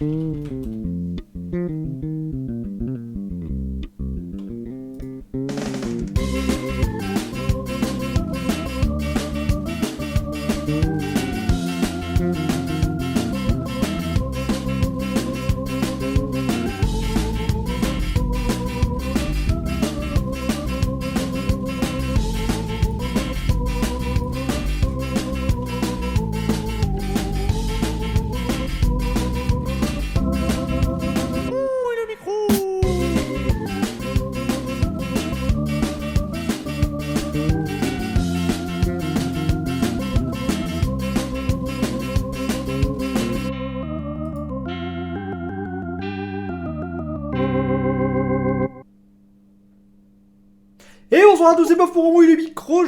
Hum.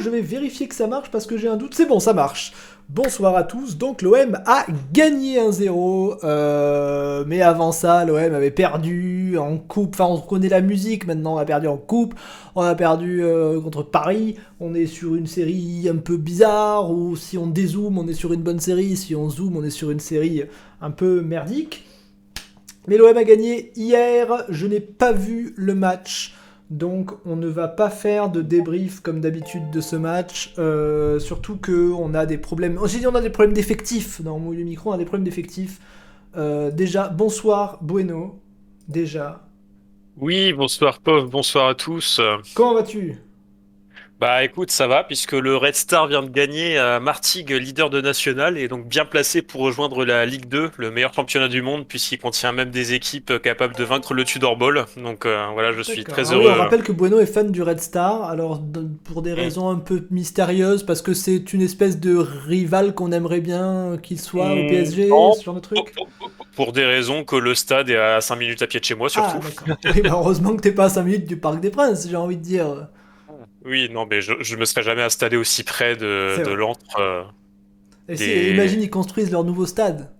Je vais vérifier que ça marche parce que j'ai un doute, c'est bon, ça marche. Bonsoir à tous, donc l'OM a gagné 1-0, euh, mais avant ça, l'OM avait perdu en coupe, enfin on connaît la musique maintenant, on a perdu en coupe, on a perdu euh, contre Paris, on est sur une série un peu bizarre, ou si on dézoome, on est sur une bonne série, si on zoome, on est sur une série un peu merdique. Mais l'OM a gagné hier, je n'ai pas vu le match. Donc on ne va pas faire de débrief comme d'habitude de ce match, euh, surtout que on a des problèmes. Dit on a des problèmes d'effectifs dans le micro, on a des problèmes d'effectifs. Euh, déjà, bonsoir Bueno. Déjà. Oui, bonsoir Pauvre, bonsoir à tous. Comment vas-tu? Bah écoute, ça va, puisque le Red Star vient de gagner à Martigues, leader de national, et donc bien placé pour rejoindre la Ligue 2, le meilleur championnat du monde, puisqu'il contient même des équipes capables de vaincre le Tudor Bowl. Donc euh, voilà, je suis très ah heureux. on rappelle que Bueno est fan du Red Star, alors pour des mm. raisons un peu mystérieuses, parce que c'est une espèce de rival qu'on aimerait bien qu'il soit au mm, PSG, ce genre de truc? Pour des raisons que le stade est à 5 minutes à pied de chez moi, surtout. Ah, bah, heureusement que t'es pas à 5 minutes du Parc des Princes, j'ai envie de dire. Oui, non, mais je, je me serais jamais installé aussi près de, de l'antre. Euh, imagine, ils construisent leur nouveau stade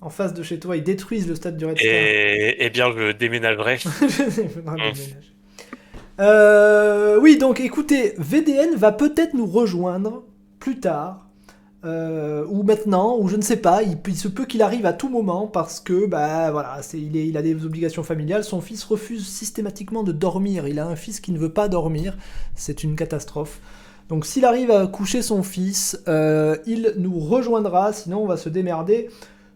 en face de chez toi, ils détruisent le stade du Red Star. Et, eh bien, je déménagerai. Hum. euh, oui, donc écoutez, VDN va peut-être nous rejoindre plus tard euh, ou maintenant, ou je ne sais pas, il, se peut qu'il arrive à tout moment parce que, bah voilà, il, a des obligations familiales. Son fils refuse systématiquement de dormir. Il a un fils qui ne veut pas dormir. C'est une catastrophe. Donc s'il arrive à coucher son fils, euh, il nous rejoindra. Sinon, on va se démerder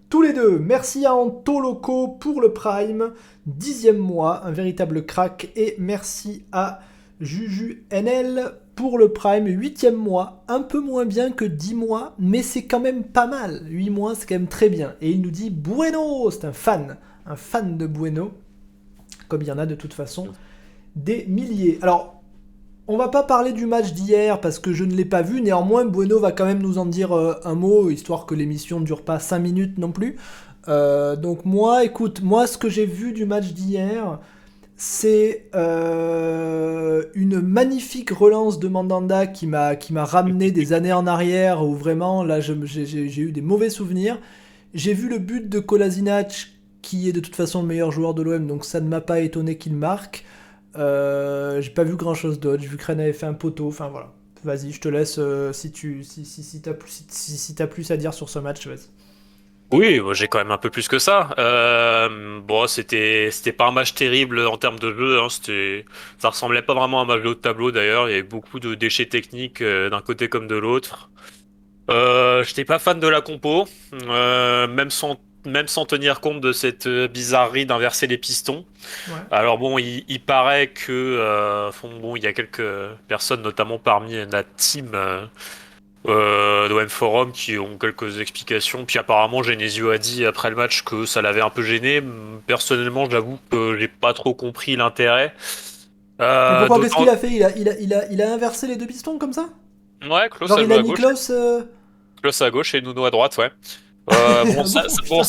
tous les deux. Merci à Antoloco pour le Prime, dixième mois, un véritable crack. Et merci à Juju NL pour le Prime, 8 mois, un peu moins bien que 10 mois, mais c'est quand même pas mal. 8 mois, c'est quand même très bien. Et il nous dit Bueno, c'est un fan, un fan de Bueno, comme il y en a de toute façon des milliers. Alors, on va pas parler du match d'hier parce que je ne l'ai pas vu, néanmoins Bueno va quand même nous en dire euh, un mot, histoire que l'émission ne dure pas 5 minutes non plus. Euh, donc moi, écoute, moi ce que j'ai vu du match d'hier, c'est euh, une magnifique relance de Mandanda qui m'a ramené des années en arrière où vraiment là j'ai eu des mauvais souvenirs. J'ai vu le but de Kolasinac qui est de toute façon le meilleur joueur de l'OM donc ça ne m'a pas étonné qu'il marque. Euh, j'ai pas vu grand chose d'autre. J'ai vu que avait fait un poteau. Enfin voilà. Vas-y, je te laisse euh, si tu si, si, si t'as plus si, si plus à dire sur ce match. Vas-y. Oui, j'ai quand même un peu plus que ça. Euh, bon, c'était c'était pas un match terrible en termes de jeu. Hein, c'était ça ressemblait pas vraiment à un match de tableau d'ailleurs. Il y avait beaucoup de déchets techniques euh, d'un côté comme de l'autre. Euh, J'étais pas fan de la compo, euh, même sans même sans tenir compte de cette bizarrerie d'inverser les pistons. Alors bon, il, il paraît que bon, il y a quelques personnes, notamment parmi la team euh, d'OM Forum qui ont quelques explications. Puis apparemment, Genesio a dit après le match que ça l'avait un peu gêné. Personnellement, j'avoue que j'ai pas trop compris l'intérêt. Euh, pourquoi Qu'est-ce qu'il a fait? Il a, il, a, il, a, il a inversé les deux pistons comme ça? Ouais, Klaus à, gauche. Euh, à gauche et Nuno à droite, ouais. Euh, bon,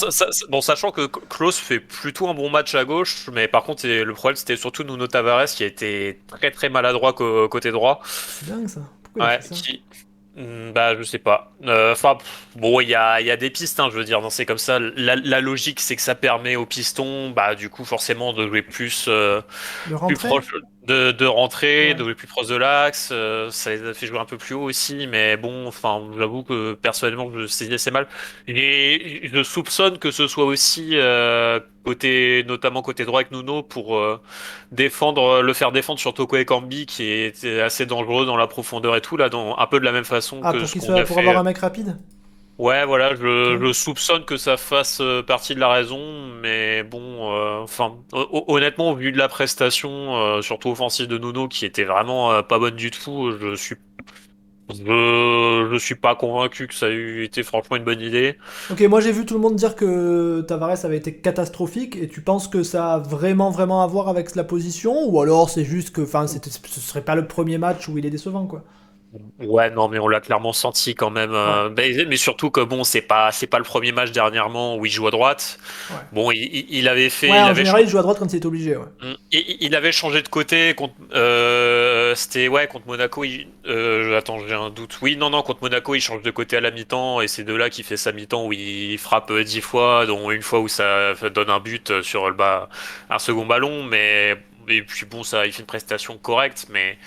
bon, sachant que Klaus fait plutôt un bon match à gauche, mais par contre, le problème c'était surtout Nuno Tavares qui a été très très maladroit côté droit. C'est dingue ça. ouais, qui, bah, je sais pas. Euh, enfin, bon, il y a, y a, des pistes, hein, je veux dire, c'est comme ça. La, logique, c'est que ça permet au piston, bah, du coup, forcément, de jouer plus, euh, plus proche. De, de rentrer, Ouais. de jouer plus proche de l'axe. euh, ça les a fait jouer un peu plus haut aussi, mais bon, enfin, j'avoue que personnellement, je saisis assez mal. Et je soupçonne que ce soit aussi euh, côté, notamment côté droit avec Nuno pour euh, défendre, le faire défendre sur Toko Ekambi qui était assez dangereux dans la profondeur et tout là, dans un peu de la même façon Ah, que pour ce qu'il qu'on soit, a pour fait. avoir un mec rapide? Ouais, voilà, je, je soupçonne que ça fasse euh, partie de la raison, mais bon, euh, enfin, ho- honnêtement, au vu de la prestation, euh, surtout offensive de Nuno, qui était vraiment euh, pas bonne du tout, je suis, je, je suis pas convaincu que ça ait été franchement une bonne idée. Ok, moi j'ai vu tout le monde dire que Tavares avait été catastrophique et tu penses que ça a vraiment vraiment à voir avec la position ou alors c'est juste que enfin ce serait pas le premier match où il est décevant quoi. Ouais, non, mais on l'a clairement senti quand même. euh, mais, mais surtout que bon, c'est pas, c'est pas le premier match dernièrement où il joue à droite. Ouais. Bon, il, avait fait, Ouais, il en avait général il joue à droite quand il est obligé. Ouais. Mm. Il avait changé de côté contre. euh, C'était ouais contre Monaco. Il, euh, attends, j'ai un doute. Oui, non, non, contre Monaco, il change de côté à la mi-temps et c'est de là qu'il fait sa mi-temps où il frappe dix fois, dont une fois où ça donne un but sur le bas, un second ballon. Mais et puis bon, ça, il fait une prestation correcte, mais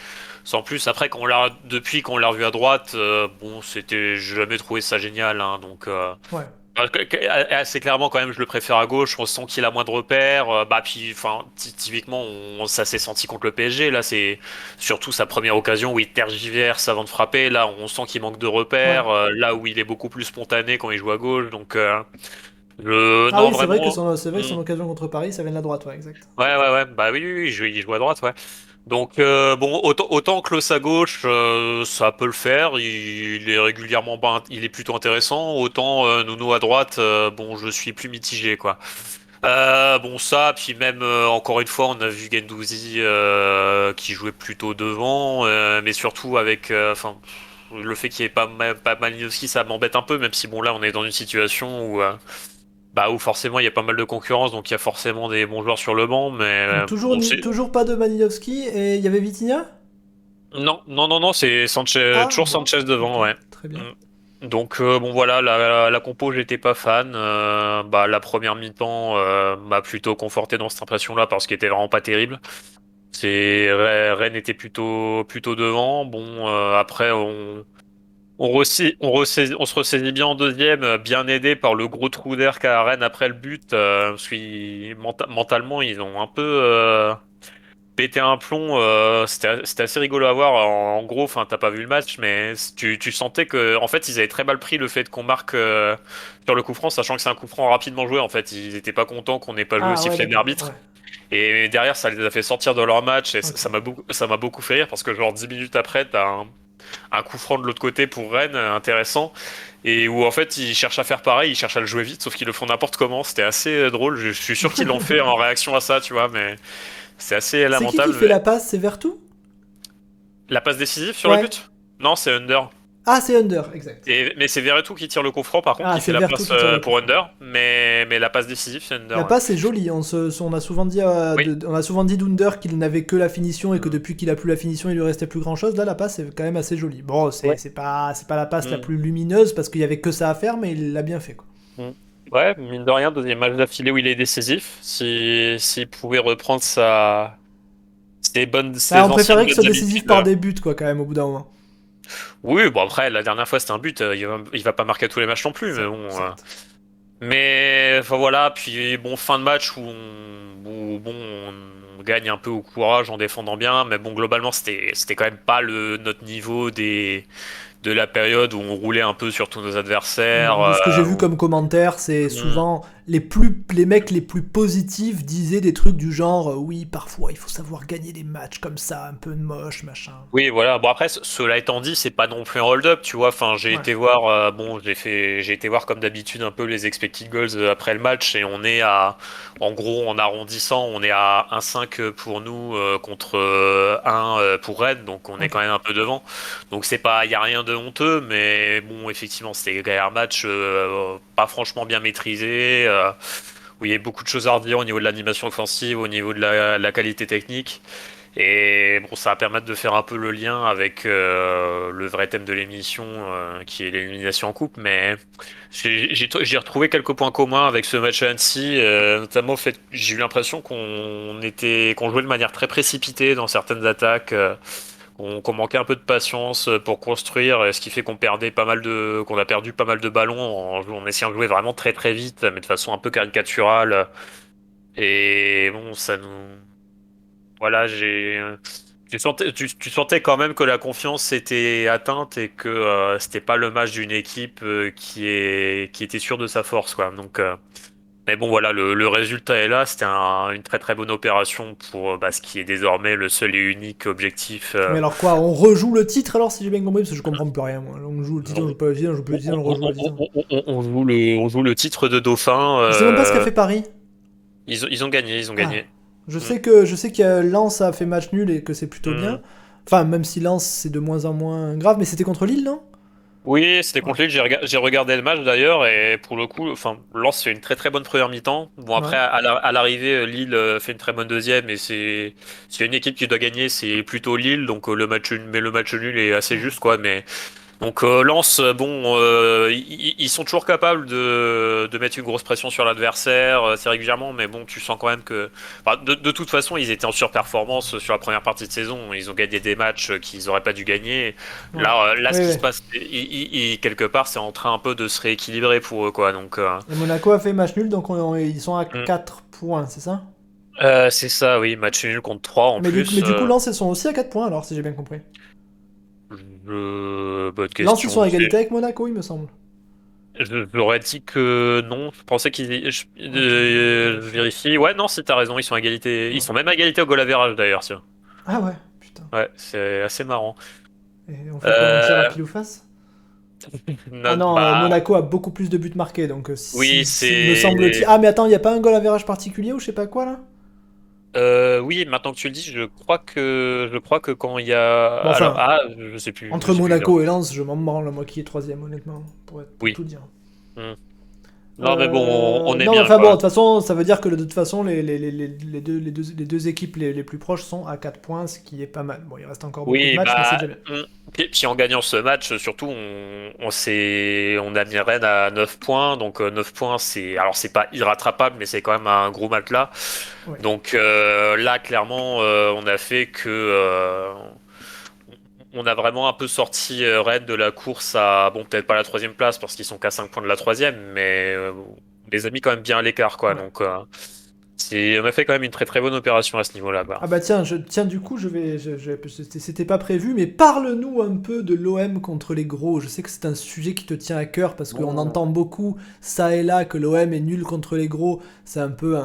sans plus. Après, quand on l'a depuis qu'on l'a revu à droite, euh, bon, c'était, j'ai jamais trouvé ça génial. hein, donc. euh, Ouais. euh, Assez clairement, quand même, je le préfère à gauche. On sent qu'il a moins de repères. Euh, Bah, puis, enfin, ty- typiquement, on- ça s'est senti contre le PSG. Là, c'est surtout sa première occasion où il tergiverse avant de frapper. Là, on sent qu'il manque de repères. Euh, Là où il est beaucoup plus spontané quand il joue à gauche. Donc, euh, je... Ah non, oui, c'est vrai que son, c'est vrai que son Mm. occasion contre Paris ça vient de la droite, ouais, exact. Ouais, ouais, ouais. Bah oui, oui, oui, il joue, il joue à droite, ouais. Donc, euh, bon, autant, autant à gauche, euh, ça peut le faire. Il, est régulièrement, il est plutôt intéressant. Autant euh, à droite, euh, bon, je suis plus mitigé, quoi. Bon, ça, puis même, encore une fois, on a vu Gendouzi qui jouait plutôt devant, mais surtout avec, le fait qu'il n'y ait pas, pas Malinowski, ça m'embête un peu, même si, bon, là, on est dans une situation où, bah, où forcément il y a pas mal de concurrence, donc il y a forcément des bons joueurs sur le banc, mais euh, Donc, toujours, ni- toujours pas de Malinowski et il y avait Vitinha? Non, non, non, non, c'est Sanchez, Ah, toujours bon. Sanchez devant, ouais. Très bien. Donc euh, bon voilà, la, la compo j'étais pas fan. Euh, bah la première mi-temps euh, m'a plutôt conforté dans cette impression-là parce qu'il était vraiment pas terrible. C'est Re- Rennes était plutôt plutôt devant. Bon après on on, ressaisit- on, ressaisit- on se ressaisit bien en deuxième, euh, bien aidé par le gros trou d'air qu'a Rennes après le but. euh, parce qu'ils menta- mentalement ils ont un peu euh, pété un plomb. euh, c'était assez rigolo à voir. En, en gros, enfin, t'as pas vu le match, mais tu, tu sentais que, en fait, ils avaient très mal pris le fait qu'on marque sur le coup franc, sachant que c'est un coup franc rapidement joué. En fait, ils étaient pas contents qu'on n'ait pas joué Ah, au sifflet ouais, ouais. Et derrière, ça les a fait sortir de leur match. Et ça- m'a beaucoup, ça m'a beaucoup fait rire parce que genre 10 minutes après, t'as un, un coup franc de l'autre côté pour Rennes, euh, intéressant. Et où en fait, ils cherchent à faire pareil, ils cherchent à le jouer vite, sauf qu'ils le font n'importe comment. C'était assez euh, drôle. Je suis sûr qu'ils l'ont fait en réaction à ça, tu vois, mais c'est assez C'est qui lamentable. qui fait la passe? C'est Vertu? La passe décisive sur Ouais. le but? Non, c'est Under. Ah, c'est Under, exact. Et, mais c'est Verretou qui tire le coup franc, par contre, Ah, qui c'est fait la passe euh, pour. Under. Mais, mais la passe décisive, c'est Under. La ouais. passe est jolie. On, se- on a souvent dit, euh, Oui. de- on a souvent dit d'Under qu'il n'avait que la finition et que depuis qu'il a plus la finition, il lui restait plus grand chose. Là, la passe est quand même assez jolie. Bon, c'est Ouais. c'est pas, c'est pas la passe la Mm. plus lumineuse parce qu'il y avait que ça à faire, mais il l'a bien fait. Quoi. Ouais, mine de rien, deuxième match d'affilée où il est décisif. Si- S'il pouvait reprendre sa. Ses bonnes. Ah, on préférait qu'il soit bonnes décisif par des buts, quoi, quand même, au bout d'un moment. Oui, bon, après, la dernière fois, c'était un but. euh, Il va, il va pas marquer à tous les matchs non plus, mais bon. euh. Mais enfin voilà, puis bon, fin de match où, on, où, bon, on gagne un peu au courage en défendant bien, mais bon, globalement, c'était c'était quand même pas le, notre niveau des, de la période où on roulait un peu sur tous nos adversaires. Ce que j'ai euh, vu comme commentaire, c'est Mm. souvent les plus les mecs les plus positifs disaient des trucs du genre euh, oui parfois il faut savoir gagner des matchs comme ça un peu moche machin. Oui, voilà. Bon après, ce- cela étant dit, c'est pas non plus un hold-up, tu vois. Enfin, j'ai Ouais. été voir, euh, bon, j'ai fait, j'ai été voir comme d'habitude un peu les expected goals euh, après le match et on est à, en gros, en arrondissant, on est à 1,5 pour nous euh, contre euh, 1 euh, pour Rennes, donc on est quand même un peu devant. Donc c'est pas, il y a rien de honteux, mais bon, effectivement, c'était un match pas franchement bien maîtrisé. euh, où il y a beaucoup de choses à redire au niveau de l'animation offensive, au niveau de la, qualité technique. Et bon, ça va permettre de faire un peu le lien avec euh, le vrai thème de l'émission, euh, qui est l'élimination en coupe. Mais j'ai retrouvé quelques points communs avec ce match à Annecy, euh, notamment fait, j'ai eu l'impression qu'on était, qu'on jouait de manière très précipitée dans certaines attaques. Qu'on manquait un peu de patience pour construire, ce qui fait qu'on perdait pas mal de, qu'on a perdu pas mal de ballons en, en essayant de jouer vraiment très très vite, mais de façon un peu caricaturale. Et bon, ça nous, voilà, j'ai. Tu sentais, tu, sentais quand même que la confiance était atteinte et que euh, c'était pas le match d'une équipe euh, qui, est, qui était sûre de sa force. Quoi. Donc, euh, mais bon, voilà, le, résultat est là. C'était une très très bonne opération pour bah, ce qui est désormais le seul et unique objectif. Mais alors quoi On rejoue le titre alors, si j'ai bien compris Parce que je comprends plus rien. Moi. On joue le titre, on joue pas le titre, on joue le titre, on rejoue le titre. On, joue, le, on joue le titre de Dauphin. Je sais même pas ce qu'a fait Paris. Ils, ils ont gagné, ils ont gagné. Ah. Je sais que je sais que Lens a fait match nul et que c'est plutôt bien. Mm. Enfin, même si Lens c'est de moins en moins grave, mais c'était contre Lille, non? Oui, c'était contre Lille. J'ai regardé le match d'ailleurs et pour le coup, enfin, Lens fait une très très bonne première mi-temps. Bon après, à l'arrivée, Lille euh, fait une très bonne deuxième et c'est une équipe qui doit gagner, c'est plutôt Lille. Donc euh, le match, mais le match nul est assez juste quoi. Mais donc euh, Lens, bon, euh, ils, sont toujours capables de, mettre une grosse pression sur l'adversaire euh, assez régulièrement, mais bon, tu sens quand même que, de, toute façon, ils étaient en surperformance sur la première partie de saison. Ils ont gagné des matchs qu'ils n'auraient pas dû gagner. Là, là, ce qui se passe, quelque part, c'est en train un peu de se rééquilibrer pour eux, quoi. Donc. Monaco a fait match nul, donc ils sont à 4 mm. points, c'est ça? C'est ça, oui, match nul contre 3 en mais plus. Du, mais du coup, Lens, ils sont aussi à 4 points, alors, si j'ai bien compris. Bonne question. ils sont à égalité avec Monaco, il me semble. J'aurais dit que non. Je pensais qu'ils. Je, euh, vérifie. Ouais, non, si t'as raison, ils sont à égalité. Ils sont même à égalité au goal average d'ailleurs, tiens. Ah ouais, putain. Ouais, c'est assez marrant. Et on fait euh... à pile ou face Ah non, bah- Monaco a beaucoup plus de buts marqués, donc euh, oui, c'est. me semble Ah, mais attends, il n'y a pas un goal average particulier ou je sais pas quoi là? Euh, oui, maintenant que tu le dis, je crois que je crois que quand il y a ah, je sais plus. Entre Monaco et Lens, je m'en branle moi qui est troisième honnêtement, pour, être, tout dire. Hmm. Non, mais bon, on, est non, bien. Enfin bon, de toute façon, ça veut dire que de toute façon, les, les, les, les deux, les, deux, les deux équipes les, plus proches sont à 4 points, ce qui est pas mal. Bon, il reste encore beaucoup de matchs, mais c'est déjà bien. Puis en gagnant ce match, surtout, on, on, on a mis Rennes à 9 points. Donc 9 euh, points, c'est alors c'est pas irrattrapable, mais c'est quand même un gros matelas. Donc euh, là, clairement, euh, on a fait que on a vraiment un peu sorti euh, Red de la course à, bon, peut-être pas la troisième place parce qu'ils sont qu'à 5 points de la troisième, mais euh, on les a mis quand même bien à l'écart, quoi. Donc, euh, on a fait quand même une très très bonne opération à ce niveau-là. Ah bah tiens, je, tiens, du coup, je vais, c'était pas prévu, mais parle-nous un peu de l'OM contre les gros. Je sais que c'est un sujet qui te tient à cœur parce qu'on entend beaucoup ça et là que l'OM est nul contre les gros. C'est un peu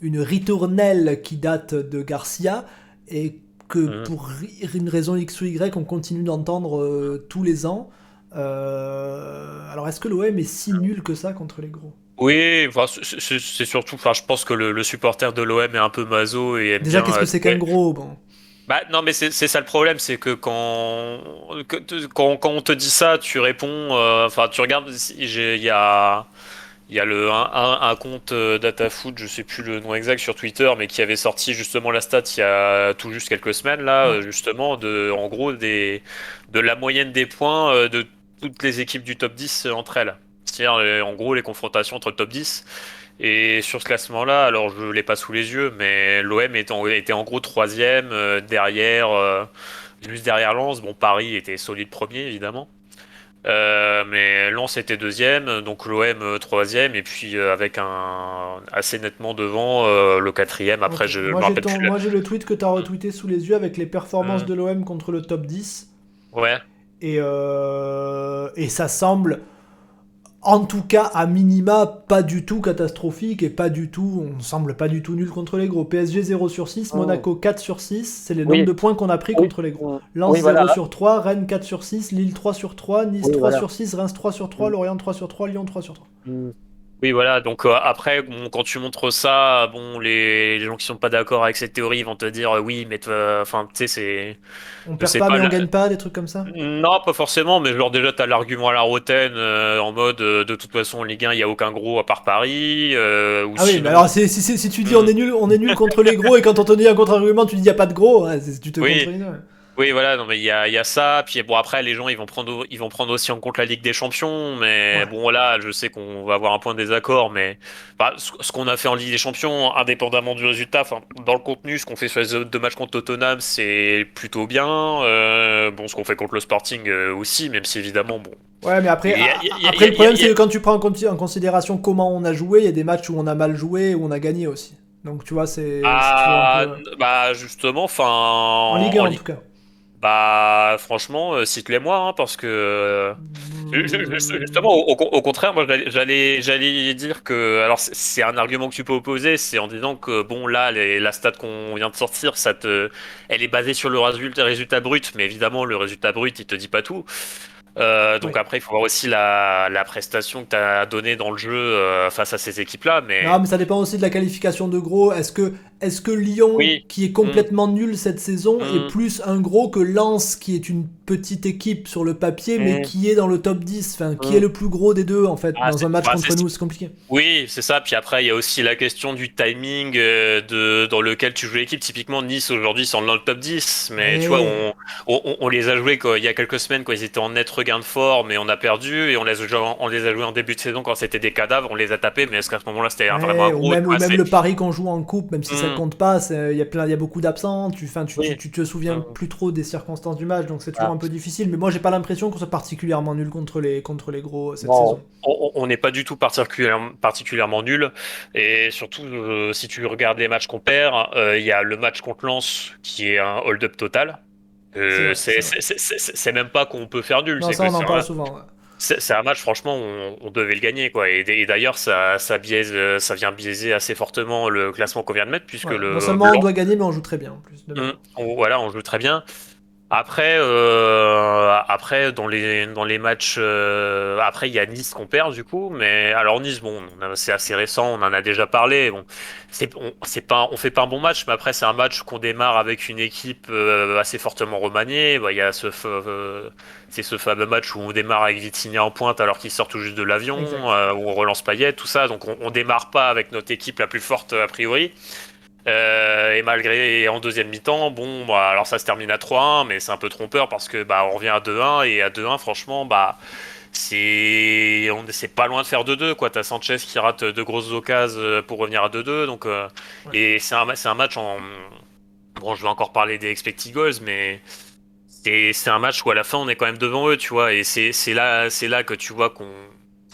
une ritournelle qui date de Garcia. Et que mmh. pour une raison X ou Y, on continue d'entendre euh, tous les ans. Euh, alors, est-ce que l'OM est si nul que ça contre les gros? Oui, c'est surtout. Enfin, je pense que le, supporter de l'OM est un peu maso et Déjà, qu'est-ce que c'est qu'un gros bon? Bah non mais c'est ça le problème c'est que quand, quand, quand on te dit ça tu réponds euh, enfin tu regardes il y a il y a le, un, compte euh, DataFoot, je sais plus le nom exact sur Twitter, mais qui avait sorti justement la stat il y a tout juste quelques semaines là, euh, justement de, en gros des, de la moyenne des points euh, de toutes les équipes du top 10 entre elles. C'est-à-dire en gros les confrontations entre le top 10. Et sur ce classement-là, alors je l'ai pas sous les yeux, mais l'OM était, en, était en gros troisième derrière, juste derrière Lens. Bon, Paris était solide premier évidemment. Euh, mais Lens était deuxième, donc l'OM euh, troisième, et puis euh, avec un assez nettement devant le quatrième. Après, je moi, j'ai moi j'ai le tweet que tu as retweeté sous les yeux avec les performances mmh. de l'OM contre le top 10. Ouais. Et, et ça semble en tout cas, à minima, pas du tout catastrophique et pas du tout, on semble pas du tout nul contre les gros. PSG 0 sur 6, Monaco 4 sur 6, c'est les nombres de points qu'on a pris contre les gros. Lens 0 sur 3, Rennes 4 sur 6, Lille 3 sur 3, Nice 3 sur 6, Reims 3 sur 3, mm. Lorient 3 sur 3, Lyon 3 sur 3. Mm. Oui, voilà. Donc euh, après, bon, quand tu montres ça, bon, les, les gens qui sont pas d'accord avec cette théorie vont te dire euh, oui, mais toi- enfin, tu sais, c'est, On perd pas, pas. mais on le- gagne pas, des trucs comme ça? Non, pas forcément, mais genre déjà t'as l'argument à la Roten euh, en mode euh, de toute façon en Ligue 1 il y a aucun gros à part Paris euh, ou Ah oui, mais alors si, tu dis Hmm. on est nul, on est nul contre les gros et quand on te dit un contre-argument, tu dis y a pas de gros, ouais, tu te Oui. contredis. Oui, voilà, non, mais il y a, il y a ça. Puis bon, après, les gens, ils vont prendre, ils vont prendre aussi en compte la Ligue des Champions. Mais Ouais. bon, voilà, je sais qu'on va avoir un point de désaccord. Mais bah, ce, qu'on a fait en Ligue des Champions, indépendamment du résultat, dans le contenu, ce qu'on fait sur les deux matchs contre Tottenham, c'est plutôt bien. Euh, bon, ce qu'on fait contre le Sporting euh, aussi, même si évidemment, bon. Ouais, mais après, a- a- après le problème, c'est que quand tu prends en, considération comment on a joué, il y a des matchs où on a mal joué, où on a gagné aussi. Donc tu vois, c'est Ah, peu... bah, justement, enfin. En Ligue 1 en en tout cas. Bah, franchement, euh, cite-les-moi, hein, parce que. euh, ju- Justement, au, contraire, moi j'allais- dire que alors c'est c'est un argument que tu peux opposer, c'est en disant que bon là les- la stat qu'on vient de sortir, ça te, elle est basée sur le résultat, résultat brut, mais évidemment le résultat brut il te dit pas tout. Euh, donc Oui. après il faut voir aussi la, la prestation que tu as donnée dans le jeu euh, face à ces équipes-là, mais Non, mais ça dépend aussi de la qualification de gros. Est-ce que, est que Lyon, Oui. qui est complètement nul cette saison, Mm. est plus un gros que Lens, qui est une petite équipe sur le papier, mais Mm. qui est dans le top 10 Enfin, qui Mm. est le plus gros des deux, en fait, Ah, dans un match bah, contre nous C'est compliqué. Oui, c'est ça. Puis après, il y a aussi la question du timing euh, de, dans lequel tu joues l'équipe. Typiquement, Nice aujourd'hui sont dans le top 10. Mais Ouais. tu vois, on, on, on les a joués il y a quelques semaines quand ils étaient en net regain de forme et on a perdu. Et on les, a joués en- on les a joués en début de saison quand c'était des cadavres. On les a tapés. Mais est-ce qu'à ce moment-là, c'était Ouais, vraiment un ou gros même, ou même le pari qu'on joue en coupe, même si ça Mm. compte pas, il y a plein, il y a beaucoup d'absents. Tu, enfin, tu, Oui. tu, tu te souviens Mm. plus trop des circonstances du match, donc c'est toujours Ah. un peu difficile. Mais moi, j'ai pas l'impression qu'on soit particulièrement nul contre les, contre les gros cette Non, saison. on n'est pas du tout particulièrement, particulièrement nul. Et surtout, euh, si tu regardes les matchs qu'on perd, euh, il y a le match contre Lens qui est un hold-up total. Euh, C'est même pas qu'on peut faire nul. Non, c'est ça, on en parle souvent. ouais. C'est un match, franchement, on, on devait le gagner, quoi. Et, et d'ailleurs, ça, ça biaise, ça vient biaiser assez fortement le classement qu'on vient de mettre, puisque Ouais, le. non seulement le- on doit gagner, mais on joue très bien en plus. de on- voilà, on joue très bien. Après, euh, après dans les dans les matchs, euh, après il y a Nice qu'on perd du coup, mais alors Nice, bon, c'est assez récent, on en a déjà parlé. Bon, c'est on, c'est pas, on fait pas un bon match, mais après c'est un match qu'on démarre avec une équipe euh, assez fortement remaniée. Bah, Il y a ce, c'est ce fameux match où on démarre avec Vitinha en pointe alors qu'il sort tout juste de l'avion, où on relance Payet, tout ça. Donc on, on démarre pas avec notre équipe la plus forte a priori. Euh, et malgré et en deuxième mi-temps, bon, bah, alors ça se termine à 3-1, mais c'est un peu trompeur parce que bah on revient à 2-1 et à 2-1, franchement, bah c'est on c'est pas loin de faire 2-2 quoi. T'as Sanchez qui rate de grosses occasions euh, pour revenir à 2-2, donc euh, Ouais. et c'est un ma- c'est un match en bon, je vais encore parler des expected goals, mais c'est c'est un match où à la fin on est quand même devant eux, tu vois, et c'est c'est là c'est là que tu vois qu'on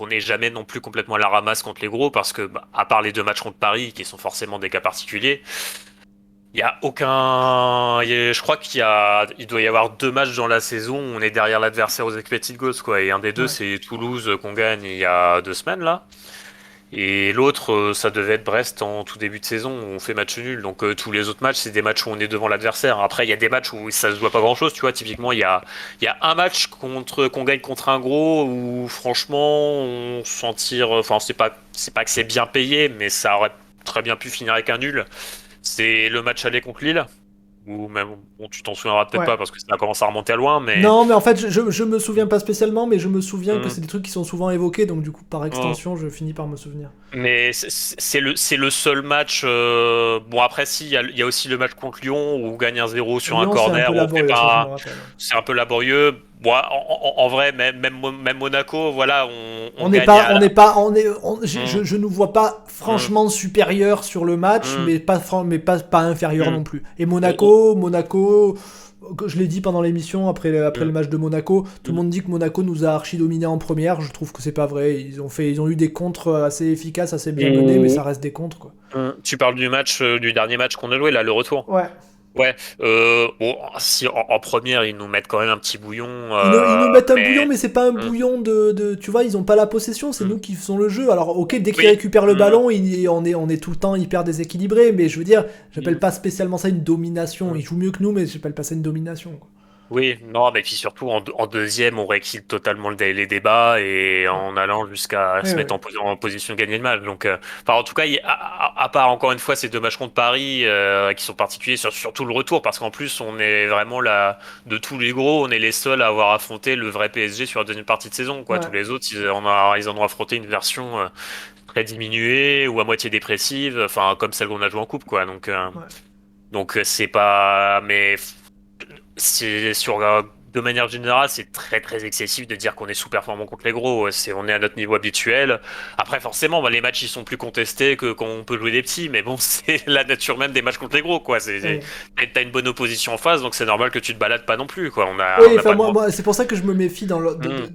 qu'on n'est jamais non plus complètement à la ramasse contre les gros parce que bah, à part les deux matchs contre Paris qui sont forcément des cas particuliers il y a aucun il y a- je crois qu'il y a il doit y avoir deux matchs dans la saison où on est derrière l'adversaire aux expected goals quoi et un des deux Ouais. c'est Toulouse qu'on gagne il y a deux semaines là et l'autre euh, ça devait être Brest en tout début de saison où on fait match nul. Donc euh, tous les autres matchs c'est des matchs où on est devant l'adversaire. Après il y a des matchs où ça se voit pas grand chose tu vois. Typiquement il y a il y a un match contre qu'on gagne contre un gros où franchement on s'en tire enfin c'est pas c'est pas que c'est bien payé mais ça aurait très bien pu finir avec un nul. C'est le match aller contre Lille ou même bon tu t'en souviendras peut-être Ouais. pas parce que ça commence à remonter à loin mais Non, mais en fait, je, je me souviens pas spécialement, mais je me souviens que Mm. c'est des trucs qui sont souvent évoqués, donc du coup, par extension, je finis par me souvenir. Mais c'est- le, c'est le seul match. euh, Bon, après, si, il y, a- il y a aussi le match contre Lyon où on gagne 1-0 sur Lyon, un c'est corner. peu laborieux, pas-. C'est un peu laborieux. Bon, en, en- en vrai, même, même, même Monaco, voilà, on, On n'est pas, à on n'est pas, on est, on- Mm. je, je nous vois pas franchement supérieur sur le match, Mm. mais pas, mais pas, pas inférieur Mm. non plus. Et Monaco, Monaco, que je l'ai dit pendant l'émission après, le, après Mm. le match de Monaco, tout le Mm. monde dit que Monaco nous a archi dominé en première. Je trouve que c'est pas vrai. Ils ont fait, ils ont eu des contres assez efficaces, assez bien Mm. menés, mais ça reste des contres quoi. Tu parles du match, euh, du dernier match qu'on a joué, là, le retour. Ouais. Euh, bon, si en, en première, ils nous mettent quand même un petit bouillon. Ils, nous, ils nous euh, mettent un mais- bouillon, mais c'est pas un Mm. bouillon de, de- Tu vois, ils ont pas la possession, c'est Mm. nous qui faisons le jeu. Alors, ok, dès qu'ils Oui. récupèrent le Mm. ballon, il- on, est, on est tout le temps hyper déséquilibré, mais je veux dire, j'appelle pas spécialement ça une domination. Ils jouent mieux que nous, mais j'appelle pas ça une domination. quoi. Oui, non, mais puis surtout en, en deuxième, on rééquilibre totalement les débats et en allant jusqu'à se mettre en, position de gagner le match. Donc, euh, enfin, en tout cas, à, part encore une fois ces deux matchs contre Paris euh, qui sont particuliers, sur, surtout le retour, parce qu'en plus, on est vraiment là, de tous les gros, on est les seuls à avoir affronté le vrai PSG sur la deuxième partie de saison. Quoi. Tous les autres, ils en, ils en ont affronté une version euh, très diminuée ou à moitié dépressive, enfin, comme celle qu'on a joué en coupe, quoi. Donc, donc c'est pas. Mais c'est sur euh, de manière générale, c'est très très excessif de dire qu'on est sous-performant contre les gros. C'est, on est à notre niveau habituel. Après, forcément, bah, les matchs ils sont plus contestés que quand on peut jouer des petits, mais bon, c'est la nature même des matchs contre les gros, quoi. C'est, T'as une bonne opposition en face, donc c'est normal que tu te balades pas non plus, quoi. On a, oui, moi, c'est pour ça que je me méfie dans le, hmm.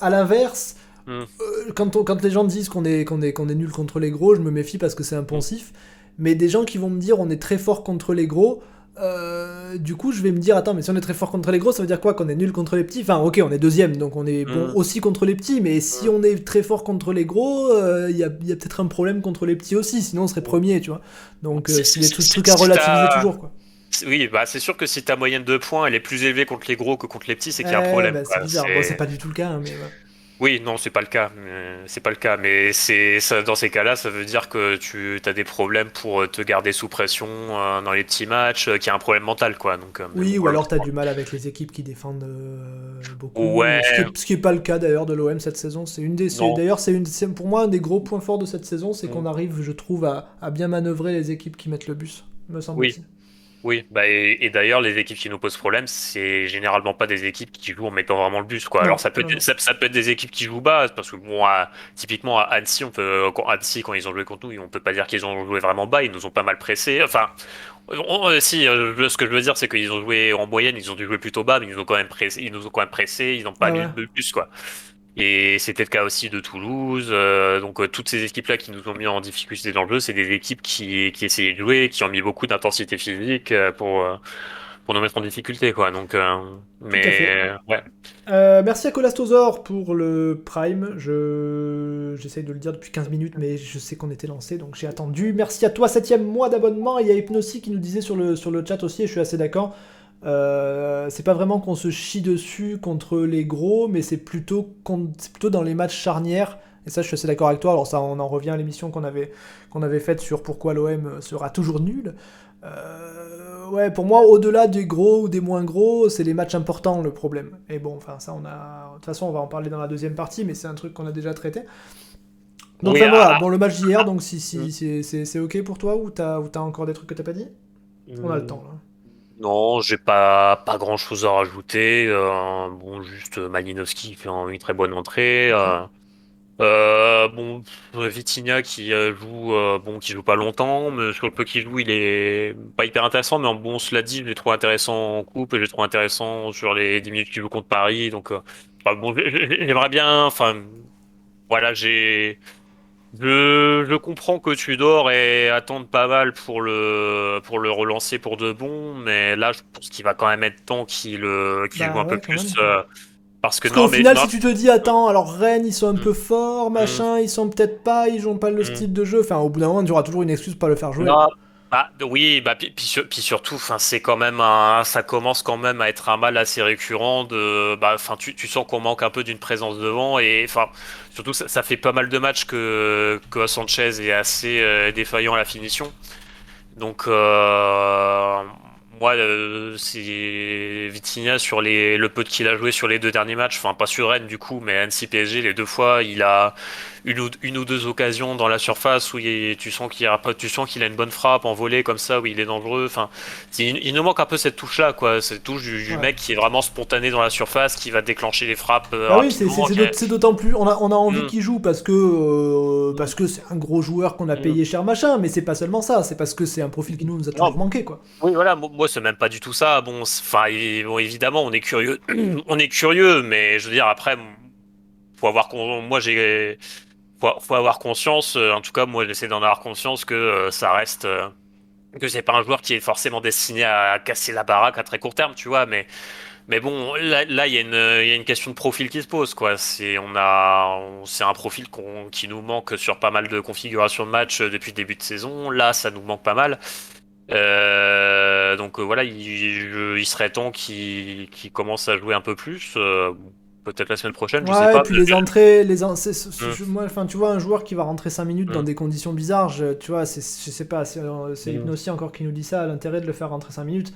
à l'inverse. Hmm. Euh, quand, quand les gens disent qu'on est, qu'on est, qu'on est nul contre les gros, je me méfie parce que c'est impensif. Mais des gens qui vont me dire on est très fort contre les gros, euh, du coup, je vais me dire, attends, mais si on est très fort contre les gros, ça veut dire quoi Qu'on est nul contre les petits? Enfin, ok, on est deuxième, donc on est bon mm. aussi contre les petits, mais si on est très fort contre les gros, il euh, y a, peut-être un problème contre les petits aussi, sinon on serait premier, tu vois. Donc, euh, c'est des trucs, à relativiser toujours, quoi. Oui, bah c'est sûr que si ta moyenne de points elle est plus élevée contre les gros que contre les petits, c'est qu'il y a un problème. Bah, c'est bizarre, c'est pas du tout le cas, hein, mais. Oui, non, c'est pas le cas. C'est pas le cas, mais c'est dans ces cas-là, ça veut dire que tu as des problèmes pour te garder sous pression euh, dans les petits matchs, euh, qu'il y a un problème mental, quoi. Donc, euh, oui, ou alors tu as du mal avec les équipes qui défendent beaucoup. Ouais. Ce qui, est, pas le cas d'ailleurs de l'OM cette saison. C'est une des. D'ailleurs, c'est une. Pour moi un des gros points forts de cette saison, c'est mm. qu'on arrive, je trouve, à, à, bien manœuvrer les équipes qui mettent le bus. Me semble-t-il. Oui. Oui, bah et, d'ailleurs, les équipes qui nous posent problème, c'est généralement pas des équipes qui jouent en mettant vraiment le bus. Quoi. Alors ça peut, être, ça, peut être des équipes qui jouent bas, parce que bon, typiquement à Annecy, on peut, Annecy, quand ils ont joué contre nous, on peut pas dire qu'ils ont joué vraiment bas, ils nous ont pas mal pressé. Enfin, si, euh, ce que je veux dire, c'est qu'ils ont joué en moyenne, ils ont dû jouer plutôt bas, mais ils nous ont quand même pressé, ils nous ont quand même pressé, ils n'ont pas mis le bus, quoi. Et c'était le cas aussi de Toulouse. Euh, donc euh, toutes ces équipes-là qui nous ont mis en difficulté dans le jeu, c'est des équipes qui, qui essayaient de jouer, qui ont mis beaucoup d'intensité physique euh, pour pour nous mettre en difficulté, quoi. Donc, mais ouais. merci à Colastosor pour le Prime. Je j'essaye de le dire depuis 15 minutes, mais je sais qu'on était lancé, donc j'ai attendu. Merci à toi, septième mois d'abonnement. Il y a Hypnosi qui nous disait sur le sur le chat aussi, et je suis assez d'accord. Euh, c'est pas vraiment qu'on se chie dessus contre les gros, mais c'est plutôt, plutôt dans les matchs charnières. Et ça, je suis assez d'accord avec toi. Alors, ça, on en revient à l'émission qu'on avait, qu'on avait faite sur pourquoi l'OM sera toujours nul. Euh, ouais, pour moi, au-delà des gros ou des moins gros, c'est les matchs importants le problème. Et bon, enfin, ça, on a. De toute façon, on va en parler dans la deuxième partie, mais c'est un truc qu'on a déjà traité. Donc, voilà, ah. bon, le match d'hier, donc si, si mm. c'est ok pour toi ou t'as as encore des trucs que t'as pas dit? On a le mm. temps là. Non, j'ai pas pas grand chose à rajouter. Euh, bon, juste Malinowski qui fait une très bonne entrée. Euh, euh, bon, Vitinha qui joue bon qui pas longtemps, mais sur le peu qu'il joue, il est pas hyper intéressant. Mais bon, cela dit, je l'ai trouvé intéressant en coupe et je l'ai trouvé intéressant sur les 10 minutes qu'il joue contre Paris. Donc, bon, j'aimerais bien. Enfin, voilà, j'ai je, je, comprends que tu dors et attendre pas mal pour le, pour le relancer pour de bon, mais là, je pense qu'il va quand même être temps qu'il qu bah joue un peu plus. Euh, parce que non, au final, si tu te dis, attends, alors Rennes, ils sont un mm. peu forts, machin, mm. ils sont peut-être pas, ils jouent pas le mm. style de jeu. Enfin, au bout d'un moment, tu auras toujours une excuse pour pas le faire jouer. Bah, oui, bah, puis, surtout, c'est quand même un, ça commence quand même à être un mal assez récurrent de, bah, enfin, tu, tu sens qu'on manque un peu d'une présence devant et, enfin, surtout, ça, fait pas mal de matchs que, que Sanchez est assez euh, défaillant à la finition. Donc, euh, moi, euh, c'est Vitinha sur les, le peu qu'il a joué sur les deux derniers matchs, enfin pas sur Rennes du coup, mais Annecy PSG les deux fois, il a une ou, une ou deux occasions dans la surface où il, tu sens qu'il a tu sens qu'il a une bonne frappe en volée comme ça où il est dangereux. Enfin, il, nous manque un peu cette touche là, quoi, cette touche du, mec qui est vraiment spontané dans la surface, qui va déclencher les frappes. Euh, ah oui, c'est d'autant plus, on a, on a envie mm. qu'il joue parce que euh, parce que c'est un gros joueur qu'on a mm. payé cher machin, mais c'est pas seulement ça, c'est parce que c'est un profil qui nous a toujours manqué, quoi. Oui, voilà, moi c'est même pas du tout ça. Bon, enfin, bon, évidemment, on est curieux, on est curieux, mais je veux dire après, faut avoir, moi j'ai faut, faut avoir conscience, euh, en tout cas moi j'essaie d'en avoir conscience que euh, ça reste, euh, que c'est pas un joueur qui est forcément destiné à casser la baraque à très court terme, tu vois, mais mais bon, là, il y, a une question de profil qui se pose, quoi. C'est on a, c'est un profil qui nous manque sur pas mal de configurations de match depuis le début de saison. Là, ça nous manque pas mal. Donc voilà, il, il, serait temps qu'il commence à jouer un peu plus. Peut-être la semaine prochaine, je sais pas. Et puis les entrées, les en... moi, enfin, tu vois, un joueur qui va rentrer 5 minutes dans des conditions bizarres, je, tu vois, je sais pas, c'est aussi encore qui nous dit ça, l'intérêt de le faire rentrer 5 minutes,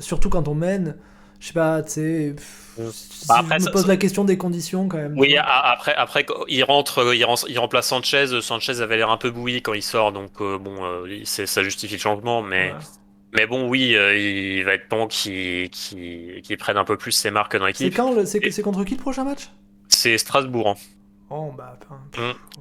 surtout quand on mène je sais pas, tu sais. Bah, après, je me pose la question des conditions quand même. Oui, après, après il rentre, il, remplace Sanchez. Sanchez avait l'air un peu bouilli quand il sort, donc euh, bon, euh, ça justifie le changement, mais. Mais bon, oui, euh, il va être temps qu'il prenne un peu plus ses marques dans l'équipe. C'est quand C'est contre qui le prochain match? C'est Strasbourg. Hein. Oh, bah,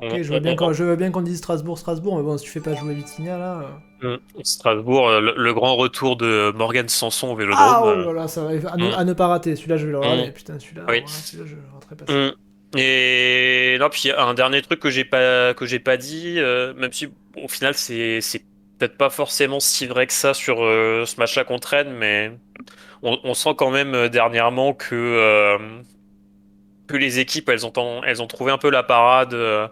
mm. je veux bien, qu'on, je bien qu'on dise Strasbourg, Strasbourg, mais bon, si tu fais pas jouer Vitinha là. Euh. Mm. Strasbourg, euh, le, grand retour de Morgan Sanson au vélodrome. Ah, oh là là, ça va, à, ne, mm. pas rater. Celui-là, je vais le regarder. Putain, celui-là, oui. celui-là je raterai pas. Et non, puis un dernier truc que j'ai pas que j'ai pas dit, euh, même si au final c'est c'est peut-être pas forcément si vrai que ça sur ce match-là contre Rennes, mais on, sent quand même dernièrement que les équipes, elles ont, elles ont trouvé un peu la parade euh,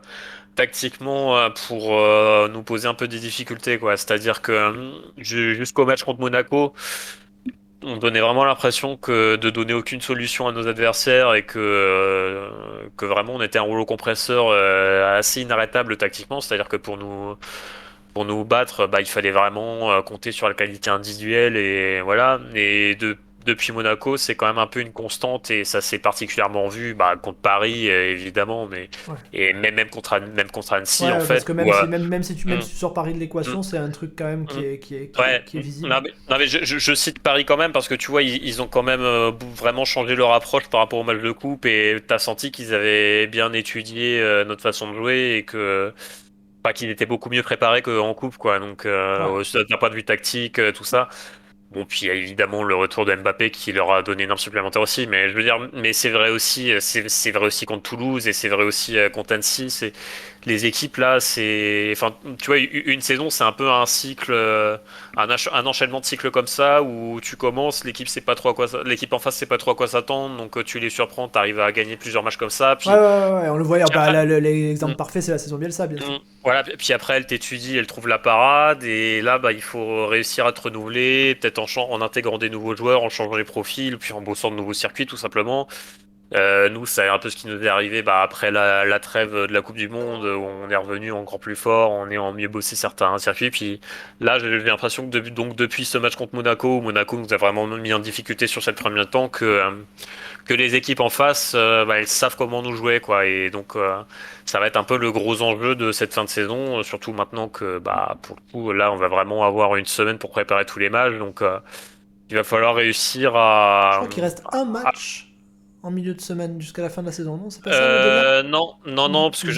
tactiquement euh, pour euh, nous poser un peu des difficultés. quoi. C'est-à-dire que jusqu'au match contre Monaco, on donnait vraiment l'impression que de donner aucune solution à nos adversaires et que, que vraiment on était un rouleau compresseur assez inarrêtable tactiquement. C'est-à-dire que pour nous pour nous battre, bah, il fallait vraiment compter sur la qualité individuelle et voilà. Et de depuis Monaco, c'est quand même un peu une constante et ça s'est particulièrement vu bah, contre Paris euh, évidemment, mais et même même contre même contre Annecy en fait. Parce que même, si, même, même, si tu, même mm. si tu sors Paris de l'équation, mm. c'est un truc quand même qui mm. est, qui est, qui est, visible. Non mais, je, je, cite Paris quand même parce que tu vois ils, ils ont quand même euh, vraiment changé leur approche par rapport au match de coupe et t'as senti qu'ils avaient bien étudié euh, notre façon de jouer et que pas qu'ils étaient beaucoup mieux préparés qu'en coupe quoi. Donc d'un point de vue tactique tout ça. Bon, puis il y a évidemment le retour de Mbappé qui leur a donné une arme supplémentaire aussi, mais je veux dire, mais c'est vrai aussi, c'est vrai aussi contre Toulouse et c'est vrai aussi euh, contre Annecy. C'est les équipes là, c'est, enfin, tu vois, une saison, c'est un peu un cycle, euh, un, un, enchaînement de cycles comme ça où tu commences, l'équipe sait pas trop à quoi, l'équipe en face sait pas trop à quoi s'attendre, donc euh, tu les surprends, tu arrives à gagner plusieurs matchs comme ça. Puis, ouais, ouais, ouais, on le voit. Bah, l'exemple mm. parfait, c'est la saison Bielsa, bien sûr. Mm. Voilà, puis après elle t'étudie, elle trouve la parade et là, bah, il faut réussir à te renouveler, peut-être en, en intégrant des nouveaux joueurs, en changeant les profils, puis en bossant de nouveaux circuits, tout simplement. Euh, nous, c'est un peu ce qui nous est arrivé bah, après la, trêve de la Coupe du Monde, où on est revenu encore plus fort, on est en mieux bossé certains circuits. Puis là, j'ai l'impression que donc, depuis ce match contre Monaco, où Monaco nous a vraiment mis en difficulté sur cette première temps, que, euh, que les équipes en face, euh, bah, elles savent comment nous jouer. Quoi. Et donc, ça va être un peu le gros enjeu de cette fin de saison, surtout maintenant que, bah, pour le coup, là, on va vraiment avoir une semaine pour préparer tous les matchs. Donc, il va falloir réussir à. Je crois qu'il reste un match en milieu de semaine jusqu'à la fin de la saison, non? C'est pas ça euh, Non, non, non, parce que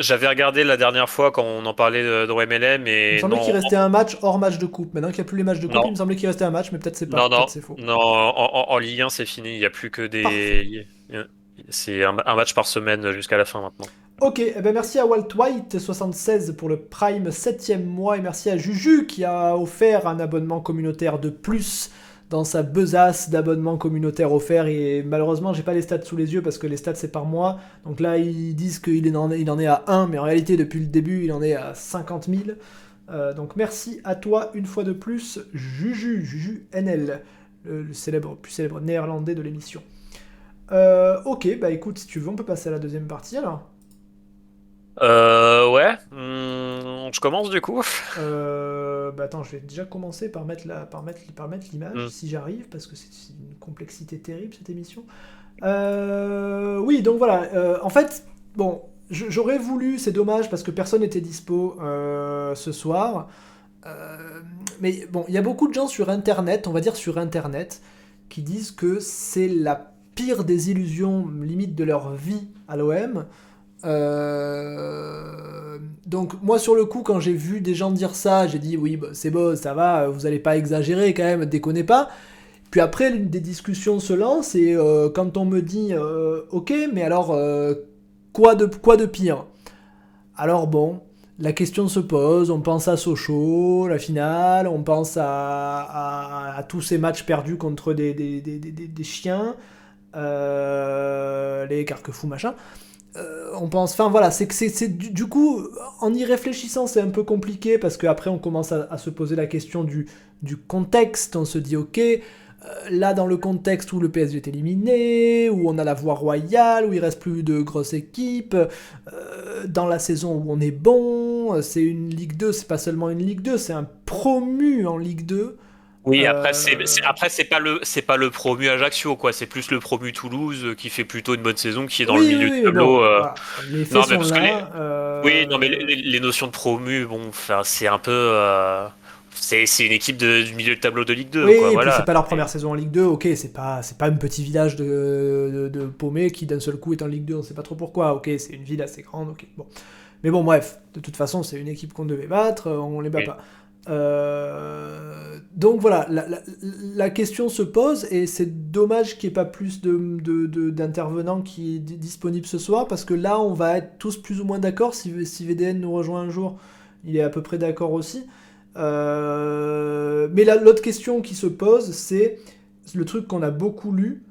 j'avais regardé la dernière fois quand on en parlait de, de MLM et. Il me semblait qu'il restait un match hors match de coupe. Maintenant qu'il n'y a plus les matchs de coupe, il me semblait qu'il restait un match, mais peut-être c'est pas. Non, non, c'est faux. Non, en, Ligue 1, c'est fini. Il n'y a plus que des. C'est un, match par semaine jusqu'à la fin maintenant. Ok, eh ben merci à Walt White 76 pour le Prime 7ème mois et merci à Juju qui a offert un abonnement communautaire de plus dans sa besace d'abonnements communautaires offerts et malheureusement j'ai pas les stats sous les yeux parce que les stats c'est par mois. Donc là ils disent qu'il en, est à 1 mais en réalité depuis le début il en est à 50 000 euh, donc merci à toi une fois de plus Juju, Juju NL le, célèbre, plus célèbre néerlandais de l'émission. Euh, ok bah écoute si tu veux on peut passer à la deuxième partie alors euh, ouais. Hmm, je commence du coup. Euh, bah attends, je vais déjà commencer par mettre la, par mettre, par mettre l'image hmm. si j'arrive parce que c'est une complexité terrible cette émission. Euh, oui, donc voilà. Euh, en fait, bon, j'aurais voulu, c'est dommage parce que personne n'était dispo euh, ce soir. mais bon, il y a beaucoup de gens sur Internet, on va dire sur Internet, qui disent que c'est la pire des illusions, limite de leur vie à l'OM. Euh, donc moi sur le coup quand j'ai vu des gens dire ça, j'ai dit oui bah, c'est beau, ça va, vous allez pas exagérer quand même, déconnez pas. Puis après des discussions se lancent et euh, quand on me dit euh, ok mais alors quoi, de, pire? Alors bon, la question se pose, on pense à Sochaux, la finale, on pense à, tous ces matchs perdus contre des chiens, les carquefous machin. On pense, enfin voilà, c'est que c'est du, du, coup, en y réfléchissant, c'est un peu compliqué parce qu'après on commence à, se poser la question du, du contexte. On se dit, ok, là dans le contexte où le PSG est éliminé, où on a la voie royale, où il reste plus de grosses équipes, dans la saison où on est bon, c'est une Ligue 2, c'est pas seulement une Ligue 2, c'est un promu en Ligue 2. Oui, après c'est après c'est pas le c'est pas le promu Ajaccio quoi, c'est plus le promu Toulouse qui fait plutôt une bonne saison, qui est dans le milieu du tableau. Les faits sont là, Oui, non mais les, notions de promu, bon, c'est un peu. Euh... C'est une équipe de, du milieu de tableau de Ligue 2. Oui, quoi, voilà. c'est pas leur première saison en Ligue 2, ok, c'est pas, pas un petit village de, de, de paumé qui d'un seul coup est en Ligue 2, on sait pas trop pourquoi, ok, c'est une ville assez grande, ok, bon. Mais bon, bref, de toute façon, c'est une équipe qu'on devait battre, on les bat oui. pas. Euh, donc voilà, la, question se pose et c'est dommage qu'il n'y ait pas plus d'intervenants de, de, qui est disponible ce soir parce que là on va être tous plus ou moins d'accord. Si, si, VDN nous rejoint un jour, il est à peu près d'accord aussi. Euh, mais l'autre question qui se pose, c'est le truc qu'on a beaucoup lu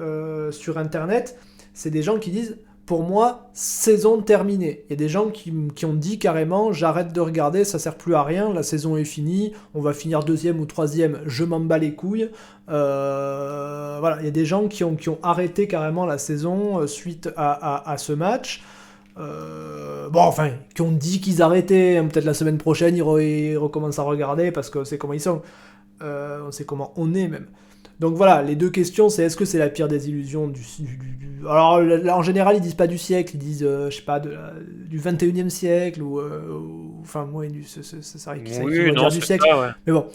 euh, sur internet. C'est des gens qui disent pour moi, saison terminée. Il y a des gens qui, ont dit carrément j'arrête de regarder, ça sert plus à rien, la saison est finie, on va finir deuxième ou troisième, je m'en bats les couilles. Euh, voilà, il y a des gens qui ont, arrêté carrément la saison euh, suite à, ce match. Euh, bon, enfin, qui ont dit qu'ils arrêtaient, hein, peut-être la semaine prochaine ils, re, ils, recommencent à regarder parce qu'on sait comment ils sont, on sait comment on est même. Donc voilà, les deux questions, c'est est-ce que c'est la pire des illusions du, du, du, Alors là, en général, ils disent pas du siècle, ils disent, euh, je sais pas, de du 21e siècle, ou, euh, ou enfin, moi, ça, ça, ça, non, du siècle. Ça, ouais. Mais bon,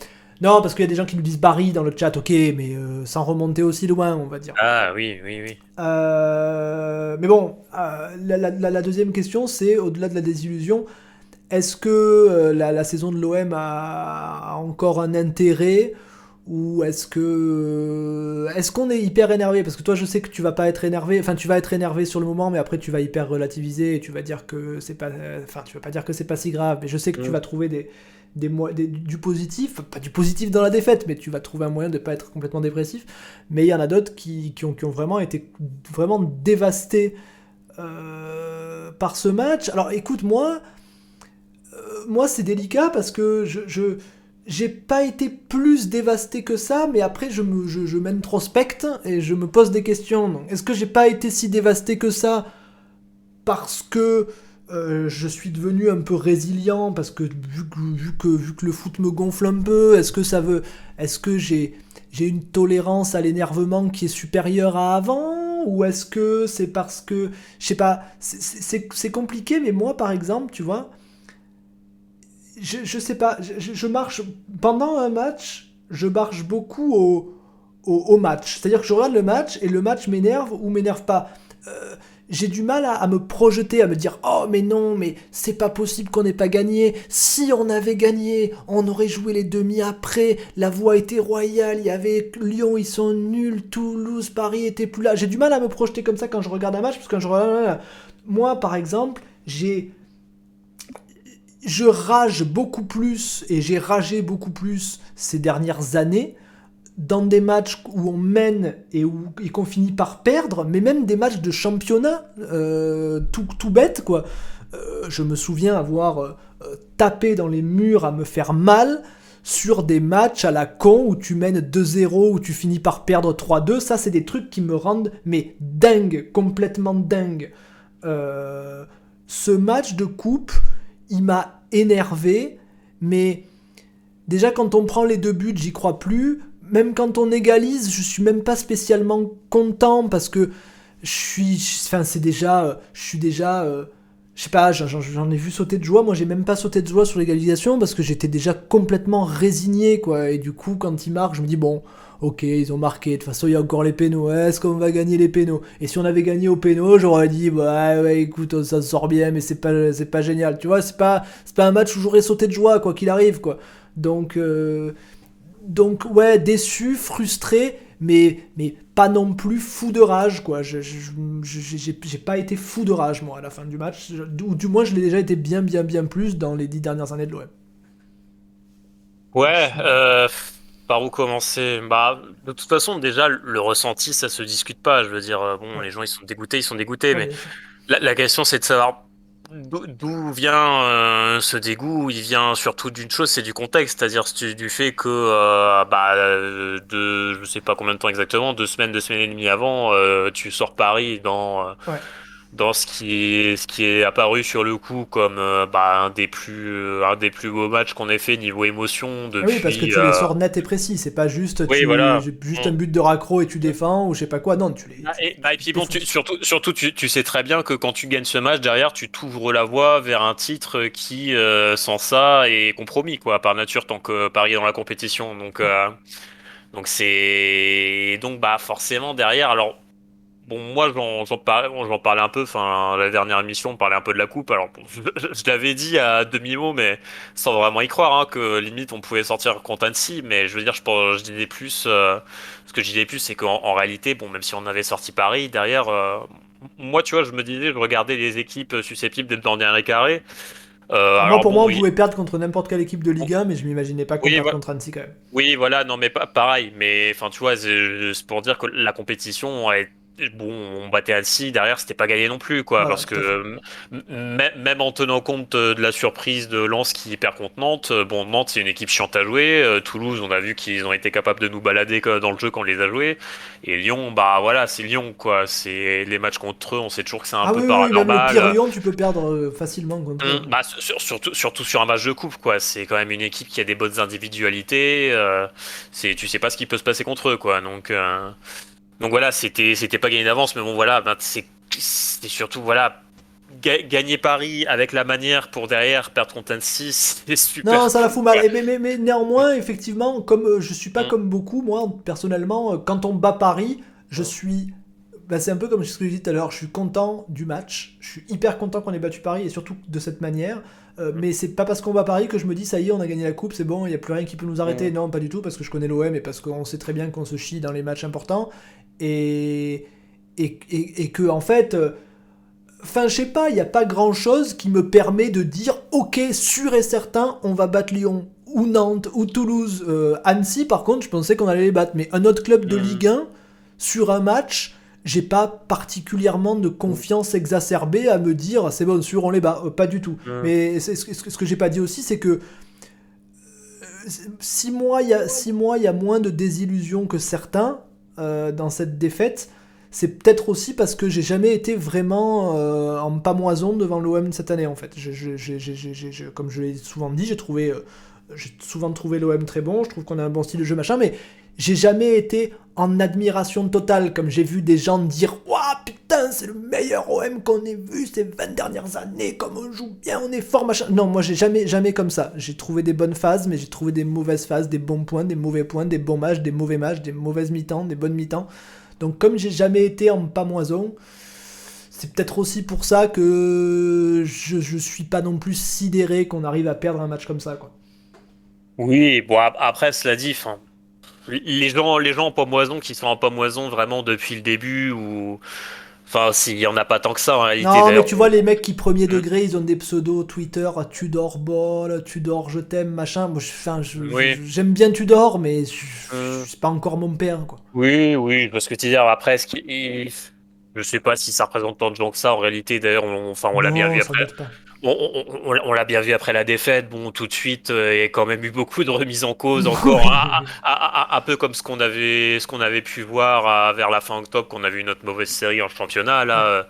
non, parce qu'il y a des gens qui nous disent Barry dans le chat, ok, mais euh, sans remonter aussi loin, on va dire. Ah oui, oui, oui. Euh, mais bon, la, la, la, deuxième question, c'est au-delà de la désillusion, est-ce que la, la, saison de l'OM a, a, encore un intérêt ou est-ce que est-ce qu'on est hyper énervé? Parce que toi je sais que tu vas pas être énervé enfin tu vas être énervé sur le moment mais après tu vas hyper relativiser et tu vas dire que c'est pas enfin tu vas pas dire que c'est pas si grave mais je sais que mmh. tu vas trouver des, des, des, du positif pas du positif dans la défaite mais tu vas trouver un moyen de pas être complètement dépressif. Mais il y en a d'autres qui, qui, ont, qui ont vraiment été vraiment dévastés euh, par ce match. Alors écoute moi euh, moi c'est délicat parce que je, je j'ai pas été plus dévasté que ça, mais après je me je, je m'introspecte et je me pose des questions. Est-ce que j'ai pas été si dévasté que ça parce que euh, je suis devenu un peu résilient parce que vu que, vu le foot me gonfle un peu, est-ce que ça veut est-ce que j'ai j'ai une tolérance à l'énervement qui est supérieure à avant ou est-ce que c'est parce que je sais pas, c'est compliqué mais moi par exemple, tu vois, je, sais pas, je, marche pendant un match, je marche beaucoup au, au, match. C'est-à-dire que je regarde le match et le match m'énerve ou m'énerve pas. Euh, j'ai du mal à, me projeter, à me dire oh mais non, mais c'est pas possible qu'on n'ait pas gagné. Si on avait gagné, on aurait joué les demi après. La voie était royale. Il y avait Lyon, ils sont nuls. Toulouse, Paris était plus là. J'ai du mal à me projeter comme ça quand je regarde un match parce que je regarde, moi par exemple, j'ai je rage beaucoup plus et j'ai ragé beaucoup plus ces dernières années dans des matchs où on mène et, où, qu'on finit par perdre, mais même des matchs de championnat, euh, tout, tout bête quoi. Euh, je me souviens avoir euh, tapé dans les murs à me faire mal sur des matchs à la con où tu mènes 2-0, où tu finis par perdre 3-2. Ça, c'est des trucs qui me rendent mais dingue, complètement dingue. Ce match de coupe, il m'a énervé, mais déjà quand on prend les deux buts, j'y crois plus. Même quand on égalise, je suis même pas spécialement content parce que je suis, déjà, je suis déjà, euh, je sais pas, j'en ai vu sauter de joie. Moi, j'ai même pas sauté de joie sur l'égalisation parce que j'étais déjà complètement résigné, quoi. Et du coup, quand il marque, je me dis bon, ok, ils ont marqué, de toute façon, il y a encore les pénaux, est-ce qu'on va gagner les pénaux? Et si on avait gagné au pénaux, j'aurais dit, bah ouais, écoute, ça sort bien, mais c'est pas, pas génial, tu vois, c'est pas, pas un match où j'aurais sauté de joie, quoi qu'il arrive, quoi. Donc, euh, donc, ouais, déçu, frustré, mais, mais pas non plus fou de rage, quoi. J'ai pas été fou de rage, moi, à la fin du match, ou du moins, je l'ai déjà été bien, bien, bien plus dans les dix dernières années de l'OM. Ouais, euh, par où commencer. Bah, de toute façon, déjà, le ressenti, ça se discute pas. Je veux dire, bon, les gens, ils sont dégoûtés, ils sont dégoûtés, mais La, question, c'est de savoir d'où vient euh, ce dégoût. Il vient surtout d'une chose, c'est du contexte, c'est-à-dire du fait que, euh, bah, de, je sais pas combien de temps exactement, deux semaines, deux semaines et demie avant, tu sors Paris dans dans ce qui est ce qui est apparu sur le coup comme euh, bah, un des plus euh, un des plus beaux matchs qu'on ait fait niveau émotion depuis. Ah oui, parce que tu les euh, sors net et précis. C'est pas juste oui, voilà. juste un but de raccro et tu défends ou je sais pas quoi. Non, tu les. Ah, et, bah, et puis bon, surtout surtout tu, tu, sais très bien que quand tu gagnes ce match derrière, tu t'ouvres la voie vers un titre qui sans ça est compromis quoi par nature tant que Paris est dans la compétition. Donc donc c'est donc bah forcément derrière alors Bon, moi, j'en parlais, j'en parlais un peu. Enfin, la dernière émission, on parlait un peu de la coupe. Alors, je, l'avais dit à demi mot, mais sans vraiment y croire, hein, que limite on pouvait sortir contre Annecy. Mais je veux dire, je, je disais plus. Euh, ce que je disais plus, c'est qu'en en réalité, bon, même si on avait sorti Paris derrière, euh, moi, tu vois, je me disais, je regardais les équipes susceptibles d'être dans le dernier carré. Euh, moi, pour moi, on pouvait perdre contre n'importe quelle équipe de Ligue 1, mais je m'imaginais pas qu'on oui, contre Annecy quand même. Oui, voilà, non, mais pas pareil. Mais enfin, tu vois, c'est pour dire que la compétition est bon, on battait Annecy, derrière, c'était pas gagné non plus, quoi, parce que même en tenant compte de la surprise de Lens qui perd contre Nantes, euh, bon, Nantes, c'est une équipe chiante à jouer, euh, Toulouse, on a vu qu'ils ont été capables de nous balader dans le jeu quand on les a joués, et Lyon, bah voilà, c'est Lyon, quoi, c'est les matchs contre eux, on sait toujours que c'est un ah peu oui, paranormal. Oui, Lyon, tu peux perdre euh, facilement contre eux. Mmh, bah, surtout, surtout sur un match de coupe, quoi, c'est quand même une équipe qui a des bonnes individualités, c'est, tu sais pas ce qui peut se passer contre eux, quoi, donc... Donc voilà, c'était c'était pas gagné d'avance, mais bon voilà, ben, c'était surtout voilà gagner Paris avec la manière pour derrière perdre contre Annecy, c'est super. Non, ça la fout mal. Mais, mais, néanmoins, effectivement, comme euh, je suis pas mm. comme beaucoup, moi personnellement, euh, quand on bat Paris, je mm. suis. Ben, c'est un peu comme ce que je disais tout à l'heure, je suis content du match, je suis hyper content qu'on ait battu Paris et surtout de cette manière. Euh, mm. mais c'est pas parce qu'on bat Paris que je me dis ça y est, on a gagné la coupe, c'est bon, il n'y a plus rien qui peut nous arrêter. Non, pas du tout, parce que je connais l'OM et parce qu'on sait très bien qu'on se chie dans les matchs importants et, et, et, que en fait, euh, enfin je sais pas, il n'y a pas grand chose qui me permet de dire ok, sûr et certain, on va battre Lyon ou Nantes ou Toulouse. Euh, Annecy, par contre, je pensais qu'on allait les battre, mais un autre club de mm. Ligue 1 sur un match. J'ai pas particulièrement de confiance exacerbée à me dire c'est bon, sûr, on les bat. Euh, pas du tout. Mm. Mais ce, ce que j'ai pas dit aussi, c'est que six mois, il y a six mois, il y a moins de désillusions que certains. Euh, dans cette défaite, c'est peut-être aussi parce que j'ai jamais été vraiment euh, en pamoison devant l'OM cette année en fait. comme je l'ai souvent dit, j'ai euh, j'ai souvent trouvé l'OM très bon. Je trouve qu'on a un bon style de jeu machin, mais j'ai jamais été en admiration totale comme j'ai vu des gens dire Waouh putain c'est le meilleur OM qu'on ait vu ces 20 dernières années, comme on joue bien, on est fort machin. Non moi j'ai jamais jamais comme ça. J'ai trouvé des bonnes phases mais j'ai trouvé des mauvaises phases, des bons points, des mauvais points, des bons matchs, des mauvais matchs, des mauvaises mi-temps, des bonnes mi-temps. Donc comme j'ai jamais été en pamoison, c'est peut-être aussi pour ça que je, je suis pas non plus sidéré qu'on arrive à perdre un match comme ça quoi. Oui, bon après cela dit, fin, les gens, les gens en qui sont en moison vraiment depuis le début ou. Enfin, s'il y en a pas tant que ça en réalité. Non, mais tu vois, les mecs qui premier mm. degré, ils ont des pseudos Twitter, Tudor Ball, Tudor je t'aime, machin. Moi, j'aime bien Tudor, mais mm. c'est pas encore mon père, quoi. Oui, oui, parce que tu dis après, ce qui. Je sais pas si ça représente tant de gens que ça en réalité. D'ailleurs, on, enfin, on l'a bien vu après on, l'a bien vu après la défaite. Bon, tout de suite, euh, il y a quand même eu beaucoup de remises en cause encore, un, peu comme ce qu'on avait, ce qu'on avait pu voir vers la fin octobre, qu'on avait eu notre mauvaise série en championnat là. Euh,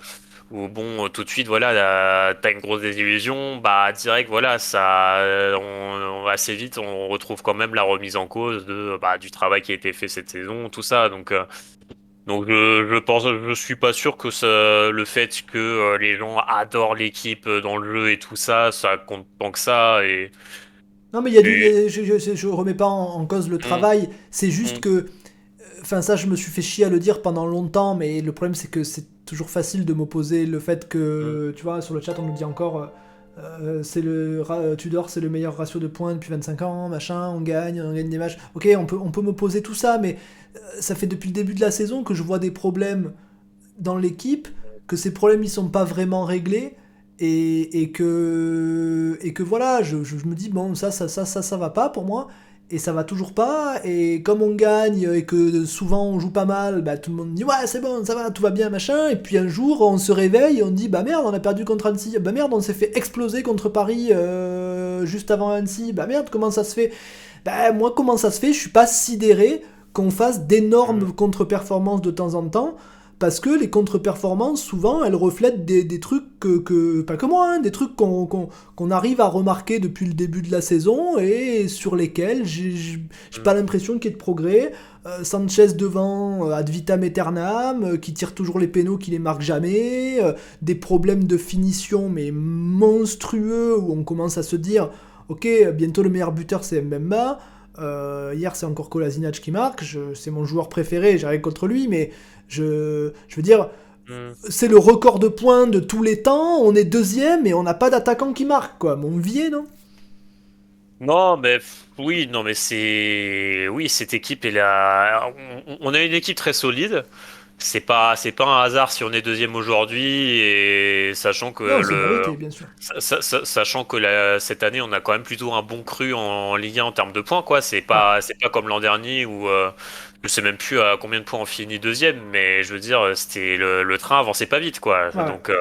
où bon, tout de suite, voilà, t'as une grosse désillusion, bah direct, voilà, ça, on, assez vite, on retrouve quand même la remise en cause de, bah, du travail qui a été fait cette saison, tout ça. Donc, euh, donc je, je pense, je suis pas sûr que ça, le fait que euh, les gens adorent l'équipe euh, dans le jeu et tout ça, ça compte tant que ça. Et non mais il y a du, je, je, je, remets pas en, cause le mm. travail, c'est juste mm. que, enfin ça je me suis fait chier à le dire pendant longtemps, mais le problème c'est que c'est toujours facile de m'opposer le fait que, mm. tu vois, sur le chat on nous dit encore. Euh, c'est le Tudor, c'est le meilleur ratio de points depuis 25 ans, machin, on gagne, on gagne des matchs. Ok, on peut, on peut m'opposer tout ça, mais euh, ça fait depuis le début de la saison que je vois des problèmes dans l'équipe, que ces problèmes ils sont pas vraiment réglés et, et que et que voilà, je, je, me dis bon ça ça ça ça ça va pas pour moi et ça va toujours pas. Et comme on gagne et que souvent on joue pas mal, bah, tout le monde dit ouais c'est bon, ça va, tout va bien, machin. Et puis un jour on se réveille on dit bah merde, on a perdu contre Annecy. Bah merde, on s'est fait exploser contre Paris euh, juste avant Annecy. Bah merde, comment ça se fait? Bah moi comment ça se fait? Je suis pas sidéré qu'on fasse d'énormes mmh. contre-performances de temps en temps parce que les contre-performances, souvent, elles reflètent des, trucs que, pas que moi, hein, des trucs qu'on arrive à remarquer depuis le début de la saison et sur lesquels j'ai pas l'impression qu'il y ait de progrès. Euh, Sanchez devant, euh, ad vitam aeternam, euh, qui tire toujours les pénaux, qui les marque jamais, des problèmes de finition mais monstrueux où on commence à se dire, ok, bientôt le meilleur buteur c'est Mbemba. Hier, c'est encore Kolasinac qui marque. C'est mon joueur préféré, j'arrive contre lui, mais je, je veux dire, hmm. c'est le record de points de tous les temps. On est deuxième et on n'a pas d'attaquant qui marque, quoi. Mon vieux, non? Non, mais oui, non, mais c'est. Oui, cette équipe, elle a. On a une équipe très solide. C'est pas, c'est pas un hasard si on est deuxième aujourd'hui et sachant que le, bien sûr. sachant que la, cette année on a quand même plutôt un bon cru en, Ligue 1 en termes de points quoi. C'est pas, c'est pas comme l'an dernier où euh, je sais même plus à combien de points on finit deuxième, mais je veux dire, c'était le, train avançait pas vite, quoi. Donc euh,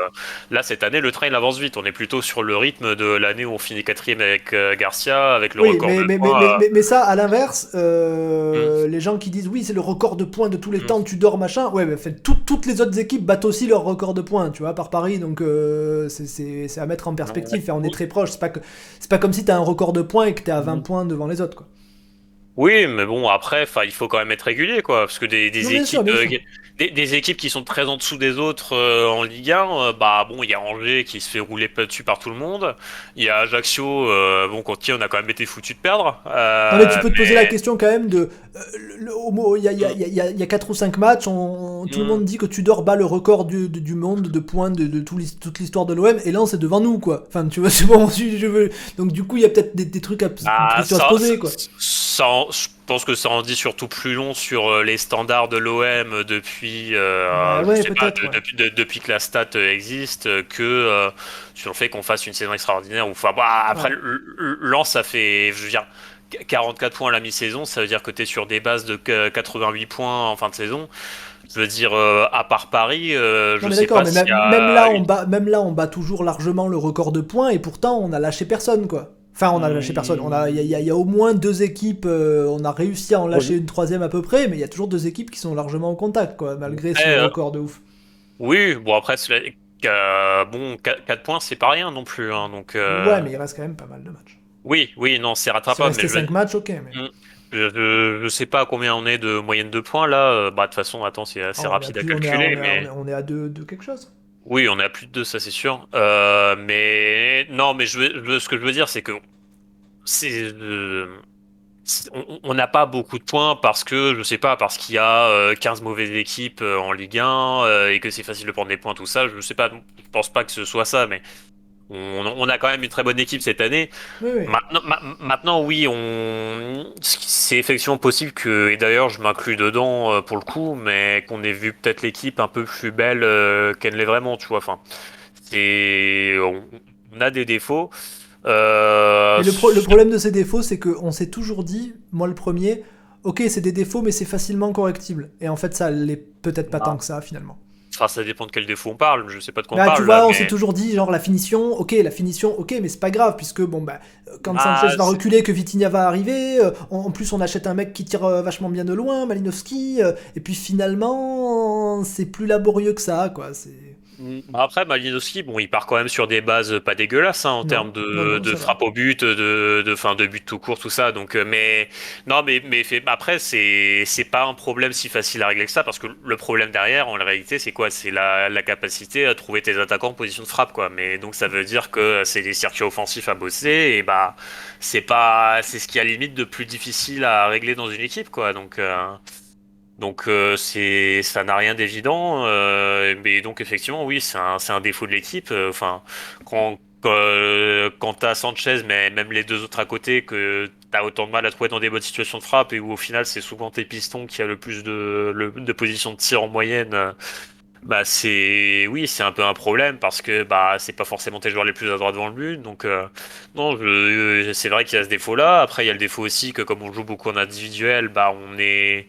là, cette année, le train il avance vite. On est plutôt sur le rythme de l'année où on finit quatrième avec euh, Garcia, avec le record mais, de mais, points. Mais, ça, à l'inverse, euh, hmm. les gens qui disent oui, c'est le record de points de tous les hmm. temps, tu dors, machin. Ouais, mais fait, toutes les autres équipes battent aussi leur record de points, tu vois, par Paris. Donc c'est à mettre en perspective. on est très proche. C'est pas, que, pas comme si tu as un record de points et que tu es à 20 hmm. points devant les autres, quoi. Oui, mais bon, après, il faut quand même être régulier, quoi, parce que des, des équipes, euh, des, équipes qui sont très en dessous des autres euh, en Ligue 1, euh, bah bon, il y a Angers qui se fait rouler dessus par tout le monde, il y a Ajaccio, bon, contre qui on a quand même été foutu de perdre. non, mais tu peux te poser la question quand même de, il y a, y, y, 4 ou 5 matchs, tout le mm. monde dit que tu dors bas le record du, du monde de points de, de toute l'histoire de l'OM, et là, c'est devant nous, quoi. Enfin, tu vois, c'est bon, je veux, donc du coup, il y a peut-être des, trucs à, ah, se poser, quoi je pense que ça en dit surtout plus long sur euh, les standards de l'OM depuis, euh, depuis, que la stat euh, existe que sur le fait qu'on fasse une saison extraordinaire. Enfin, bah, après, Lens, ça fait, je veux dire, 44 points à la mi-saison, ça veut dire que tu es sur des bases de 88 points en fin de saison. Je veux dire, à part Paris, je sais pas même, même, là, on bat, même là, on bat toujours largement le record de points et pourtant, on a lâché personne, quoi. Enfin, on a lâché personne. On a, il y, a au moins deux équipes. Euh, on a réussi à en lâcher une troisième à peu près, mais il y a toujours deux équipes qui sont largement en contact, quoi, malgré ce euh, record de ouf. Oui, bon après, euh, bon, 4, points, c'est pas rien non plus, hein, donc. Ouais, mais il reste quand même pas mal de matchs. Oui, oui, non, c'est rattrapable. C'est 5 matchs, ok. Mais... Mm. Je, je, sais pas à combien on est de moyenne de points là. Bah de toute façon, attends, c'est assez ah, rapide à calculer, mais on est à 2 de quelque chose. Oui, on est à plus de 2, ça c'est sûr. Euh, mais non, mais ce que je veux dire, c'est que c'est euh, on n'a pas beaucoup de points parce que, je sais pas, parce qu'il y a 15 euh, mauvaises équipes en Ligue 1 et que c'est facile de prendre des points, tout ça. Je sais pas, je pense pas que ce soit ça, mais on, a quand même une très bonne équipe cette année. Maintenant, maintenant, oui, on... c'est effectivement possible que, et d'ailleurs je m'inclus dedans pour le coup, mais qu'on ait vu peut-être l'équipe un peu plus belle qu'elle l'est vraiment, tu vois. Enfin, c'est... on a des défauts. Euh... le, problème de ces défauts, c'est qu'on s'est toujours dit, moi le premier, ok, c'est des défauts, mais c'est facilement correctible. Et en fait, ça l'est peut-être pas ah. tant que ça, finalement. Enfin, ça dépend de quel défaut on parle, je sais pas de quoi on bah, parle. Tu vois, on s'est toujours dit, genre, la finition, ok, la finition, ok, mais c'est pas grave, puisque, bon, bah, quand ah, Sanchez va reculer, que Vitinha va arriver, euh, en plus, on achète un mec qui tire euh, vachement bien de loin, Malinowski, euh, et puis finalement, c'est plus laborieux que ça, quoi, c'est... Mm. Après, Malinowski, bon, il part quand même sur des bases pas dégueulasses hein, en termes de, de frappe au but, de, de, fin, de but tout court, tout ça. Donc, euh, mais non, mais, mais après, c'est c'est pas un problème si facile à régler que ça, parce que le problème derrière, en réalité, c'est quoi? C'est la, la, capacité à trouver tes attaquants en position de frappe, quoi. Mais donc, ça veut dire que c'est des circuits offensifs à bosser, et bah, c'est pas, c'est ce qui a limite de plus difficile à régler dans une équipe, quoi. Donc. Euh, donc euh, ça n'a rien d'évident, euh, mais donc effectivement oui c'est un, défaut de l'équipe. Euh, enfin quand quand t'as Sanchez, mais même les deux autres à côté, que t'as autant de mal à trouver dans des bonnes situations de frappe et où au final c'est souvent tes pistons qui a le plus de, de positions de tir en moyenne bah c'est oui c'est un peu un problème parce que bah c'est pas forcément tes joueurs les plus adroits devant le but donc euh, non c'est vrai qu'il y a ce défaut là après il y a le défaut aussi que comme on joue beaucoup en individuel bah on est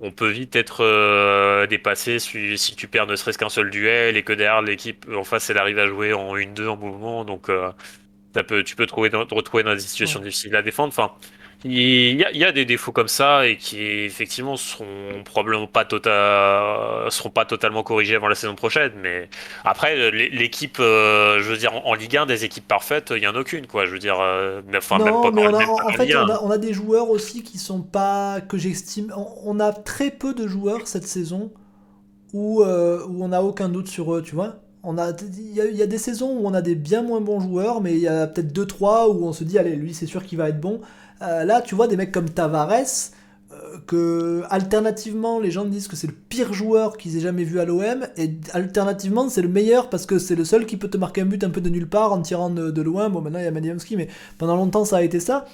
on peut vite être euh, dépassé si, si, tu perds ne serait-ce qu'un seul duel et que derrière l'équipe en face elle arrive à jouer en 1-2 en mouvement. Donc euh, ça peut tu peux trouver te retrouver dans des situations difficiles à défendre. Enfin il y, a, des défauts comme ça et qui effectivement seront probablement pas tota-, seront pas totalement corrigés avant la saison prochaine. Mais après, l'équipe, euh, je veux dire, en, Ligue 1, des équipes parfaites, il y en a aucune, quoi. Je veux dire, euh, enfin, même pas mais on a, en, fait, on a, des joueurs aussi qui sont pas que j'estime. On, a très peu de joueurs cette saison où, euh, où on n'a aucun doute sur eux, tu vois. On a, il y, a des saisons où on a des bien moins bons joueurs, mais il y a peut-être 2-3 où on se dit, allez, lui, c'est sûr qu'il va être bon. Euh, là, tu vois des mecs comme Tavares, euh, que alternativement, les gens disent que c'est le pire joueur qu'ils aient jamais vu à l'OM, et alternativement, c'est le meilleur parce que c'est le seul qui peut te marquer un but un peu de nulle part en tirant de, loin. Bon, maintenant il y a Maniamski, mais pendant longtemps ça a été ça.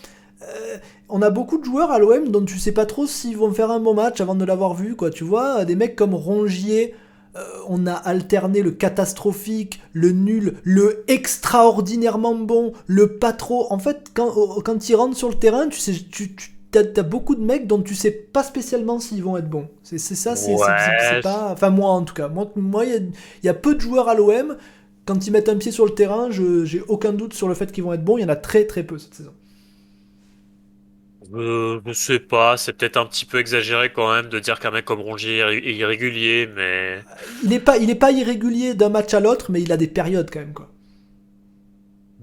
Euh, on a beaucoup de joueurs à l'OM dont tu sais pas trop s'ils vont faire un bon match avant de l'avoir vu, quoi. Tu vois, des mecs comme Rongier, euh, on a alterné le catastrophique, le nul, le extraordinairement bon, le pas trop. En fait, quand, quand ils rentrent sur le terrain, tu sais, tu, as, beaucoup de mecs dont tu sais pas spécialement s'ils vont être bons. C'est ça, c'est pas. Enfin, moi en tout cas. Moi, il y, a peu de joueurs à l'OM. Quand ils mettent un pied sur le terrain, je j'ai aucun doute sur le fait qu'ils vont être bons. Il y en a très très peu cette saison. Euh, je sais pas, c'est peut-être un petit peu exagéré quand même de dire qu'un mec comme Rongier est irrégulier, mais. Il n'est pas, il est pas irrégulier d'un match à l'autre, mais il a des périodes quand même, quoi.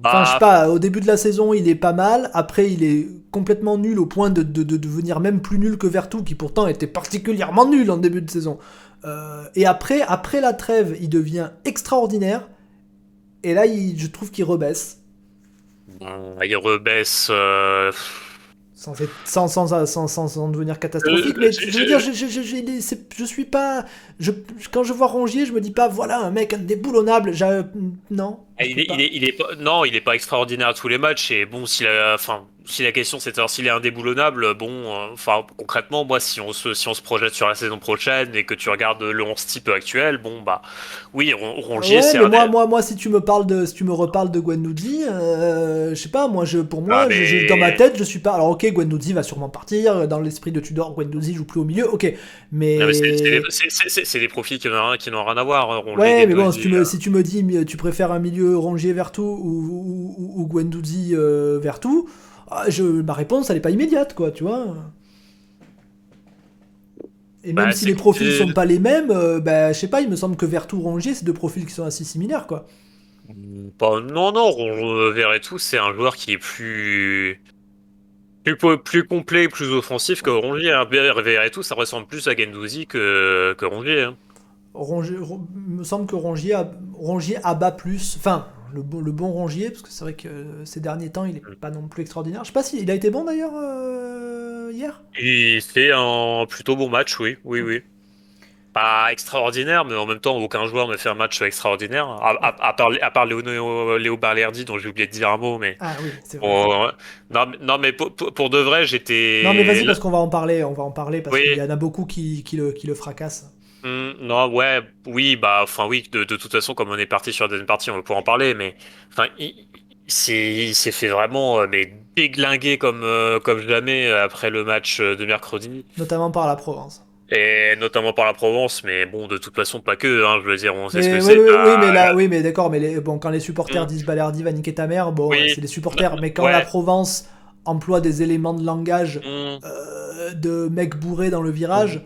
Enfin, je sais bah, pas, au début de la saison, il est pas mal. Après, il est complètement nul au point de, devenir même plus nul que Vertou, qui pourtant était particulièrement nul en début de saison. Euh, et après, après la trêve, il devient extraordinaire. Et là, je trouve qu'il rebaisse. il rebaisse. Euh, sans, sans, sans, sans, devenir catastrophique. Euh, mais je, veux dire, je, je, je, suis pas. Je, quand je vois Rongier, je me dis pas, voilà, un mec indéboulonnable. Non. Ah, il est, il est, il est, pas, non, il est pas extraordinaire à tous les matchs. Et bon, s'il a. Enfin, si la question c'est de savoir s'il est indéboulonnable, bon, euh, enfin concrètement, moi, si on se si on se projette sur la saison prochaine et que tu regardes le 11 type actuel, bon bah oui, Rongier, c'est moi, moi, moi, si tu me parles de, si tu me reparles de Guendouzi, euh, je sais pas, moi, je, pour moi, ah, dans ma tête, je suis pas. Alors ok, Guendouzi va sûrement partir. Dans l'esprit de Tudor, Guendouzi joue plus au milieu, ok, mais, c'est des profils qui n'ont rien, rien à voir. ouais, mais bon, si tu, me, si tu me dis, tu préfères un milieu Rongier Vertou ou, ou, ou Guendouzi euh, Vertou. Ah, je, ma réponse, elle n'est pas immédiate, quoi, tu vois. Et même bah, si les profils sont pas les mêmes, euh, bah, je sais pas, il me semble que Vertou Rongier, c'est deux profils qui sont assez similaires, quoi. non, non, Vertou, c'est un joueur qui est plus... plus, plus complet, plus offensif que Rongier. Hein. Vertou, ça ressemble plus à Gendouzi que, que Rongier. Hein. Rongier, me semble que Rongier, Rongier abat plus. Enfin, le, le, bon Rongier, parce que c'est vrai que ces derniers temps, il n'est pas non plus extraordinaire. Je sais pas si il a été bon d'ailleurs euh, hier? Il fait un plutôt bon match, oui, oui, oui. Pas extraordinaire, mais en même temps, aucun joueur ne fait un match extraordinaire. À, part, à part Léo, Léo Barlerdi, dont j'ai oublié de dire un mot, mais. Ah oui, c'est vrai. non, mais pour, pour, de vrai, j'étais. Non, mais vas-y, parce qu'on va en parler, on va en parler, parce qu'il y en a beaucoup qui, qui, le, qui le fracassent. Mmh, non, ouais, oui, bah, enfin, oui, de, de, toute façon, comme on est parti sur la deuxième partie, on va pouvoir en parler, mais enfin, il, s'est fait vraiment euh, mais déglinguer comme, euh, comme jamais euh, après le match de mercredi. Notamment par la Provence. Et notamment par la Provence, mais bon, de toute façon, pas que, hein, je veux dire, on sait ce que oui, c'est. Oui, oui, mais là, oui, mais d'accord, mais les, bon, quand les supporters mmh. disent Balerdi va niquer ta mère, bon, c'est des supporters, mais quand la Provence emploie des éléments de langage mmh. de mecs bourrés dans le virage,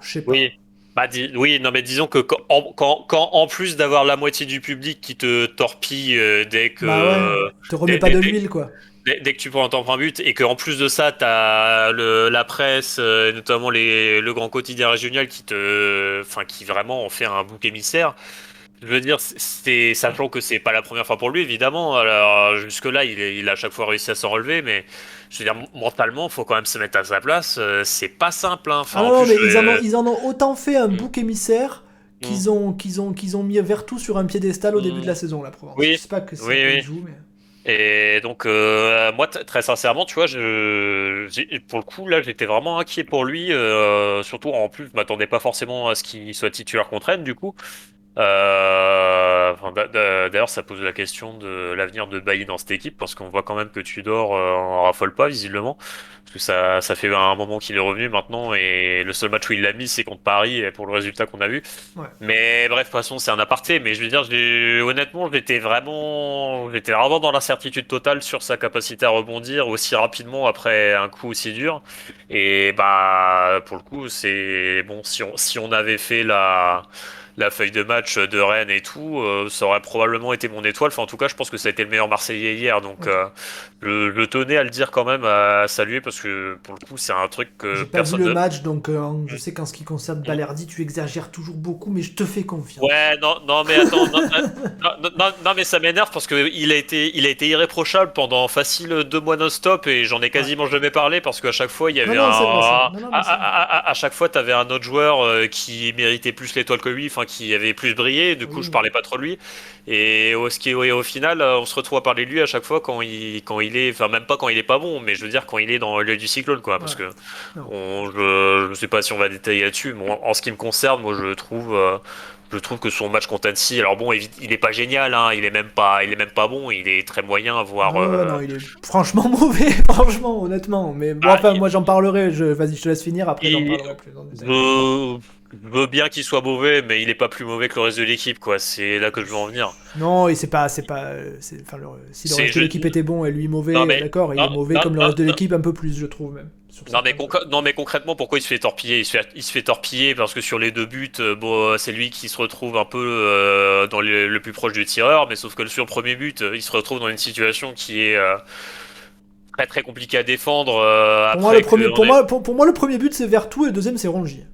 je sais pas. Oui. Bah, oui, non, mais disons que quand, quand, quand en plus d'avoir la moitié du public qui te torpille euh, dès que. Bah te remets pas de l'huile, quoi. Dès, que tu prends un temps un but et qu'en plus de ça, tu as la presse, euh, notamment les, le grand quotidien régional qui te. Enfin, qui vraiment en fait un bouc émissaire. Je veux dire, c'est sachant que c'est pas la première fois pour lui, évidemment. Alors jusque-là, il, il, a à chaque fois réussi à s'en relever, mais je veux dire, mentalement, faut quand même se mettre à sa place. Euh, c'est pas simple. Hein. ah non, mais ils, en ont, ils, en ont, autant fait un mm. bouc émissaire qu'ils mm. ont, qu'ils ont, qu'ils ont mis Vertou sur un piédestal au début de la mm. saison, la Provence. Oui. Je sais pas que c'est joue, mais... Et donc, euh, moi, très sincèrement, tu vois, je, pour le coup, là, j'étais vraiment inquiet pour lui. Euh, surtout, en plus, je m'attendais pas forcément à ce qu'il soit titulaire contre Rennes, du coup. Euh, D'ailleurs, ça pose la question de l'avenir de Bailly dans cette équipe, parce qu'on voit quand même que Tudor euh, en raffole pas, visiblement. Parce que ça, ça fait un moment qu'il est revenu maintenant, et le seul match où il l'a mis, c'est contre Paris, pour le résultat qu'on a vu. Mais bref, de toute façon, c'est un aparté. Mais je veux dire, honnêtement, j'étais vraiment, j'étais vraiment dans l'incertitude totale sur sa capacité à rebondir aussi rapidement après un coup aussi dur. Et bah, pour le coup, c'est bon, si on, si on avait fait la la feuille de match de Rennes et tout, euh, ça aurait probablement été mon étoile. Enfin, en tout cas, je pense que ça a été le meilleur Marseillais hier. Donc, euh, je, tenais à le dire quand même, à saluer, parce que pour le coup, c'est un truc que J'ai pas vu le match, donc euh, je sais qu'en ce qui concerne Balerdi, tu exagères toujours beaucoup, mais je te fais confiance. Ouais, non, non mais attends, non, mais ça m'énerve parce qu'il a, été, il a été irréprochable pendant facile deux mois non-stop et j'en ai quasiment jamais parlé parce qu'à chaque fois, il y avait un. À, chaque fois, tu avais un autre joueur qui méritait plus l'étoile que lui. Enfin, qui avait plus brillé. Du coup, je parlais pas trop de lui. Et au, ski, au final, on se retrouve à parler de lui à chaque fois quand il, quand il est, enfin même pas quand il est pas bon, mais je veux dire quand il est dans l'œil du cyclone, quoi. Parce que je, ne sais pas si on va détailler là-dessus. Mais en, ce qui me concerne, moi, je trouve. Euh, je trouve que son match contre Annecy, alors bon, il est pas génial, hein, il est même pas, il est même pas bon, il est très moyen, voire. Non, euh, non, il est franchement mauvais, franchement, honnêtement. Mais bon, ah, enfin, moi j'en parlerai. Je, vas-y, je te laisse finir. Après, j'en parlerai plus. Je veux bien qu'il soit mauvais, mais il est pas plus mauvais que le reste de l'équipe, quoi. C'est là que je veux en venir. Non, et c'est pas, c'est pas, enfin, si le reste de l'équipe était bon et lui mauvais, d'accord, il est mauvais comme le reste de l'équipe un peu plus, je trouve même. Non mais, non mais, concrètement, pourquoi il se fait torpiller? Il se fait, il se fait torpiller parce que sur les deux buts, euh, bon, c'est lui qui se retrouve un peu euh, dans le, plus proche du tireur, mais sauf que sur le premier but, il se retrouve dans une situation qui est euh, très très compliquée à défendre. pour, moi, le premier, pour, moi, pour, moi, le premier but c'est Vertou et le deuxième c'est Rongier.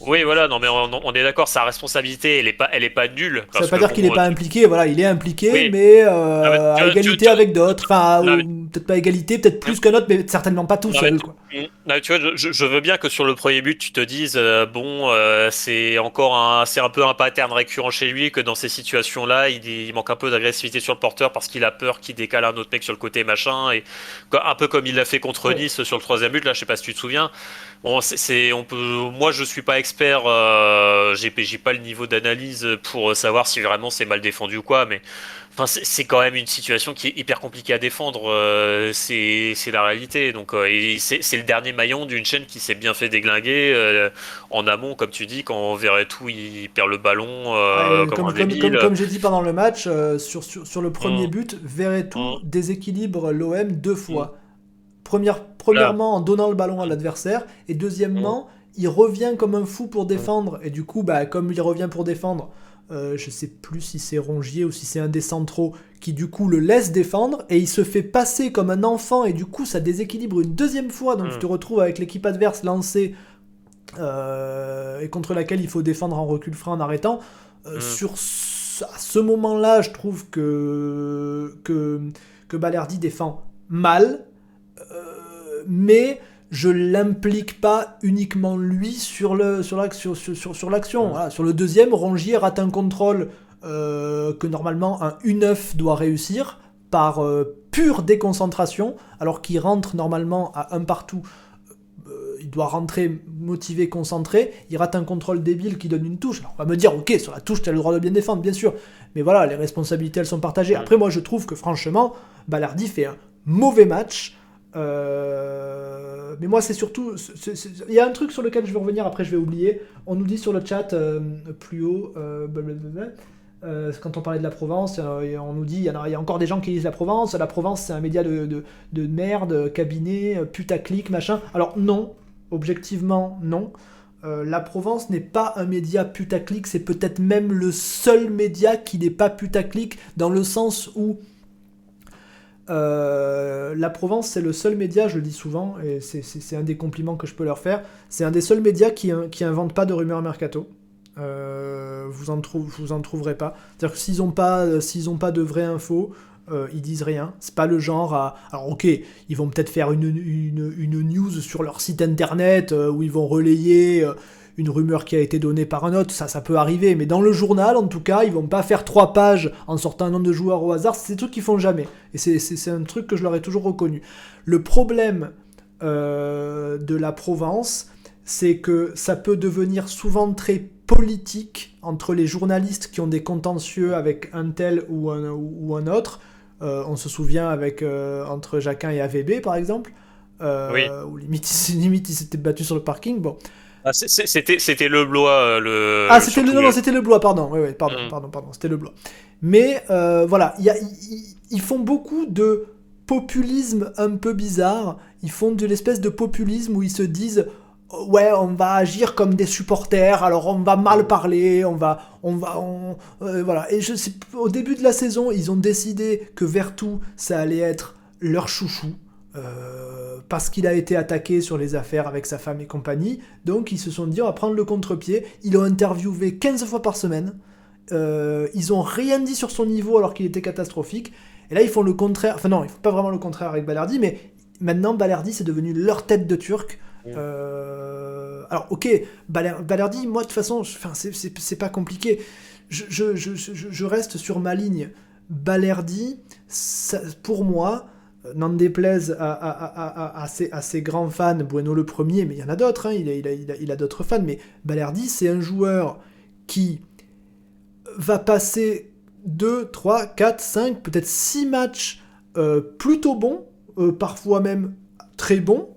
Oui, voilà, non, mais on, est d'accord, sa responsabilité, elle est pas, elle est pas nulle. Ça veut pas dire qu'il est pas impliqué, voilà, il est impliqué, mais euh, à égalité avec d'autres. Enfin, peut-être pas égalité, peut-être plus qu'un autre, mais certainement pas tout seul. Quoi. tu vois, je, veux bien que sur le premier but, tu te dises, euh, bon, euh, c'est encore un, c'est un peu un pattern récurrent chez lui, que dans ces situations-là, il, manque un peu d'agressivité sur le porteur parce qu'il a peur qu'il décale un autre mec sur le côté, machin, et un peu comme il l'a fait contre Nice sur le troisième but, là, je sais pas si tu te souviens. Bon, c'est, on peut, moi, je suis pas expert, euh, j'ai, pas le niveau d'analyse pour savoir si vraiment c'est mal défendu ou quoi, mais enfin, c'est, quand même une situation qui est hyper compliquée à défendre. Euh, c'est, la réalité. Donc, euh, c'est, le dernier maillon d'une chaîne qui s'est bien fait déglinguer en amont, comme tu dis, quand tout, il perd le ballon comme, j'ai dit pendant le match, sur, sur, sur, le premier mm. but, verrait tout mm. déséquilibre l'OM deux fois. Première, premièrement, en donnant le ballon à l'adversaire, et deuxièmement, il revient comme un fou pour défendre, et du coup, bah, comme il revient pour défendre, euh, je sais plus si c'est Rongier ou si c'est un des centraux qui du coup le laisse défendre et il se fait passer comme un enfant et du coup ça déséquilibre une deuxième fois donc tu te retrouves avec l'équipe adverse lancée euh, et contre laquelle il faut défendre en recul frein en arrêtant. Euh, sur à ce moment-là, je trouve que, que, que Balerdi défend mal, mais je l'implique pas uniquement lui sur le sur l'action sur, sur, l'action. Sur le deuxième, Rongier rate un contrôle euh, que normalement un U9 doit réussir par euh, pure déconcentration, alors qu'il rentre normalement à un partout. Euh, il doit rentrer motivé, concentré. Il rate un contrôle débile qui donne une touche. Alors on va me dire, ok, sur la touche, tu as le droit de bien défendre, bien sûr. Mais voilà, les responsabilités, elles sont partagées. Après, moi, je trouve que franchement, Ballardi fait un mauvais match. Euh, mais moi, c'est surtout. Il y a un truc sur lequel je vais revenir, après je vais oublier. On nous dit sur le chat euh, plus haut, euh, quand on parlait de la Provence, on nous dit il y, a, encore des gens qui disent la Provence. La Provence, c'est un média de, de, merde, cabinet, putaclic, machin. Alors, non, objectivement, non. la Provence n'est pas un média putaclic, c'est peut-être même le seul média qui n'est pas putaclic, dans le sens où euh, la Provence, c'est le seul média, je le dis souvent, et c'est un des compliments que je peux leur faire, c'est un des seuls médias qui, qui inventent pas de rumeurs mercato. Euh, vous, en trouverez pas. C'est-à-dire que s'ils n'ont pas, pas de vraies infos, euh, ils disent rien. C'est pas le genre à. Alors, ok, ils vont peut-être faire une, une, news sur leur site internet où ils vont relayer une rumeur qui a été donnée par un autre, ça, ça peut arriver. Mais dans le journal, en tout cas, ils vont pas faire trois pages en sortant un nom de joueur au hasard. C'est des trucs qu'ils font jamais. Et c'est un truc que je leur ai toujours reconnu. Le problème euh, de la Provence, c'est que ça peut devenir souvent très politique entre les journalistes qui ont des contentieux avec un tel ou un, ou un autre. Euh, on se souvient avec euh, entre Jacquin et AVB par exemple. Euh, Ou limite, limite ils s'étaient battus sur le parking. Bon. Ah, c'était c'était le Blois le. Ah c'était le non, c'était le Blois pardon oui, oui pardon mm. pardon pardon c'était le Blois. Mais voilà ils font beaucoup de populisme un peu bizarre. Ils font de l'espèce de populisme où ils se disent ouais, on va agir comme des supporters, alors on va mal parler, on va, on va, euh, voilà. Et je sais, au début de la saison, ils ont décidé que Vertou, ça allait être leur chouchou. Euh, parce qu'il a été attaqué sur les affaires avec sa femme et compagnie. Donc ils se sont dit on va prendre le contre-pied. Ils l'ont interviewé 15 fois par semaine. Euh, ils ont rien dit sur son niveau alors qu'il était catastrophique. Et là ils font le contraire. Enfin non, ils font pas vraiment le contraire avec Balerdi, mais maintenant Balerdi c'est devenu leur tête de turc. Euh, alors, ok, Balerdi, moi, de toute façon, c'est pas compliqué. Je, reste sur ma ligne. Balerdi, pour moi, n'en déplaise à, ses, grands fans, Bueno le premier, mais il y en a d'autres, hein, il a, d'autres fans, mais Balerdi, c'est un joueur qui va passer 2, 3, 4, 5, peut-être 6 matchs euh, plutôt bons, euh, parfois même très bons,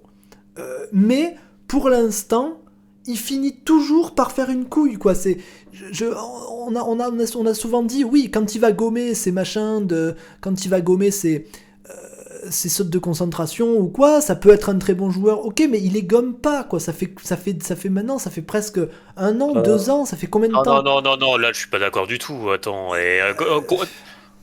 euh, mais pour l'instant, il finit toujours par faire une couille, quoi. C'est, je, on, a, a, a souvent dit, oui, quand il va gommer ses machins, de, quand il va gommer ses, ses sautes de concentration ou quoi, ça peut être un très bon joueur, ok, mais il les gomme pas, quoi. Ça fait, ça fait, ça fait maintenant, ça fait presque un an, euh, deux ans, ça fait combien de temps? Non, non, non, non, là, je suis pas d'accord du tout. Attends, et,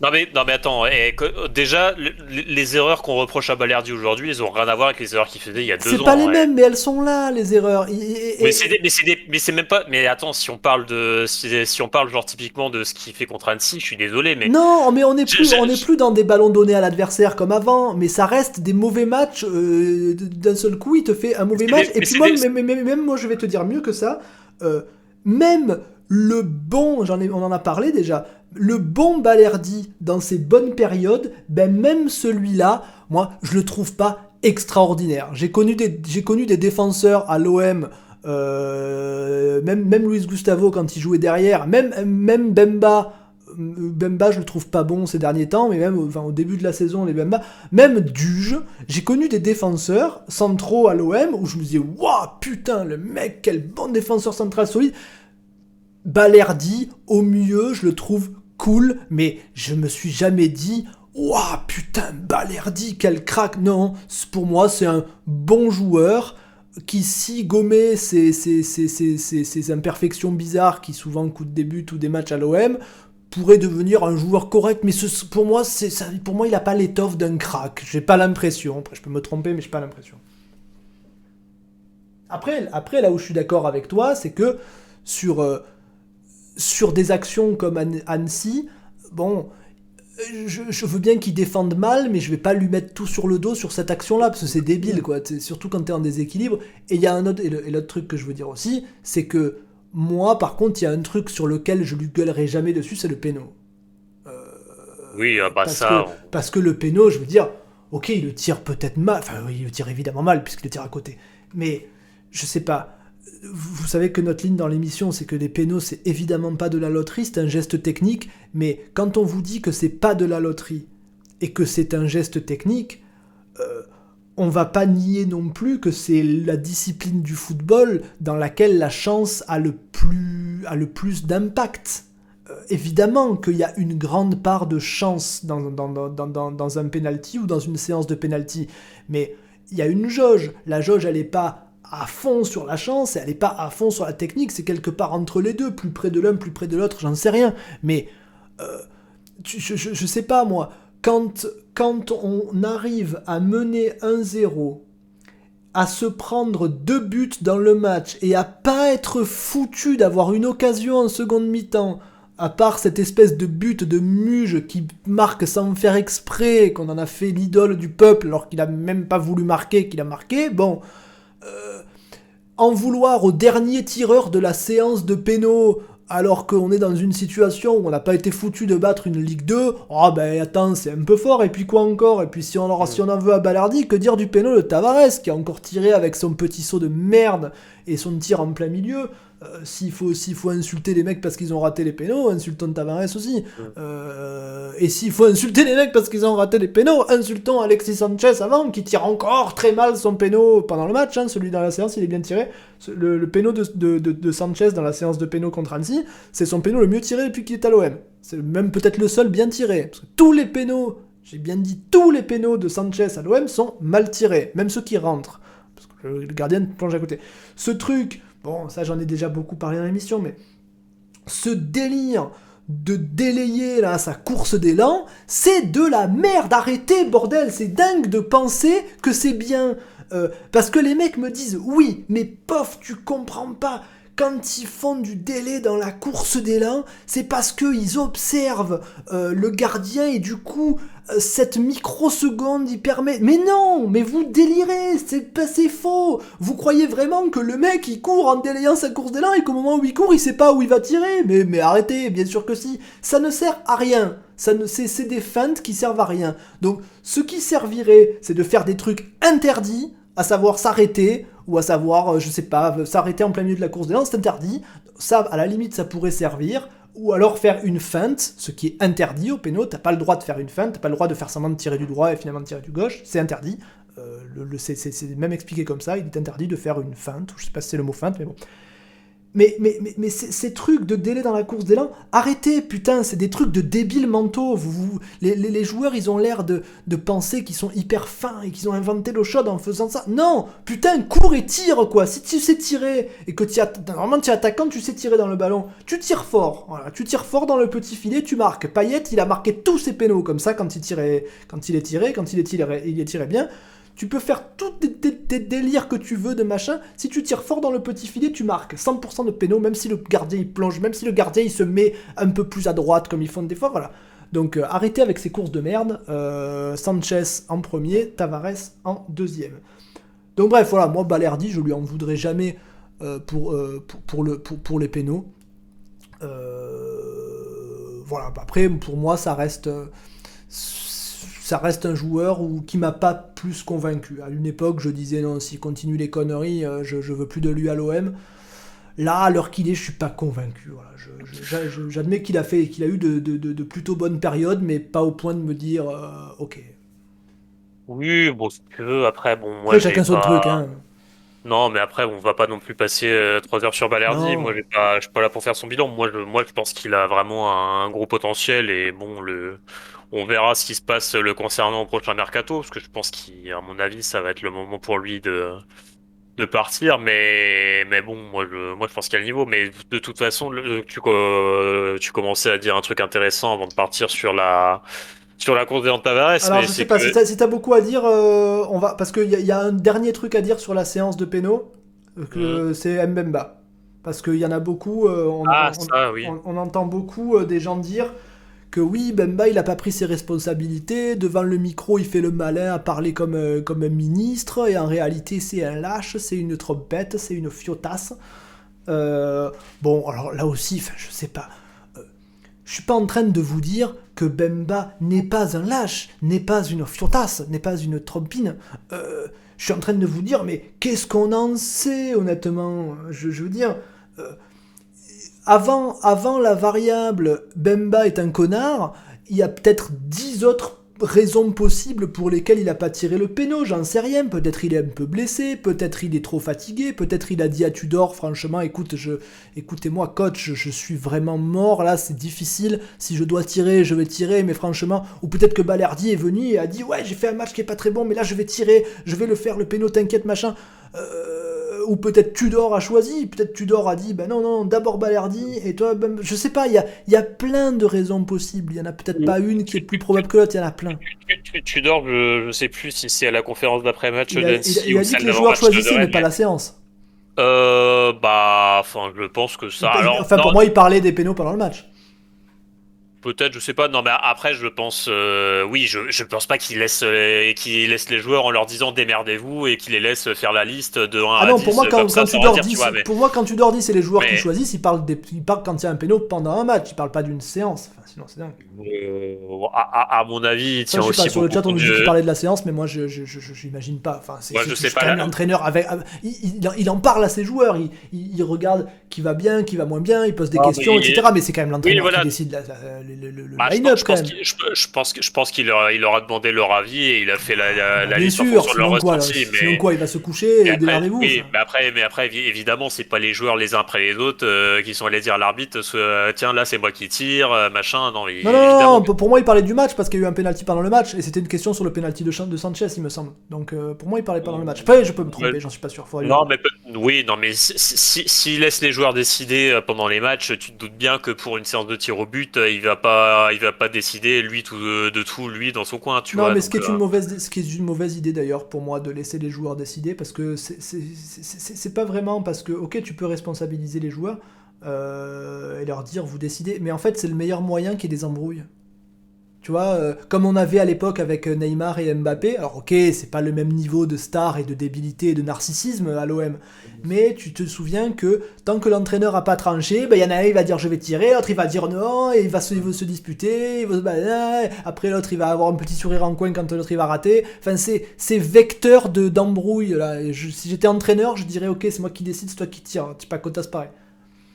non mais, non mais attends, eh, déjà les erreurs qu'on reproche à Balerdi aujourd'hui, elles ont rien à voir avec les erreurs qu'il faisait il y a deux ans. C'est pas les mêmes, mais elles sont là les erreurs. Mais c'est même pas. Mais attends, si on parle de, si, on parle genre typiquement de ce qu'il fait contre Annecy, je suis désolé, mais non, mais on est plus, on est plus dans des ballons donnés à l'adversaire comme avant, mais ça reste des mauvais matchs. Euh, d'un seul coup, il te fait un mauvais match. et puis moi, même moi, je vais te dire mieux que ça. Euh, même le bon, j'en ai, on en a parlé déjà, le bon Balerdi dans ses bonnes périodes, ben même celui-là, moi, je le trouve pas extraordinaire. J'ai connu des, connu des défenseurs à l'OM, euh, même, même Luis Gustavo quand il jouait derrière, même, même Bemba. Bemba, je le trouve pas bon ces derniers temps, mais même au début de la saison, les Bemba, même Duge, j'ai connu des défenseurs centraux à l'OM où je me disais, waouh, putain, le mec, quel bon défenseur central solide. Balerdi, au mieux, je le trouve cool, mais je me suis jamais dit Waouh, putain, Balerdi, quel crack Non, pour moi, c'est un bon joueur qui, si gommait ses, imperfections bizarres qui souvent coûtent des buts ou des matchs à l'OM, pourrait devenir un joueur correct. Mais ce, pour, moi, ça, pour moi, il n'a pas l'étoffe d'un crack. J'ai pas l'impression. Après, je peux me tromper, mais j'ai pas l'impression. Après, après, là où je suis d'accord avec toi, c'est que sur. Euh, sur des actions comme Annecy, bon, je, veux bien qu'il défende mal, mais je vais pas lui mettre tout sur le dos sur cette action-là, parce que c'est débile, quoi. Surtout quand t'es en déséquilibre. Et il y a un autre, et l'autre truc que je veux dire aussi, c'est que moi, par contre, il y a un truc sur lequel je lui gueulerai jamais dessus, c'est le péno. Euh, oui, ah bah parce ça. Que, parce que le péno, je veux dire, ok, il le tire peut-être mal, enfin, il le tire évidemment mal, puisqu'il le tire à côté. Mais, je sais pas vous savez que notre ligne dans l'émission, c'est que les pénaux, c'est évidemment pas de la loterie, c'est un geste technique, mais quand on vous dit que c'est pas de la loterie et que c'est un geste technique, euh, on va pas nier non plus que c'est la discipline du football dans laquelle la chance a le plus, a le plus d'impact. Euh, évidemment qu'il y a une grande part de chance dans, dans, dans, dans un penalty ou dans une séance de penalty, mais il y a une jauge. La jauge, elle n'est pas à fond sur la chance et elle n'est pas à fond sur la technique, c'est quelque part entre les deux, plus près de l'un, plus près de l'autre, j'en sais rien. Mais euh, je, je, sais pas moi, quand, quand on arrive à mener 1-0, à se prendre deux buts dans le match et à pas être foutu d'avoir une occasion en seconde mi-temps, à part cette espèce de but de muge qui marque sans faire exprès, qu'on en a fait l'idole du peuple alors qu'il a même pas voulu marquer, qu'il a marqué, bon, en vouloir au dernier tireur de la séance de pénaux alors qu'on est dans une situation où on n'a pas été foutu de battre une Ligue 2, oh ben attends, c'est un peu fort, et puis quoi encore? Et puis si on, en, si on en veut à Ballardi, que dire du péno de Tavares, qui a encore tiré avec son petit saut de merde et son tir en plein milieu? Euh, s'il faut, faut insulter les mecs parce qu'ils ont raté les pénaux, insultons Tavares aussi. Euh, et s'il faut insulter les mecs parce qu'ils ont raté les pénaux, insultons Alexis Sanchez avant, qui tire encore très mal son péno pendant le match. Hein, celui dans la séance, il est bien tiré. Le, le de, de, de, Sanchez dans la séance de pénaux contre Annecy, c'est son péno le mieux tiré depuis qu'il est à l'OM. C'est même peut-être le seul bien tiré. Parce que tous les pénaux, j'ai bien dit tous les pénaux de Sanchez à l'OM sont mal tirés, même ceux qui rentrent. Parce que le gardien plonge à côté. Ce truc Bon, ça j'en ai déjà beaucoup parlé dans l'émission, mais ce délire de délayer là sa course d'élan, c'est de la merde. Arrêtez, bordel, c'est dingue de penser que c'est bien. Euh, parce que les mecs me disent oui, mais pof, tu comprends pas quand ils font du délai dans la course d'élan, c'est parce qu'ils observent euh, le gardien et du coup, cette microseconde, il permet... Mais non, mais vous délirez, c'est faux. Vous croyez vraiment que le mec, il court en délayant sa course d'élan et qu'au moment où il court, il sait pas où il va tirer Mais, mais arrêtez, bien sûr que si. Ça ne sert à rien. Ça ne, c'est, des feintes qui servent à rien. Donc, ce qui servirait, c'est de faire des trucs interdits, à savoir s'arrêter, ou à savoir, euh, je sais pas, euh, s'arrêter en plein milieu de la course de lance, c'est interdit. Ça, à la limite, ça pourrait servir. Ou alors faire une feinte, ce qui est interdit au pénal. T'as pas le droit de faire une feinte, t'as pas le droit de faire semblant de tirer du droit et finalement de tirer du gauche, c'est interdit. Euh, le, c'est même expliqué comme ça, il est interdit de faire une feinte, je sais pas si c'est le mot feinte, mais bon. Mais, mais, ces, trucs de délai dans la course d'élan, arrêtez, putain, c'est des trucs de débiles mentaux. Vous, vous les, joueurs, ils ont l'air de, penser qu'ils sont hyper fins et qu'ils ont inventé l'eau chaude en faisant ça. Non, putain, cours et tire, quoi. Si tu sais tirer et que tu normalement tu es attaquant, tu sais tirer dans le ballon, tu tires fort. Tu tires fort dans le petit filet, tu marques. Payet, il a marqué tous ses pénaux comme ça quand il tirait, quand il est tiré, quand il est tiré, il est tiré bien. Tu peux faire tous tes, délires que tu veux de machin. Si tu tires fort dans le petit filet, tu marques 100% de pénaux, même si le gardien il plonge, même si le gardien il se met un peu plus à droite comme ils font des fois. Voilà. Donc euh, arrêtez avec ces courses de merde. Euh, Sanchez en premier, Tavares en deuxième. Donc bref, voilà, moi Balerdi, je lui en voudrais jamais euh, pour, pour, le, pour, les pénaux. voilà, après pour moi ça reste ça reste un joueur où, qui m'a pas plus convaincu. À une époque, je disais non, s'il continue les conneries, euh, je, je veux plus de lui à l'OM. Là, à l'heure qu'il est, je suis pas convaincu. J'admets qu'il a fait, qu'il a eu de, de, de, plutôt bonnes périodes, mais pas au point de me dire, euh, ok. Oui, bon, si tu veux, après, bon, moi. Après, chacun son truc, hein. Non, mais après, on va pas non plus passer euh, trois heures sur Balerdi. Moi, je pas, je suis pas là pour faire son bilan. Moi, je, moi, je pense qu'il a vraiment un, gros potentiel et bon, le, on verra ce qui se passe le concernant au prochain mercato, parce que je pense qu'à mon avis, ça va être le moment pour lui de, de partir. Mais, mais bon, moi, je, moi, je pense qu'il y a le niveau. Mais de toute façon, tu, euh, tu commençais à dire un truc intéressant avant de partir sur la sur la course de Tavares. Alors, je sais pas, si t'as beaucoup à dire, euh, on va, parce qu'il y, y, a un dernier truc à dire sur la séance de Péno, euh, que mhm. c'est Mbemba. Parce qu'il y en a beaucoup, euh, on, ah, ça, oui. on, entend beaucoup des gens dire que oui, Bemba, il a pas pris ses responsabilités, devant le micro, il fait le malin à parler comme, comme un ministre, et en réalité, c'est un lâche, c'est une trompette, c'est une fiotasse. bon, alors là aussi, je sais pas. Je suis pas en train de vous dire que Bemba n'est pas un lâche, n'est pas une fiotasse, n'est pas une trompine. Euh, je suis en train de vous dire, mais qu'est-ce qu'on en sait, honnêtement? Je, veux dire, euh, avant, avant la variable Bemba est un connard, il y a peut-être dix autres raisons possibles pour lesquelles il n'a pas tiré le péno, j'en sais rien. Peut-être il est un peu blessé, peut-être il est trop fatigué, peut-être il a dit à Tudor, franchement, écoutez-moi, coach, je, suis vraiment mort là, c'est difficile. Si je dois tirer, je vais tirer, mais franchement, ou peut-être que Balerdi est venu et a dit, ouais, j'ai fait un match qui est pas très bon, mais là je vais tirer, je vais le faire, le péno, t'inquiète, machin. Euh, ou peut-être Tudor a choisi, peut-être Tudor a dit, ben non, non, d'abord Balerdi, et toi, ben, je sais pas, il y a, y a plein de raisons possibles, il y en a peut-être pas une qui est plus probable que l'autre, il y en a plein. Tudor, je, je sais plus si c'est à la conférence d'après-match il, a, il, a dit que les joueurs choisissaient, mais pas la séance. Euh, bah, enfin, je pense que ça. enfin, pour moi, il parlait des pénaux pendant le match. Peut-être, je sais pas. Non, mais après, je pense, euh, oui, je, je pense pas qu'il laisse, euh, qu'il laisse les joueurs en leur disant démerdez-vous et qu'il les laisse faire la liste de 1 ah à non, 10. pour moi, quand, tu dors dire, 10, tu vois, mais- pour moi, quand tu dors 10, c'est les joueurs qui choisissent. Ils parlent, des, ils parlent quand il y a un péno pendant un match. Ils parlent pas d'une séance. Enfin, sinon, c'est dingue. Euh, à, à- à mon avis, il tient je sais aussi pas, sur le chat, on nous dit qu'il parlait de la séance, mais moi, je j'imagine pas. Enfin, c'est Ouais, je l'entraîneur avec. avec- il, en parle à ses joueurs. Il, il, il regarde qui va bien, qui va moins bien. Il pose des Ah, questions, etc. Mais c'est quand même l'entraîneur voilà. qui décide la- la- le, le- le Bah, je line-up, je pense je, pense, que- je pense qu'il leur, leur a demandé leur avis et il a fait la, la, la liste en fonction de leur quoi, ressenti. sinon quoi, il va se coucher et oui, enfin. mais après, mais après, évi- évidemment, c'est pas les joueurs les uns après les autres euh, qui sont allés dire à l'arbitre, euh, tiens, là, c'est moi qui tire, euh, Non, Non, non, non, pour moi, il parlait du match parce qu'il y a eu un penalty pendant le match et c'était une question sur le penalty de, de Sanchez, il me semble. Donc euh, pour moi, il parlait pendant le match. Après, je peux me tromper, j'en suis pas sûr. Non, mais oui, non, mais si- si- s'il laisse les joueurs décider euh, pendant les matchs, tu te doutes bien que pour une séance de tir au but, euh, il va pas, il va pas décider lui tout de, de tout lui dans son coin, tu non, vois. mais ce qui, est une mauvaise, ce qui est une mauvaise idée d'ailleurs pour moi de laisser les joueurs décider parce que c'est pas vraiment parce que, ok, tu peux responsabiliser les joueurs euh, et leur dire vous décidez, mais en fait, c'est le meilleur moyen qu'il y ait des embrouilles. Tu vois, euh, comme on avait à l'époque avec euh, Neymar et Mbappé, alors ok, c'est pas le même niveau de star et de débilité et de narcissisme à l'OM, mais tu te souviens que tant que l'entraîneur a pas tranché, ben, il y en a un il va dire je vais tirer, l'autre il va dire non, et il va se, se disputer, balader, après l'autre il va avoir un petit sourire en coin quand l'autre il va rater. Enfin, c'est c'est vecteur de d'embrouille là. Si j'étais entraîneur, je dirais ok, c'est moi qui décide, c'est toi qui tire. Tu pas pareil.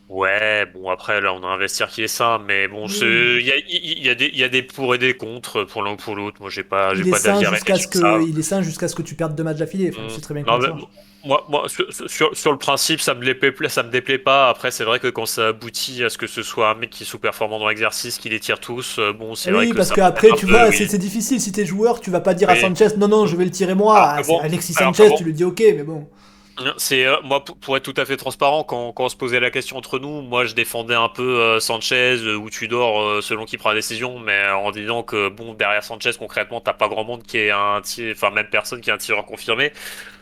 Ouais, bon après là on a un vestiaire qui est sain, mais bon, il y a, y, a y a des pour et des contre pour l'un ou pour l'autre. Moi j'ai pas, j'ai pas d'avis jusqu'à ce que ça. il est sain jusqu'à ce que tu perdes deux matchs d'affilée. Enfin, Mm. je sais très bien Non, mais marche. moi, moi sur, sur, sur le principe, ça me déplaît, ça me déplaît pas. Après, c'est vrai que quand ça aboutit à ce que ce soit un mec qui est sous-performant dans l'exercice, qui les tire tous, euh, bon, c'est vrai Oui, que parce qu'après, tu vois, oui. c'est difficile. Si t'es joueur, tu vas pas dire à. Sanchez non, non, je vais le tirer moi. Ah, bon, Alexis alors Sanchez, bon. tu lui dis ok, mais bon. C'est euh, moi pour, être tout à fait transparent quand, quand on se posait la question entre nous, moi je défendais un peu euh, Sanchez euh, ou Tudor selon qui prend la décision, mais en disant que bon derrière Sanchez concrètement t'as pas grand monde qui est un tir, enfin même personne qui est un tireur confirmé.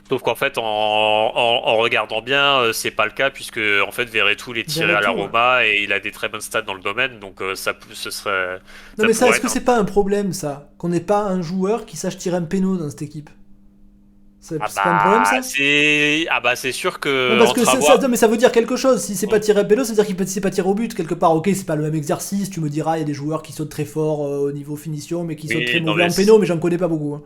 Sauf qu'en fait en, en, en regardant bien c'est pas le cas puisque en fait Verretou il est tiré à la ouais. Roma et il a des très bonnes stats dans le domaine donc ça ce serait Non, mais ça, est-ce que c'est pas un problème, ça? Qu'on n'ait pas un joueur qui sache tirer un péno dans cette équipe? C'est ah c'est pas un problème, bah ça ah bah c'est sûr que Non, parce que entre c'est- avoir- ça, non, mais ça veut dire quelque chose. Si c'est pas Ouais. tirer un péno, ça veut dire qu'il peut- c'est pas tirer au but quelque part. Ok, c'est pas le même exercice. Tu me diras, il y a des joueurs qui sautent très fort euh, au niveau finition, mais qui Oui, sautent très mauvais en péno, mais j'en connais pas beaucoup. hein.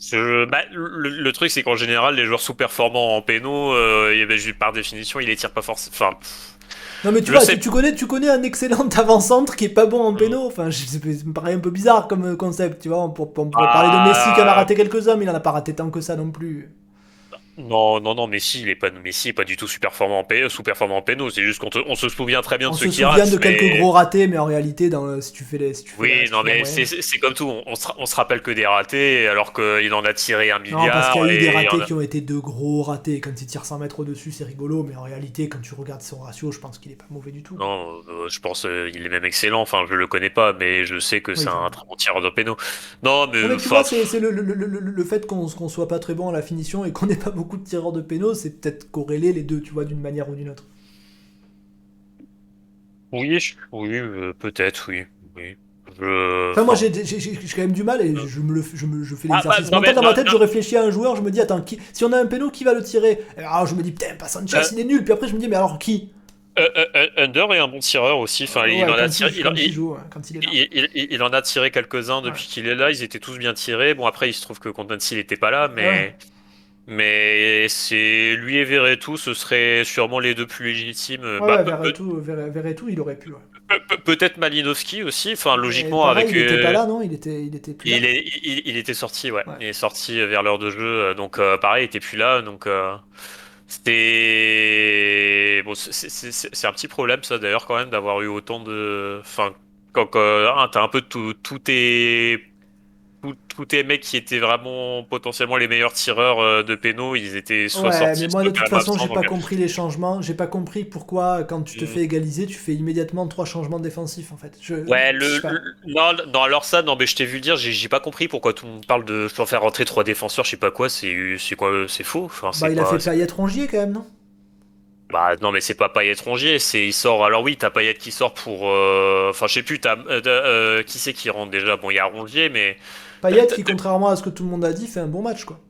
Je- bah, le, le truc, c'est qu'en général, les joueurs sous-performants en péno, euh, ben, par définition, ils les tirent pas forcément. Enfin, pff, Non, mais tu Je vois, sais. tu, tu connais, tu connais un excellent avant-centre qui est pas bon en péno. Enfin, je- ça me paraît un peu bizarre comme euh, concept, tu vois. On, pour- on pourrait Ah. parler de Messi qui en a raté quelques-uns, mais il en a pas raté tant que ça non plus. Non, non, non, Messi, il est pas, Messi est pas du tout sous-performant en péno, sous-performant en péno. C'est juste qu'on on se souvient très bien On de se ceux qui souvient ratent. de quelques gros ratés, mais en réalité, dans le- si tu fais les. Si tu fais Oui, non, mais c'est c'est comme tout. On, on se, on se rappelle que des ratés, alors qu'il en a tiré un Non, milliard. parce qu'il y a eu des ratés a- qui ont été de gros ratés. Quand il tire 100 mètres au-dessus, c'est rigolo, mais en réalité, quand tu regardes son ratio, je pense qu'il est pas mauvais du tout. Non, euh, je pense euh, il est même excellent. Enfin, je le connais pas, mais je sais que Oui, c'est un très bon tireur de péno. Non, mais, Non, mais tu vois, c'est c'est le, le- le- le- le fait qu'on qu'on soit pas très bon à la finition et qu'on n'ait pas beaucoup de tireurs de péno, c'est peut-être corrélé les deux, tu vois, d'une manière ou d'une autre. oui, oui, euh, peut-être, oui, oui. Je... Enfin, moi, j'ai quand même du mal et je, me le, je, me, je fais Ah, l'exercice bah, non, mental mais dans ma tête, non. je réfléchis à un joueur, je me dis, attends, qui, si on a un péno, qui va le tirer? Alors je me dis, putain, pas Sanchez, Euh. il est nul. Puis après, je me dis, mais alors qui? Euh, euh, euh, Under est un bon tireur aussi. Enfin, il en a tiré. il, il- joue, il. Il, en a quelques-uns depuis qu'il est là, ils étaient tous bien tirés. Bon, après, il se trouve que il n'était pas là, mais, Ouais. Mais c'est lui et Verretou, ce seraient sûrement les deux plus légitimes. Ouais, Bah, Verretou, Verretou, il aurait pu. ouais. Peut-être Malinowski aussi, enfin, logiquement, pareil, avec. Il était euh, pas là, non Il était, il était plus là. il, est, il, il était sorti, ouais. Ouais. Il est sorti vers l'heure de jeu, euh, donc euh, pareil, il était plus là, donc euh, c'était bon, c'est- un petit problème ça d'ailleurs quand même d'avoir eu autant de, enfin, quand, quand hein, t'as un peu tout, tout tes tous tes mecs qui étaient vraiment potentiellement les meilleurs tireurs euh, de pénaux, ils étaient soit Ouais, sortis, mais moi de toute façon, j'ai pas compris les changements. J'ai pas compris pourquoi, quand tu te Mm. fais égaliser, tu fais immédiatement trois changements défensifs en fait. Je, Ouais, le, non, non, alors ça, non, mais je t'ai vu le dire, j'ai pas compris pourquoi tout le monde parle de faire rentrer trois défenseurs, je sais pas quoi, c'est c'est quoi, c'est faux. Enfin, Bah, il a fait Payet Rongier quand même, non? Bah non mais c'est pas Payet Rongier, c'est il sort. Alors oui, t'as Payet qui sort pour. euh, Enfin je sais plus. T'as euh, euh, qui c'est qui rentre déjà? Bon il y a Rongier mais. Payet qui, contrairement à ce que tout le monde a dit, fait un bon match quoi.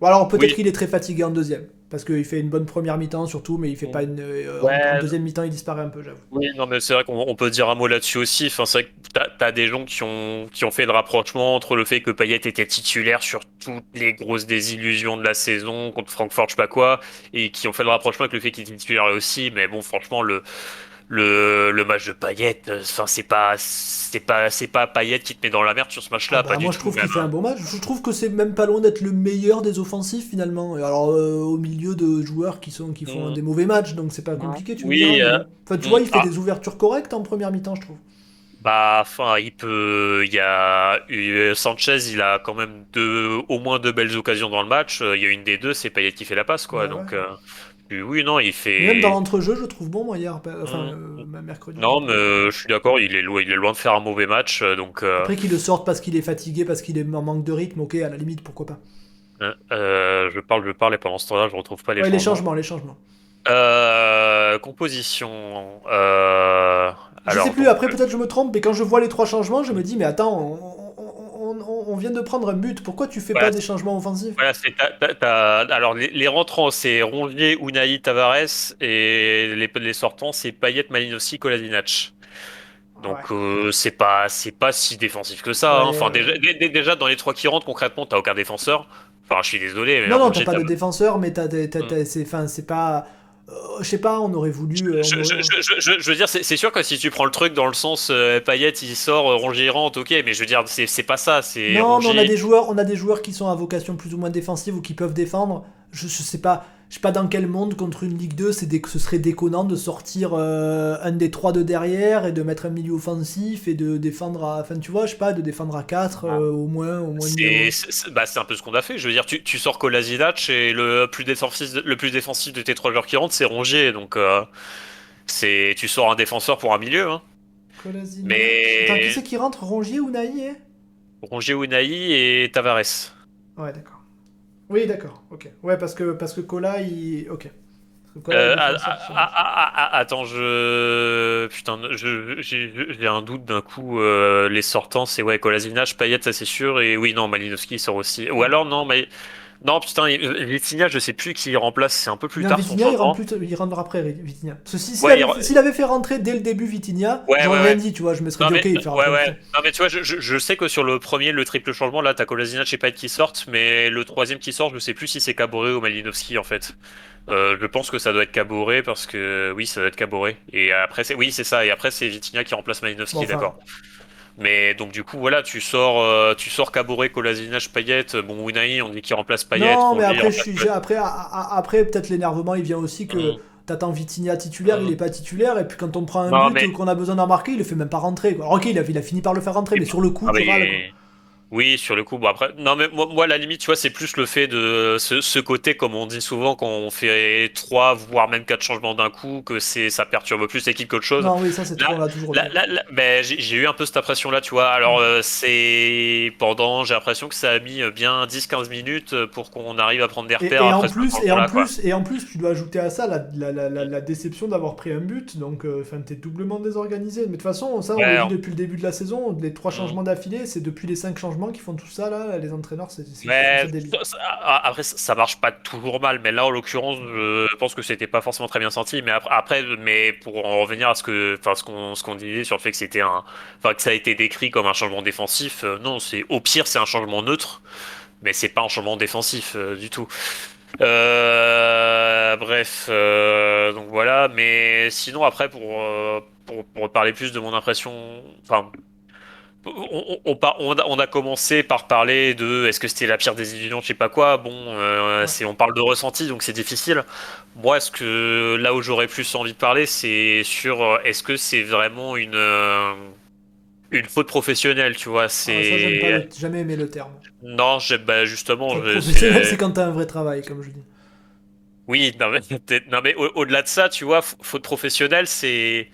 Ou alors peut-être Oui. qu'il est très fatigué en deuxième. Parce qu'il fait une bonne première mi-temps surtout, mais il fait pas une. euh, en- Ouais. En deuxième mi-temps, il disparaît un peu, j'avoue. Oui non mais c'est vrai qu'on on peut dire un mot là-dessus aussi. Enfin c'est vrai que t'as t'as des gens qui ont qui ont fait le rapprochement entre le fait que Payet était titulaire sur toutes les grosses désillusions de la saison contre Francfort je sais pas quoi et qui ont fait le rapprochement avec le fait qu'il était titulaire aussi. Mais bon franchement le le, le match de Payet, euh, enfin c'est pas c'est pas c'est pas Payet qui te met dans la merde sur ce match-là, Ah bah, pas du moi, tout. je trouve qu'il fait un bon match. Je trouve que c'est même pas loin d'être le meilleur des offensifs finalement. Alors, euh, au milieu de joueurs qui, sont, qui font Mm. des mauvais matchs, donc c'est pas compliqué, tu me Oui, diras, euh. Enfin, tu mm, vois, il fait ah. des ouvertures correctes en première mi-temps, je trouve. Bah, enfin, il peut. Il y a Sanchez, il a quand même deux, au moins deux belles occasions dans le match. Il y a une des deux, c'est Payet qui fait la passe, quoi. Ouais, Donc, ouais. euh, oui, non, il fait. Même dans l'entrejeu, je trouve bon, moi, hier, enfin, Mm. euh, mercredi. Non, mais euh, je suis d'accord, il est loin, il est loin de faire un mauvais match. euh, Donc, euh, Après qu'il le sorte parce qu'il est fatigué, parce qu'il est en manque de rythme, ok, à la limite, pourquoi pas. je parle, je parle, et pendant ce temps-là, je retrouve pas les Ouais, les changements. changements, les changements. Composition. Euh, Je alors, sais plus, donc, après peut-être je me trompe, mais quand je vois les trois changements, je me dis, mais attends, on, on- vient de prendre un but, pourquoi tu fais Voilà. pas des changements offensifs? Voilà, c'est t'as- t'as- t'as- alors les, les rentrants c'est Rongier, Unai, Tavares et les, les sortants c'est Payet, Malinowski, Kolasinac. Donc euh, c'est pas c'est pas si défensif que ça. hein. Enfin ouais. déjà, dé- dé- déjà dans les trois qui rentrent concrètement t'as aucun défenseur. Enfin je suis désolé mais Non, non, t'as pas de défenseur, mais t'as, Mm. t'as- c'est, pas, je sais pas, on aurait voulu. euh, je, veux dire, c'est sûr que si tu prends le truc dans le sens euh, Payet il sort, euh, Rongier rentre, ok, mais je veux dire, c'est pas ça. Non, mais on a des joueurs, on a des joueurs qui sont à vocation plus ou moins défensive ou qui peuvent défendre. Je, je sais pas, je sais pas dans quel monde contre une Ligue 2, c'est ce serait déconnant de sortir euh, un des trois de derrière et de mettre un milieu offensif et de défendre à, enfin tu vois, je sais pas, de défendre à 4 au moins, au moins. C'est bah, c'est un peu ce qu'on a fait. Je veux dire, tu, tu sors Kolasinac et le plus défensif, le plus défensif de tes trois joueurs qui rentrent, c'est Rongier. Donc, euh, c'est tu sors un défenseur pour un milieu. Hein. Mais- Attends, qui c'est qui rentre? Rongier ou Naï hein? Rongier, Unai et Tavares. Ouais, d'accord. Oui, d'accord. Ok. Ouais, parce que parce que Cola, il. Ok. Euh, attends, je putain, j'ai un doute d'un coup. euh, les sortants, c'est ouais, Kolasinac, Payet, ça c'est sûr. Et oui, non, Malinowski sort aussi. Ou alors non, mais non, putain, Vitinha, je sais plus qui remplace. C'est un peu plus non, tard. son Vitinha, il, changement. rentre plus- il rentre après Vitinha. S'il Ouais, avait, il fait rentrer dès le début Vitinha, Ouais, j'aurais ouais, rien dit, tu vois. Je me serais Non dit, mais, ok, il fait ouais, rentrer. ouais. Non, mais tu vois, je, je- je sais que sur le premier, le triple changement, là, t'as Kolasinac et Payet qui sortent, mais le troisième qui sort, je sais plus si c'est Caboret ou Malinowski, en fait. Euh, je pense que ça doit être Caboret, parce que oui, ça doit être Caboret. Et après, c'est oui, c'est ça. Et après, c'est Vitinha qui remplace Malinowski, Bon, enfin. d'accord. Mais donc du coup, voilà, tu sors, euh, tu sors Caboret, Kolasinac, Payet. Bon, Unai, on dit qu'il remplace Payet. non, mais après, je suis- après, après peut-être l'énervement, il vient aussi que Mm. t'attends Vitinha titulaire, il est pas titulaire, et puis quand on prend un Non, but mais- qu'on a besoin d'en marquer, il le fait même pas rentrer. quoi. Alors, ok, il a, il a fini par le faire rentrer, mais sur le coup, Ah, tu mais- râles, quoi. Oui, sur le coup, bon après, non mais moi, moi, la limite, tu vois, c'est plus le fait de ce, ce côté, comme on dit souvent, quand on fait trois, voire même quatre changements d'un coup, que c'est ça perturbe plus l'équipe qu'autre chose. Non, oui, ça, c'est Là- toujours Là, dit. là, là, ben, j'ai eu un peu cette impression-là, tu vois. Alors, euh, c'est pendant, j'ai l'impression que ça a mis bien 10-15 minutes pour qu'on arrive à prendre des repères. et en plus, et en changement-là, quoi. plus, et en plus, tu dois ajouter à ça la, la, la, la, la déception d'avoir pris un but, donc euh, enfin t'es doublement désorganisé. Mais de toute façon, ça on Ouais, l'a dit depuis le début de la saison, les trois Mm. changements d'affilée, c'est depuis les cinq changements qui font tout ça là, les entraîneurs, c'est après, ça marche pas toujours mal, mais là, en l'occurrence, je pense que c'était pas forcément très bien senti. Mais après, après mais pour en revenir à ce que, enfin, ce qu'on, ce qu'on disait sur le fait que c'était un, enfin, que ça a été décrit comme un changement défensif, euh, non, c'est au pire, c'est un changement neutre, mais c'est pas un changement défensif euh, du tout. Euh, bref, euh, donc voilà. Mais sinon, après, pour, euh, pour, pour parler plus de mon impression, enfin. On, on- a, commencé par parler de est-ce que c'était la pire des illusions, je sais pas quoi. Bon, euh, Ouais. on parle de ressenti, donc c'est difficile. Moi, ce que là où j'aurais plus envie de parler, c'est sur euh, est-ce que c'est vraiment une euh, une faute professionnelle, tu vois. Ah, C'est jamais aimé le terme. non, j'ai- bah, justement, professionnelle, c'est- quand t'as un vrai travail, comme je dis. oui, non mais, mais au- au-delà de ça, tu vois, faute professionnelle, c'est.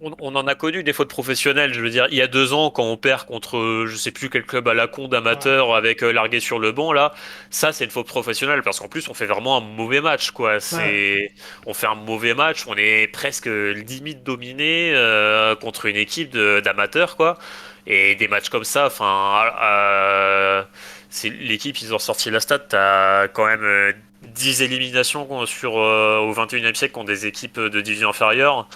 On, on, en a connu des fautes professionnelles. Je veux dire, il y a deux ans, quand on perd contre, je sais plus quel club à la con d'amateurs avec euh, largué sur le banc, là, ça, c'est une faute professionnelle parce qu'en plus, on fait vraiment un mauvais match, quoi. C'est, on fait un mauvais match, on est presque limite dominé euh, contre une équipe d'amateurs, quoi. Et des matchs comme ça, enfin, euh, c'est l'équipe, ils ont sorti la stat, t'as quand même 10 éliminations sur, au 21e siècle contre des équipes de division inférieure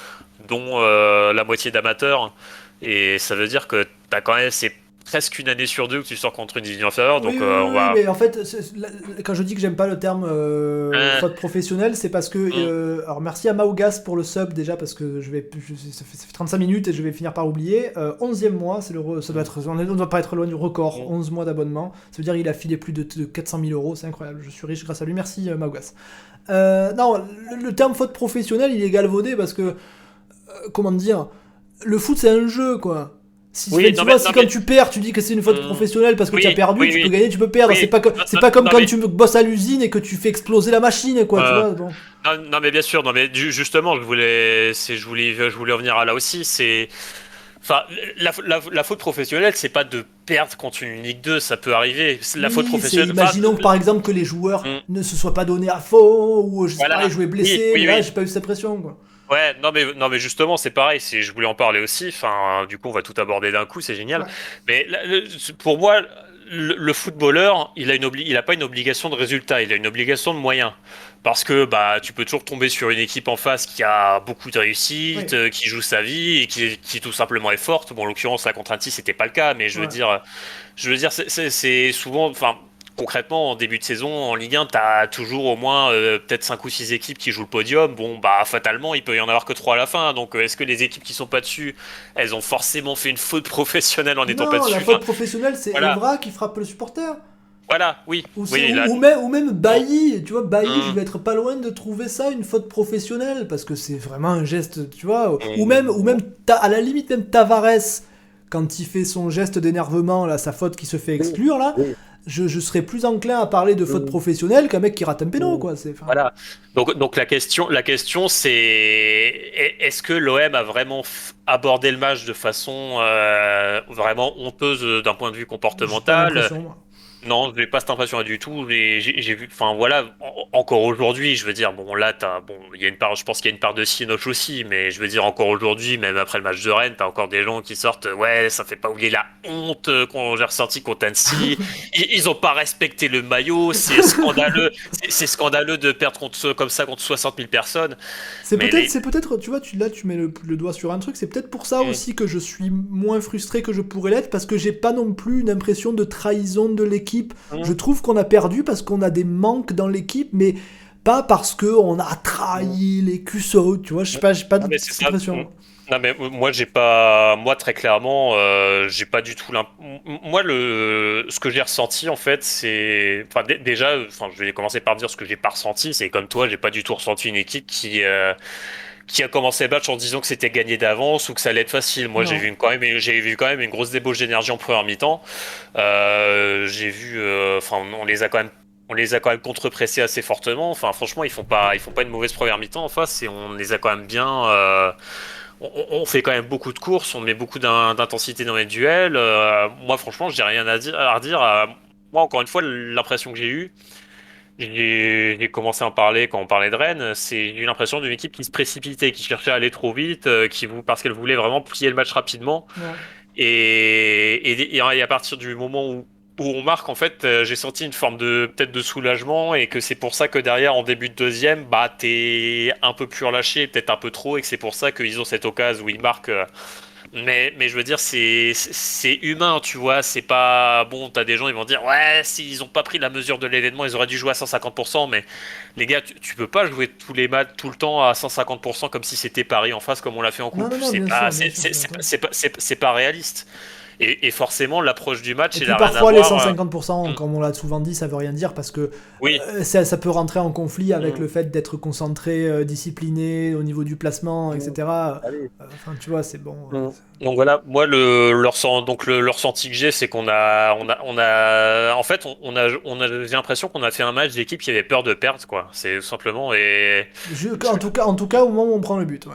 dont euh, la moitié d'amateurs. Et ça veut dire que tu as quand même, c'est presque une année sur deux que tu sors contre une division inférieure. Donc, oui, euh, oui, mais en fait, quand je dis que j'aime pas le terme euh, faute professionnelle, c'est parce que. Mm. alors, merci à Maugas pour le sub déjà, parce que je vais, ça, fait, 35 minutes et je vais finir par oublier. 11e mois, c'est le, ça doit être, on ne doit pas être loin du record, 11 mm. mois d'abonnement. Ça veut dire qu'il a filé plus de, 400 000 euros, c'est incroyable. Je suis riche grâce à lui. Merci Maugas. non, le, le, terme faute professionnelle, il est galvaudé parce que euh, comment dire, le foot c'est un jeu quoi. Si, tu vois, si quand tu perds, tu dis que c'est une faute hmm. professionnelle parce que tu as perdu, tu peux gagner, tu peux perdre. C'est pas, c'est pas comme quand tu bosses à l'usine et que tu fais exploser la machine, quoi. tu vois, non, mais bien sûr, non, mais justement, je voulais, je voulais, je voulais revenir à là aussi. C'est, Enfin, la, faute professionnelle, c'est pas de perdre contre une Ligue 2, ça peut arriver. La faute professionnelle. Imaginons par exemple que les joueurs hmm. ne se soient pas donnés à fond, ou je sais pas, jouer blessés, là j'ai pas eu cette pression. Quoi. Ouais, non mais, non mais justement, c'est pareil, je voulais en parler aussi, enfin, du coup, on va tout aborder d'un coup, c'est génial. Mais pour moi, le, footballeur, il a, une il a pas une obligation de résultat, il a une obligation de moyens. Parce que bah, tu peux toujours tomber sur une équipe en face qui a beaucoup de réussite, euh, qui joue sa vie et qui, qui, tout simplement est forte. Bon, en l'occurrence, la contre c'était pas le cas, mais je veux dire, je veux dire, c'est souvent, enfin, concrètement, en début de saison, en Ligue 1, tu as toujours au moins euh, peut-être 5 ou 6 équipes qui jouent le podium. Bon, bah, fatalement, il peut y en avoir que 3 à la fin. Donc, euh, est-ce que les équipes qui sont pas dessus, elles ont forcément fait une faute professionnelle en n'étant pas dessus la faute professionnelle, c'est Evra qui frappe le supporter. Voilà, oui. Ou, même, ou même Bailly, tu vois, Bailly, mmh. je vais être pas loin de trouver ça une faute professionnelle, parce que c'est vraiment un geste, tu vois. Ou mmh. même, ou même à la limite, même Tavares, quand il fait son geste d'énervement, là, sa faute qui se fait exclure, là, je, je, serais plus enclin à parler de faute mm. professionnelle qu'un mec qui rate un péno, mm. quoi. Voilà. Donc, donc la question, la question, c'est est-ce que l'OM a vraiment abordé le match de façon euh, vraiment honteuse d'un point de vue comportemental? Non, je n'ai pas cette impression du tout. J'ai vu, enfin voilà, encore aujourd'hui, je veux dire, bon là, as, bon, il y a une part, je pense qu'il y a une part de Sinoche aussi, mais je veux dire encore aujourd'hui, même après le match de Rennes, t'as encore des gens qui sortent, ouais, ça fait pas oublier la honte qu'on j'ai ressenti contre Annecy. ils, ils, ont pas respecté le maillot, c'est scandaleux, c'est scandaleux de perdre contre, comme ça contre 60 000 personnes. C'est peut-être, c'est peut-être, tu vois, tu, là, tu mets le, doigt sur un truc, c'est peut-être pour ça mm. aussi que je suis moins frustré que je pourrais l'être, parce que j'ai pas non plus une impression de trahison de l'équipe Mmh. Je trouve qu'on a perdu parce qu'on a des manques dans l'équipe, mais pas parce qu'on a trahi les QSO, tu vois, je sais pas, j'ai pas de impression. Non mais moi j'ai pas, moi très clairement, euh, j'ai pas du tout Moi le, ce que j'ai ressenti en fait, c'est, enfin déjà, enfin je vais commencer par dire ce que j'ai pas ressenti, c'est comme toi, j'ai pas du tout ressenti une équipe qui euh, qui a commencé le match en disant que c'était gagné d'avance ou que ça allait être facile. Moi, j'ai vu quand même, j'ai vu quand même une grosse débauche d'énergie en première mi-temps. Euh, j'ai vu, euh, enfin, on les a quand même, on les a quand même contre-pressés assez fortement. Enfin, franchement, ils font pas, ils font pas une mauvaise première mi-temps en face et on les a quand même bien. Euh, on, fait quand même beaucoup de courses, on met beaucoup d'intensité dans les duels. moi, franchement, j'ai rien à dire. À redire. moi, encore une fois, l'impression que j'ai eue j'ai commencé à en parler quand on parlait de Rennes. C'est eu l'impression d'une équipe qui se précipitait, qui cherchait à aller trop vite, euh, qui parce qu'elle voulait vraiment plier le match rapidement. Et, et, à partir du moment où, où on marque, en fait, euh, j'ai senti une forme de peut-être de soulagement et que c'est pour ça que derrière, en début de deuxième, bah t'es un peu plus relâché, peut-être un peu trop, et que c'est pour ça qu'ils ont cette occasion où ils marquent. Mais, mais je veux dire, c'est, c'est humain, tu vois. C'est pas. Bon, t'as des gens, ils vont dire, ouais, s'ils ont pas pris la mesure de l'événement, ils auraient dû jouer à 150%. Mais les gars, tu, peux pas jouer tous les matchs tout le temps à 150% comme si c'était Paris en face, comme on l'a fait en coupe. C'est pas, c'est, pas, c'est pas réaliste. Et, forcément, l'approche du match, et puis parfois, les 150%, euh, comme on l'a souvent dit, ça veut rien dire parce que oui. Euh, ça, peut rentrer en conflit avec mm. le fait d'être concentré, euh, discipliné au niveau du placement, etc. enfin, tu vois, c'est bon. Mm. Donc voilà, moi, le, le, donc le, ressenti que j'ai, c'est qu'on a, on a, on a, en fait, on, a, on a, j'ai l'impression qu'on a fait un match d'équipe qui avait peur de perdre, quoi. C'est simplement et. en tout cas, en tout cas, au moment où on prend le but, ouais.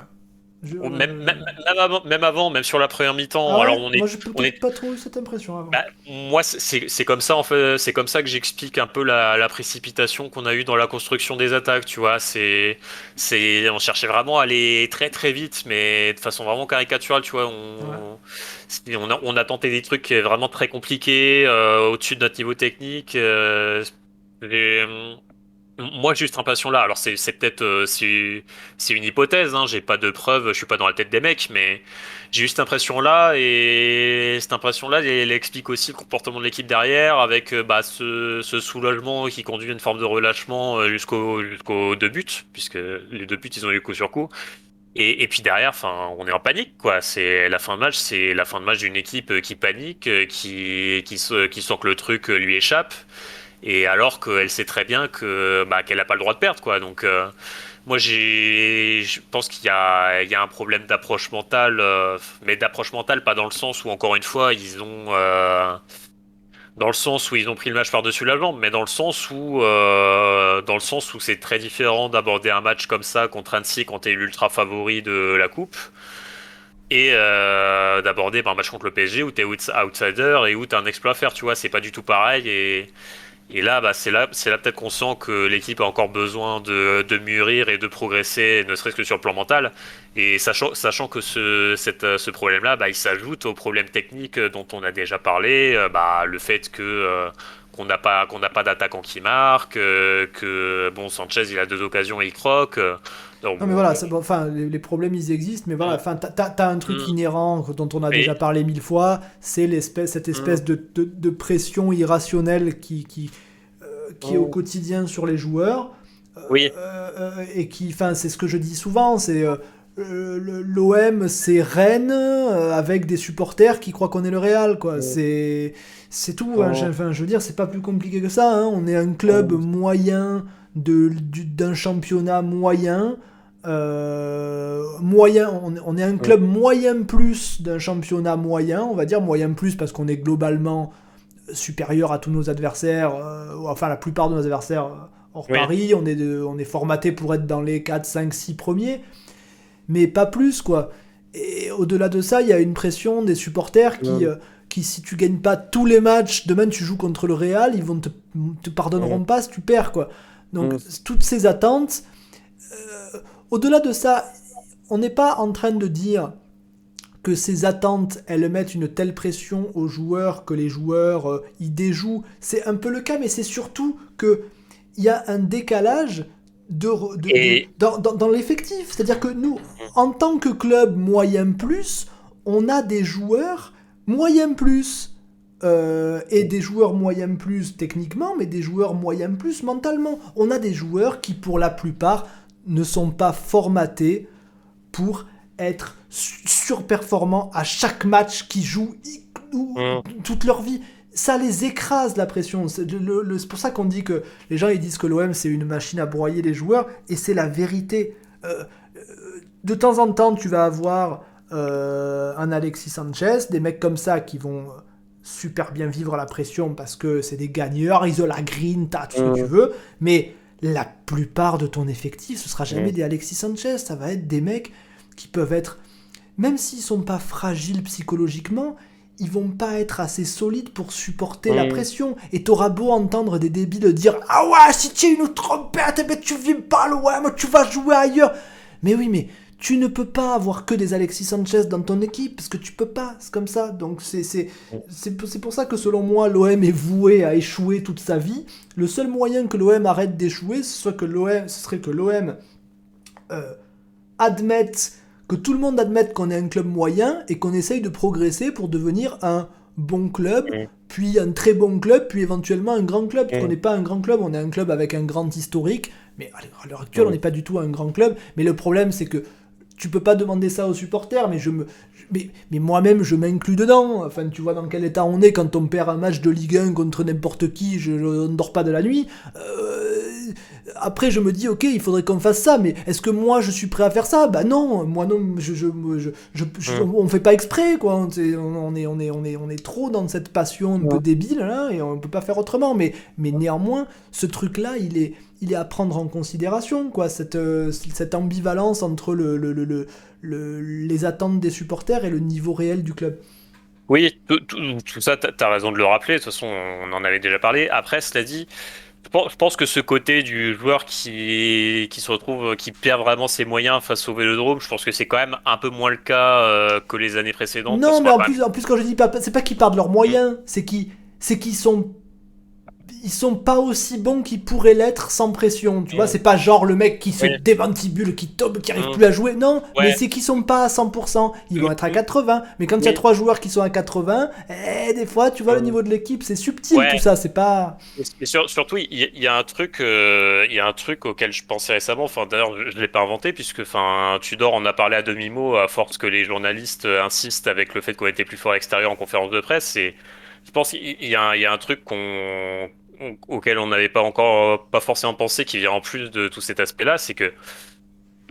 Même, même, avant, même, sur la première mi-temps. Ah alors on est, moi, j'ai pas trop eu cette impression avant. Bah, moi, c'est comme ça, en fait, c'est comme ça que j'explique un peu la, la précipitation qu'on a eue dans la construction des attaques. Tu vois, c'est, c'est, on cherchait vraiment à aller très très vite, mais de façon vraiment caricaturale. Tu vois, on, on, a, on, a, tenté des trucs vraiment très compliqués euh, au-dessus de notre niveau technique. Euh, moi, j'ai cette impression-là. Alors, c'est peut-être euh, c'est une hypothèse. Hein, j'ai pas de preuves. Je suis pas dans la tête des mecs, mais j'ai eu cette impression-là et cette impression-là, elle, explique aussi le comportement de l'équipe derrière, avec euh, bah, ce, ce, soulagement qui conduit à une forme de relâchement euh, jusqu'au jusqu'aux deux buts, puisque les deux buts, ils ont eu coup sur coup. Et, et, puis derrière, enfin, on est en panique, quoi. C'est la fin de match, c'est la fin de match d'une équipe qui panique, qui qui, qui sent que le truc lui échappe et alors qu'elle sait très bien que bah, qu'elle n'a pas le droit de perdre quoi. Donc euh, moi je pense qu'il y y a un problème d'approche mentale euh, mais d'approche mentale pas dans le sens où encore une fois ils ont euh, dans le sens où ils ont pris le match par-dessus la jambe, mais dans le sens où, dans le sens où c'est très différent d'aborder un match comme ça contre Annecy quand t'es l'ultra favori de la coupe, et d'aborder bah, un match contre le PSG où t'es outsider et où t'as un exploit à faire, tu vois, c'est pas du tout pareil et et là, bah, c'est là, c'est là peut-être qu'on sent que l'équipe a encore besoin de, mûrir et de progresser, ne serait-ce que sur le plan mental. Et sachant, que ce, cette, ce problème-là, bah, il s'ajoute aux problèmes techniques dont on a déjà parlé, euh, bah, le fait que euh, qu'on n'a pas qu'on n'a pas d'attaquant qui marque, euh, que bon Sanchez il a deux occasions et il croque. non mais voilà, enfin les, problèmes ils existent, mais voilà, enfin t'as as un truc mm. inhérent dont on a déjà parlé mille fois, c'est l'espèce cette espèce mm. de, de, de, pression irrationnelle qui qui, euh, qui est au oh. quotidien sur les joueurs. Euh, oui. et qui, enfin c'est ce que je dis souvent, c'est l'OM c'est Rennes avec des supporters qui croient qu'on est le Real quoi. C'est c'est tout. Hein, enfin, je veux dire, c'est pas plus compliqué que ça. Hein. On est un club oh. moyen de, d'un championnat moyen. Euh, moyen, on, est un club moyen plus d'un championnat moyen, on va dire moyen plus parce qu'on est globalement supérieur à tous nos adversaires, euh, enfin la plupart de nos adversaires euh, hors Paris, on est, de, on est formaté pour être dans les 4, 5, 6 premiers, mais pas plus quoi. Et au-delà de ça, il y a une pression des supporters qui qui, si tu gagnes pas tous les matchs, demain tu joues contre le Real, ils vont te, te pardonneront pas si tu perds, quoi. Donc, toutes ces attentes. Euh, au-delà de ça, on n'est pas en train de dire que ces attentes, elles mettent une telle pression aux joueurs que les joueurs euh, y déjouent. C'est un peu le cas, mais c'est surtout que il y a un décalage de, dans, dans l'effectif. C'est-à-dire que nous, en tant que club moyen plus, on a des joueurs moyen plus. Euh, et des joueurs moyen plus techniquement, mais des joueurs moyen plus mentalement. On a des joueurs qui, pour la plupart, ne sont pas formatés pour être surperformants à chaque match qu'ils jouent mmh. toute leur vie. Ça les écrase la pression. C'est pour ça qu'on dit que les gens ils disent que l'OM c'est une machine à broyer les joueurs, et c'est la vérité. Euh, euh, de temps en temps, tu vas avoir euh, un Alexis Sanchez, des mecs comme ça qui vont super bien vivre la pression parce que c'est des gagneurs, ils ont la green, t'as tout ce que tu veux, mais la plupart de ton effectif, ce sera jamais des Alexis Sanchez, ça va être des mecs qui peuvent être, même s'ils sont pas fragiles psychologiquement, ils vont pas être assez solides pour supporter la pression. Et t'auras beau entendre des débiles dire Ah ouais, si tu es une trompette, eh ben tu vis pas loin, tu vas jouer ailleurs. Mais oui, mais tu ne peux pas avoir que des Alexis Sanchez dans ton équipe, parce que tu peux pas, c'est comme ça. Donc c'est, pour ça que selon moi, l'OM est voué à échouer toute sa vie. Le seul moyen que l'OM arrête d'échouer, ce, ce serait que l'OM euh, admette, que tout le monde admette qu'on est un club moyen et qu'on essaye de progresser pour devenir un bon club, puis un très bon club, puis éventuellement un grand club. Qu'on n'est pas un grand club, on est un club avec un grand historique. Mais à l'heure actuelle, on n'est pas du tout un grand club. Mais le problème, c'est que tu peux pas demander ça aux supporters, mais je me, mais, mais moi-même je m'inclus dedans. Enfin, tu vois dans quel état on est quand on perd un match de Ligue 1 contre n'importe qui, je, ne dors pas de la nuit. Euh, après, je me dis, ok, il faudrait qu'on fasse ça, mais est-ce que moi je suis prêt à faire ça? Bah non, moi non, je, je, je, mm. on fait pas exprès, quoi. On est, on est, on est, on est, on est trop dans cette passion un peu débile là, et on peut pas faire autrement. Mais, mais néanmoins, ce truc-là, il est, il est à prendre en considération, quoi. Cette, euh, cette ambivalence entre le, le, le, le, les attentes des supporters et le niveau réel du club. Oui, tout, tout, ça, tu as raison de le rappeler. De toute façon, on en avait déjà parlé. Après, cela dit, je pense que ce côté du joueur qui, qui se retrouve, qui perd vraiment ses moyens face au Vélodrome, je pense que c'est quand même un peu moins le cas euh, que les années précédentes. Non, mais en plus, en plus, quand je dis pas, c'est pas qu'ils perdent leurs moyens, c'est qu'ils, c'est qu'ils sont ils sont pas aussi bons qu'ils pourraient l'être sans pression. Tu vois, c'est pas genre le mec qui se déventibule, qui tombe, qui arrive plus à jouer. Non, mais c'est qu'ils sont pas à 100%. Ils vont être à 80. Mais quand il y a trois joueurs qui sont à 80, eh, des fois, tu vois le niveau de l'équipe, c'est subtil tout ça. C'est pas. Et surtout, il y, a un truc, euh, il y a un truc auquel je pensais récemment. Enfin, d'ailleurs, je l'ai pas inventé puisque, enfin, Tudor en a parlé à demi mot à force que les journalistes insistent avec le fait qu'on était plus fort à l'extérieur en conférence de presse. Et je pense qu'il y, y, a un truc qu'on auquel on n'avait pas encore pas forcément pensé qui vient en plus de tout cet aspect-là, c'est que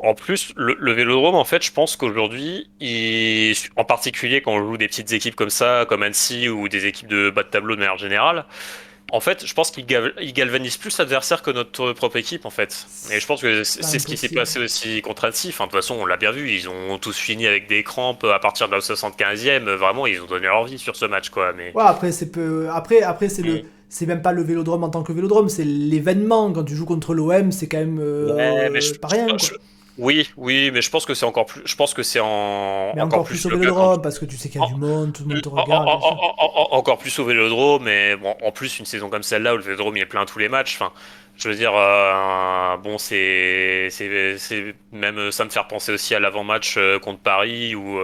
en plus le, Vélodrome en fait, je pense qu'aujourd'hui, en particulier quand on joue des petites équipes comme ça, comme Annecy ou des équipes de bas de tableau de manière générale, en fait, je pense qu'il galvanise plus l'adversaire que notre propre équipe, en fait. Et je pense que c'est ce qui s'est passé aussi contre Annecy. Enfin, de toute façon, on l'a bien vu, ils ont tous fini avec des crampes à partir de la 75e. Vraiment, ils ont donné leur vie sur ce match, quoi. Mais... Ouais, après, c'est peu... après, après c'est le c'est même pas le vélodrome en tant que vélodrome, c'est l'événement. Quand tu joues contre l'OM, c'est quand même euh, pas rien. oui, oui, mais je pense que c'est encore plus. Je pense que c'est en. Mais encore, plus, au vélodrome, parce que tu sais qu'il y a du monde, tout le monde te regarde. encore plus au vélodrome, mais bon, en plus, une saison comme celle-là où le vélodrome il est plein tous les matchs. Enfin, je veux dire, euh, bon, c'est, c'est, même ça me faire penser aussi à l'avant-match euh, contre Paris où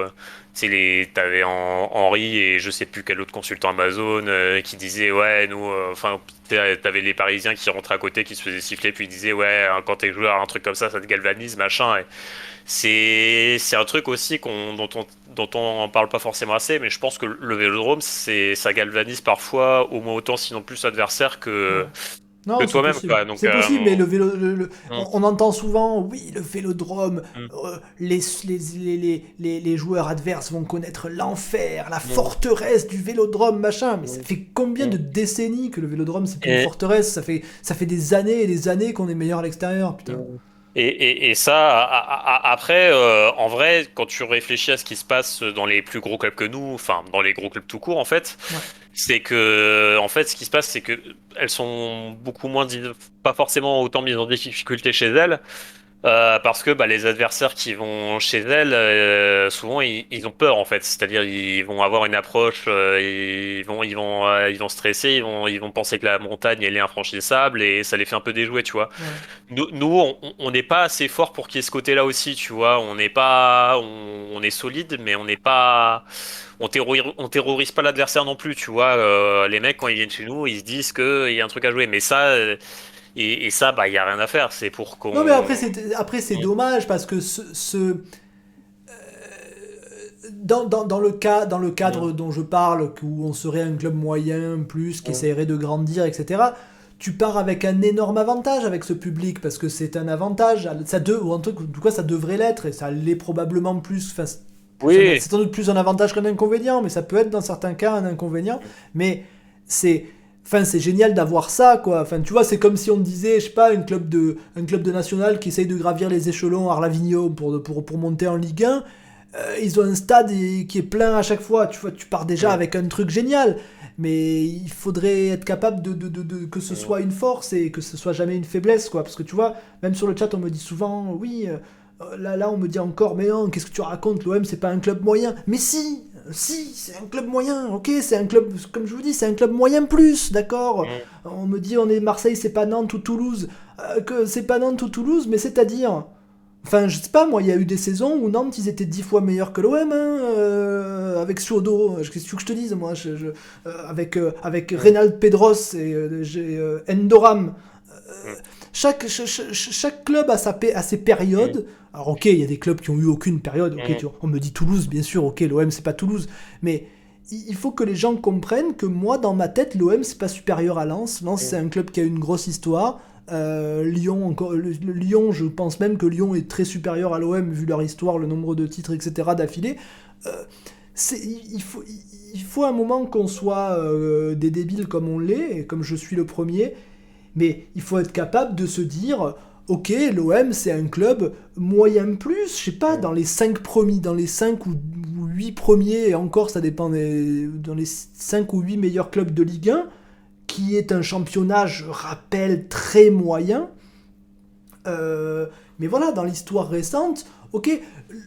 tu les t'avais Henri et je sais plus quel autre consultant Amazon euh, qui disait ouais nous euh, enfin t'avais les Parisiens qui rentraient à côté qui se faisaient siffler puis ils disaient ouais hein, quand t'es joueur un truc comme ça ça te galvanise machin et c'est c'est un truc aussi qu'on dont on dont on parle pas forcément assez mais je pense que le Vélodrome c'est ça galvanise parfois au moins autant sinon plus adversaire que non, que toi-même. C'est euh, possible, mais le vélo, hum. on, entend souvent, oui, le vélodrome, hum. euh, les, les, les, les, joueurs adverses vont connaître l'enfer, la hum. forteresse du vélodrome, machin. Mais ça fait combien de décennies que le vélodrome c'est une forteresse? Ça fait, ça fait des années et des années qu'on est meilleur à l'extérieur, putain. Et, et, ça, après, euh, en vrai, quand tu réfléchis à ce qui se passe dans les plus gros clubs que nous, enfin dans les gros clubs tout court, en fait, c'est que, en fait, ce qui se passe, c'est que elles sont beaucoup moins, pas forcément autant mises en difficulté chez elles, euh, parce que bah, les adversaires qui vont chez elles, euh, souvent ils, ils, ont peur en fait. C'est-à-dire ils vont avoir une approche, euh, ils vont ils vont euh, ils vont stresser, ils vont ils vont penser que la montagne elle est infranchissable et ça les fait un peu déjouer, tu vois. Nous, nous on n'est pas assez fort pour qu'il y ait ce côté-là aussi, tu vois. On n'est pas on, on, est solide, mais on n'est pas on terrorise, on terrorise pas l'adversaire non plus, tu vois. les mecs quand ils viennent chez nous, ils se disent qu'il y a un truc à jouer, mais ça et, ça, bah, il n'y a rien à faire. C'est pour qu'on. Non, mais après, c'est, après, c'est dommage parce que ce. ce euh, dans, dans, dans, le cas, dans le cadre dont je parle, où on serait un club moyen, plus, qui essayerait de grandir, etc., tu pars avec un énorme avantage avec ce public, parce que c'est un avantage, ça de, ou en tout cas ça devrait l'être, et ça l'est probablement plus, oui. c'est sans doute plus un avantage qu'un inconvénient, mais ça peut être dans certains cas un inconvénient, mais c'est Enfin, c'est génial d'avoir ça, quoi. Enfin, tu vois, c'est comme si on disait, je sais pas, un club de, un club de national qui essaye de gravir les échelons à Arlavigno pour, pour, pour monter en Ligue 1. Euh, ils ont un stade qui est plein à chaque fois. Tu vois, tu pars déjà avec un truc génial. Mais il faudrait être capable de, de, de, que ce soit une force et que ce soit jamais une faiblesse, quoi. Parce que tu vois, même sur le chat, on me dit souvent, oui, euh, là, là, on me dit encore, mais non, qu'est-ce que tu racontes? L'OM, c'est pas un club moyen. Mais si, si, c'est un club moyen, ok, c'est un club, comme je vous dis, c'est un club moyen plus, d'accord mm. On me dit, on est Marseille, c'est pas Nantes ou Toulouse, euh, que c'est pas Nantes ou Toulouse, mais c'est-à-dire, enfin, je sais pas, moi, il y a eu des saisons où Nantes, ils étaient dix fois meilleurs que l'OM, hein, euh, avec Suodo, qu'est-ce que je te dise, moi, je, euh, avec, avec Reynald Pedros et Endoram. Mm. Chaque, chaque, club a, sa, a ses périodes. Mm. Alors ok, il y a des clubs qui ont eu aucune période. Ok, on me dit Toulouse, bien sûr. Ok, l'OM c'est pas Toulouse, mais il faut que les gens comprennent que moi, dans ma tête, l'OM c'est pas supérieur à Lens. Lens c'est un club qui a une grosse histoire. Lyon, encore, Lyon, je pense même que Lyon est très supérieur à l'OM vu leur histoire, le nombre de titres, etc. d'affilée. il, faut, il faut un moment qu'on soit des débiles comme on l'est, et comme je suis le premier, mais il faut être capable de se dire ok, l'OM c'est un club moyen plus, je sais pas, dans les 5 premiers, dans les 5 ou 8 premiers, et encore ça dépend des, dans les 5 ou 8 meilleurs clubs de Ligue 1, qui est un championnat, je rappelle, très moyen. Euh, mais voilà, dans l'histoire récente, ok,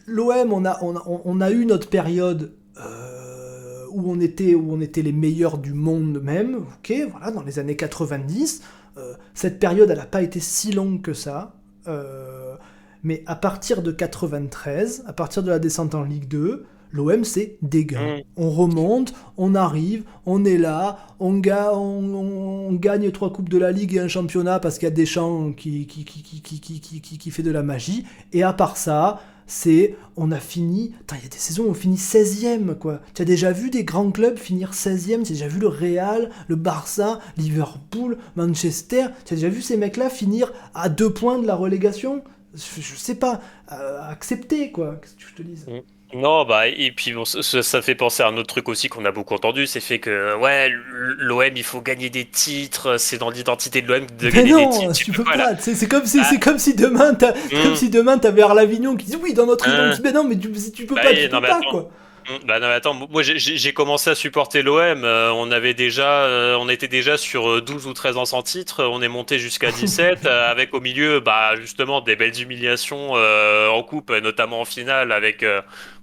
l'OM, on a, on, a, eu notre période euh, où, on était, où on était les meilleurs du monde même, ok, voilà, dans les années 90. Euh, cette période, elle n'a pas été si longue que ça. Euh, mais à partir de 93, à partir de la descente en Ligue 2, l'OM c'est dégain. Mm. On remonte, on arrive, on est là, on, on, gagne trois coupes de la Ligue et un championnat parce qu'il y a Deschamps qui qui, qui, qui, qui, fait de la magie. Et à part ça, c'est on a fini. il y a des saisons où on finit 16ème, quoi. Tu as déjà vu des grands clubs finir 16ème Tu as déjà vu le Real, le Barça, Liverpool, Manchester? Tu as déjà vu ces mecs-là finir à deux points de la relégation? Je, sais pas, euh, accepter, quoi. Qu'est-ce que je te dise? Mm. Non, bah, et puis bon, ça, fait penser à un autre truc aussi qu'on a beaucoup entendu, c'est fait que, ouais, l'OM, il faut gagner des titres, c'est dans l'identité de l'OM de gagner des titres. Tu, peux pas, c'est comme, si, c'est comme si demain, comme mm. si demain, t'avais Arlavignon qui dit oui, dans notre identité, mais non, mais tu, tu peux bah pas, tu peux pas, quoi. Mm, bah non, attends, moi j'ai commencé à supporter l'OM. Euh, on avait déjà, euh, on était déjà sur 12 euh, ou 13 ans sans titre. On est monté jusqu'à 17 avec au milieu, bah justement des belles humiliations en coupe, notamment en finale avec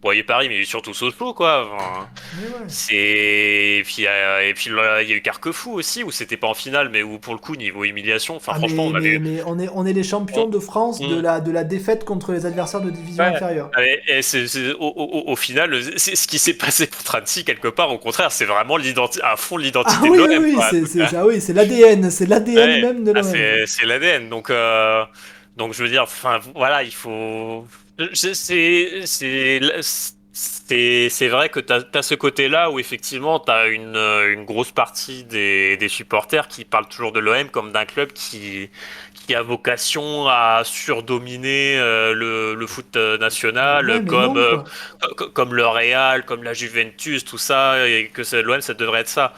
Bon, il y a Paris, mais surtout Sochaux, quoi. C'est et puis et puis il y a eu Carquefou aussi où c'était pas en finale, mais où pour le coup niveau humiliation, enfin ah, franchement, on avait. Mais, on est on est les champions de France de la de la défaite contre les adversaires de division inférieure. Et, c'est au, au, final, c'est ce qui s'est passé pour Transi quelque part. Au contraire, c'est vraiment à fond l'identité ah, de oui, Oui, c'est ah oui, c'est l'ADN, c'est l'ADN même de ah, l'OM. c'est l'ADN, donc. Euh, donc je veux dire, enfin voilà, il faut, c'est c'est vrai que tu as, ce côté-là où effectivement tu as une, une, grosse partie des, des, supporters qui parlent toujours de l'OM comme d'un club qui, qui a vocation à surdominer euh, le, le, foot national comme, euh, comme le Real, comme la Juventus, tout ça, et que l'OM ça devrait être ça.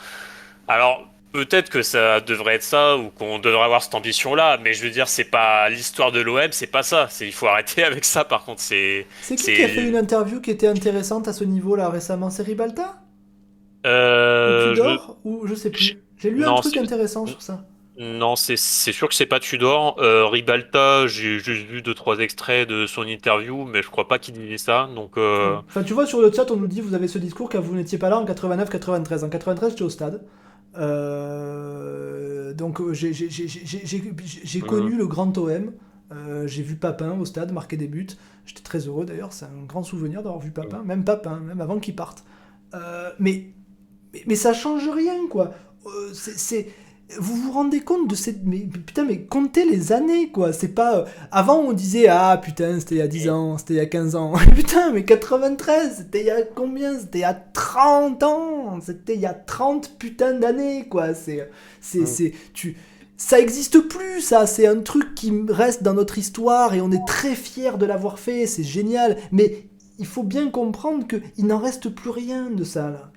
Alors Peut-être que ça devrait être ça ou qu'on devrait avoir cette ambition-là, mais je veux dire, c'est pas l'histoire de l'OM, c'est pas ça. Il faut arrêter avec ça. Par contre, c'est. C'est qui qui a fait une interview qui était intéressante à ce niveau-là récemment? C'est Ribalta? Euh, Ou Tudor? je... Ou je sais plus. J'ai lu un truc intéressant sur ça. Non, c'est sûr que c'est pas Tudor. Euh, Ribalta, j'ai juste vu deux trois extraits de son interview, mais je crois pas qu'il disait ça. Donc. Euh, enfin, tu vois sur le chat, on nous dit vous avez ce discours car vous n'étiez pas là en 89-93. En 93, j'étais au stade. Euh, donc j'ai connu le grand OM. J'ai vu Papin au stade marquer des buts. J'étais très heureux d'ailleurs, c'est un grand souvenir d'avoir vu Papin, même Papin, même avant qu'il parte. mais, mais, mais, ça change rien quoi. c'est vous vous rendez compte de cette. Mais putain, mais comptez les années, quoi. C'est pas. Euh, avant, on disait, ah putain, c'était il y a 10 ans, c'était il y a 15 ans. putain, mais 93, c'était il y a combien? C'était il y a 30 ans C'était il y a 30 putains d'années, quoi. C'est. C'est. c'est tu ça existe plus, ça. C'est un truc qui reste dans notre histoire et on est très fiers de l'avoir fait. C'est génial. Mais il faut bien comprendre qu'il n'en reste plus rien de ça. Là.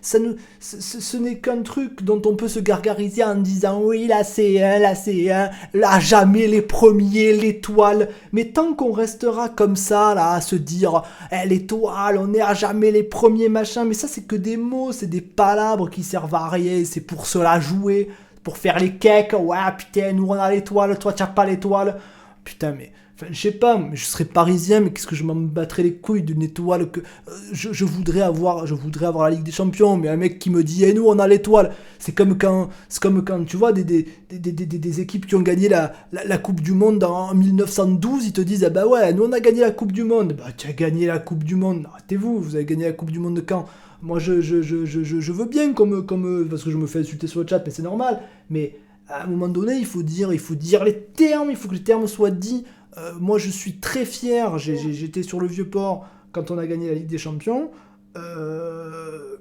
ça ne, ce, n'est qu'un truc dont on peut se gargariser en disant oui, la C1, la C1, là, jamais les premiers, l'étoile. Mais tant qu'on restera comme ça, là, à se dire eh, l'étoile, on est à jamais les premiers, machin, mais ça, c'est que des mots, c'est des palabres qui servent à rien, c'est pour cela jouer, pour faire les cakes. Ouais, putain, nous on a l'étoile, toi, tu n'as pas l'étoile. Putain, mais Enfin, je sais pas, je serais parisien, mais qu'est-ce que je m'en battrais les couilles d'une étoile que euh, je, voudrais avoir, je voudrais avoir la Ligue des Champions, mais un mec qui me dit, eh nous on a l'étoile, c'est comme quand, c'est comme quand tu vois des, des, des, des, équipes qui ont gagné la, la, Coupe du Monde en 1912, ils te disent, ah bah ouais, nous on a gagné la Coupe du Monde, bah tu as gagné la Coupe du Monde, arrêtez-vous, vous avez gagné la Coupe du Monde quand? Moi je, je, je, je, je veux bien comme, comme, parce que je me fais insulter sur le chat, mais c'est normal, mais à un moment donné, il faut dire, il faut dire les termes, il faut que les termes soient dits. Euh, moi, je suis très fier. J'étais sur le vieux port quand on a gagné la Ligue des Champions. Euh,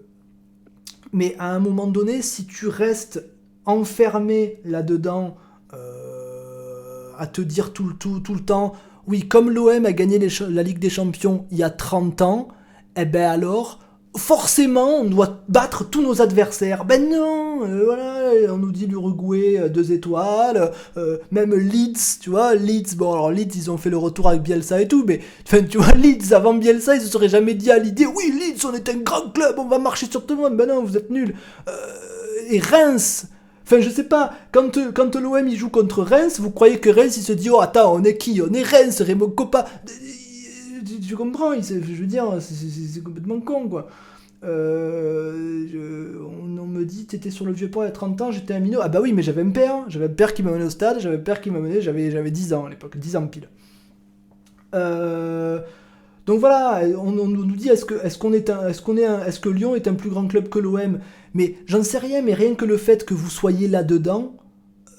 mais à un moment donné, si tu restes enfermé là-dedans, euh, à te dire tout, tout, tout le temps, oui, comme l'OM a gagné la Ligue des Champions il y a 30 ans, eh ben alors, forcément, on doit battre tous nos adversaires. Ben non, euh, voilà, on nous dit l'Uruguay, euh, deux étoiles, euh, même Leeds, tu vois, Leeds, bon alors Leeds, ils ont fait le retour avec Bielsa et tout, mais tu vois, Leeds, avant Bielsa, ils se seraient jamais dit à l'idée, oui, Leeds, on est un grand club, on va marcher sur tout le monde, ben non, vous êtes nuls. et Reims, Enfin, je sais pas, quand, quand l'OM il joue contre Reims, vous croyez que Reims il se dit Oh, attends, on est qui? On est Reims, Raymond Coppa. Tu, comprends Je veux dire, c'est complètement con quoi. Euh, on, me dit, t'étais sur le vieux port il y a 30 ans, j'étais un minot. Ah bah oui, mais j'avais un père, j'avais un père qui m'a mené au stade, j'avais un père qui m'a mené, j'avais, j'avais 10 ans à l'époque, 10 ans pile. Euh, donc voilà, on, nous dit est-ce que, est-ce est est-ce est est-ce que Lyon est un plus grand club que l'OM Mais j'en sais rien, mais rien que le fait que vous soyez là-dedans,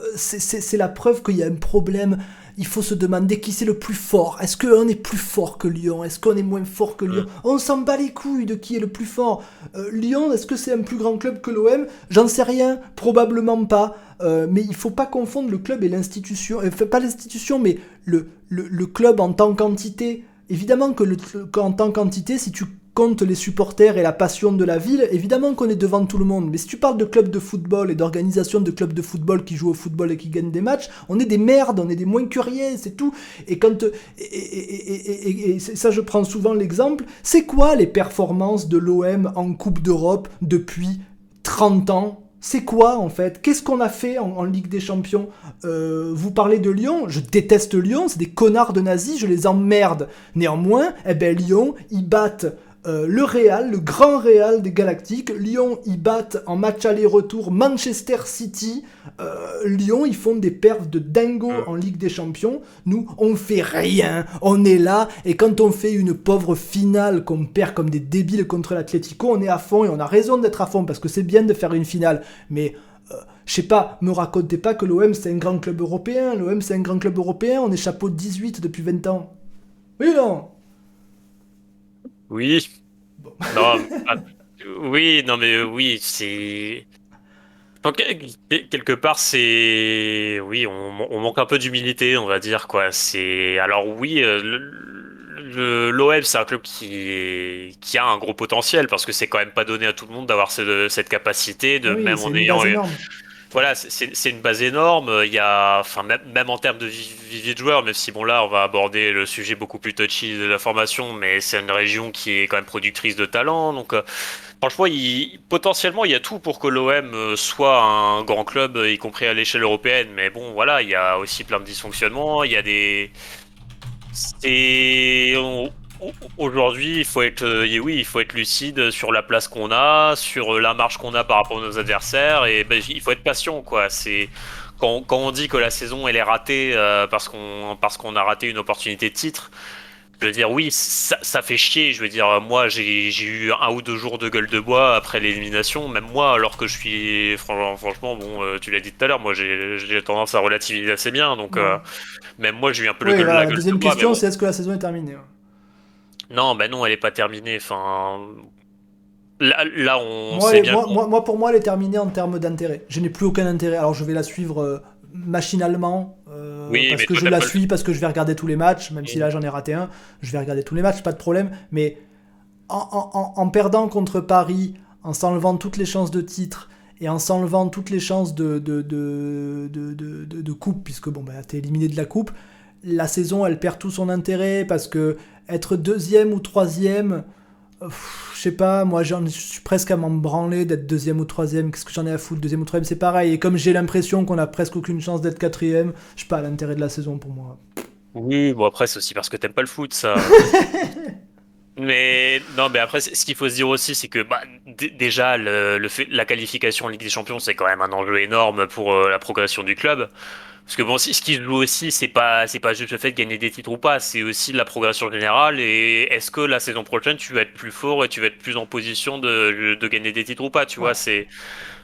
euh, c'est la preuve qu'il y a un problème il faut se demander qui c'est le plus fort. Est-ce qu'on est plus fort que Lyon? Est-ce qu'on est moins fort que Lyon? On s'en bat les couilles de qui est le plus fort. Euh, Lyon, est-ce que c'est un plus grand club que l'OM J'en sais rien, probablement pas. Euh, mais il faut pas confondre le club et l'institution. Enfin, pas l'institution, mais le, le, club en tant qu'entité. Évidemment que le, en tant qu'entité, si tu compte les supporters et la passion de la ville, évidemment qu'on est devant tout le monde. Mais si tu parles de clubs de football et d'organisation de clubs de football qui jouent au football et qui gagnent des matchs, on est des merdes, on est des moins rien, c'est tout. Et quand ça, je prends souvent l'exemple. C'est quoi les performances de l'OM en Coupe d'Europe depuis 30 ans? C'est quoi en fait? Qu'est-ce qu'on a fait en, Ligue des Champions? Euh, Vous parlez de Lyon, je déteste Lyon, c'est des connards de nazis, je les emmerde. Néanmoins, eh ben Lyon, ils battent euh, le Real, le grand Real des Galactiques. Lyon, ils battent en match aller-retour Manchester City. Euh, Lyon, ils font des perfs de dingo en Ligue des Champions. Nous, on fait rien. On est là. Et quand on fait une pauvre finale qu'on perd comme des débiles contre l'Atlético, on est à fond et on a raison d'être à fond parce que c'est bien de faire une finale. Mais euh, je sais pas, me racontez pas que l'OM c'est un grand club européen. L'OM c'est un grand club européen. On est chapeau 18 depuis 20 ans. Oui, non oui. Non, ah, oui, non, mais oui, c'est. quelque part, c'est. Oui, on, manque un peu d'humilité, on va dire, quoi. C'est. Alors, oui, euh, l'OM, c'est un club qui, qui a un gros potentiel parce que c'est quand même pas donné à tout le monde d'avoir cette, capacité de même en ayant voilà, c'est une base énorme. Il y a, enfin, même, en termes de vivier de joueurs, même si bon là, on va aborder le sujet beaucoup plus touchy de la formation, mais c'est une région qui est quand même productrice de talent. Donc, euh, franchement, potentiellement, il y a tout pour que l'OM euh, soit un grand club, y compris à l'échelle européenne. Mais bon, voilà, il y a aussi plein de dysfonctionnements. Il y a des, c'est Aujourd'hui, il faut être, euh, oui, il faut être lucide sur la place qu'on a, sur la marche qu'on a par rapport à nos adversaires, et ben, il faut être patient, quoi. C'est quand, on dit que la saison elle est ratée euh, parce qu'on parce qu'on a raté une opportunité de titre. Je veux dire, oui, ça, fait chier. Je veux dire, moi, j'ai eu un ou deux jours de gueule de bois après l'élimination, même moi, alors que je suis, franchement, bon, euh, tu l'as dit tout à l'heure, moi, j'ai tendance à relativiser assez bien, donc même moi, j'ai eu un peu le gueule, la, la deuxième question, c'est est-ce que la saison est terminée non, bah non, elle est pas terminée. Enfin, là, on moi, bien. Moi, pour moi, elle est terminée en termes d'intérêt. Je n'ai plus aucun intérêt. Alors, je vais la suivre euh, machinalement euh, parce que je la suis, parce que je vais regarder tous les matchs, même si là j'en ai raté un. Je vais regarder tous les matchs, pas de problème. Mais en, perdant contre Paris, en s'enlevant toutes les chances de titre et en s'enlevant toutes les chances de, de, de, de, coupe, puisque bon, bah, t'es éliminé de la coupe, la saison elle perd tout son intérêt parce que être deuxième ou troisième, je sais pas, moi je suis presque à m'en branler d'être deuxième ou troisième. Qu'est-ce que j'en ai à foutre Deuxième ou troisième, c'est pareil. Et comme j'ai l'impression qu'on a presque aucune chance d'être quatrième, je sais pas l'intérêt de la saison pour moi. Oui, bon après c'est aussi parce que t'aimes pas le foot, ça. mais non, mais après ce qu'il faut se dire aussi, c'est que bah, déjà le, fait, la qualification en Ligue des Champions, c'est quand même un enjeu énorme pour euh, la progression du club. Parce que bon, ce qui se joue aussi, c'est pas, c'est pas juste le fait de gagner des titres ou pas, c'est aussi la progression générale. Et est-ce que la saison prochaine, tu vas être plus fort et tu vas être plus en position de, de gagner des titres ou pas, tu vois, c'est.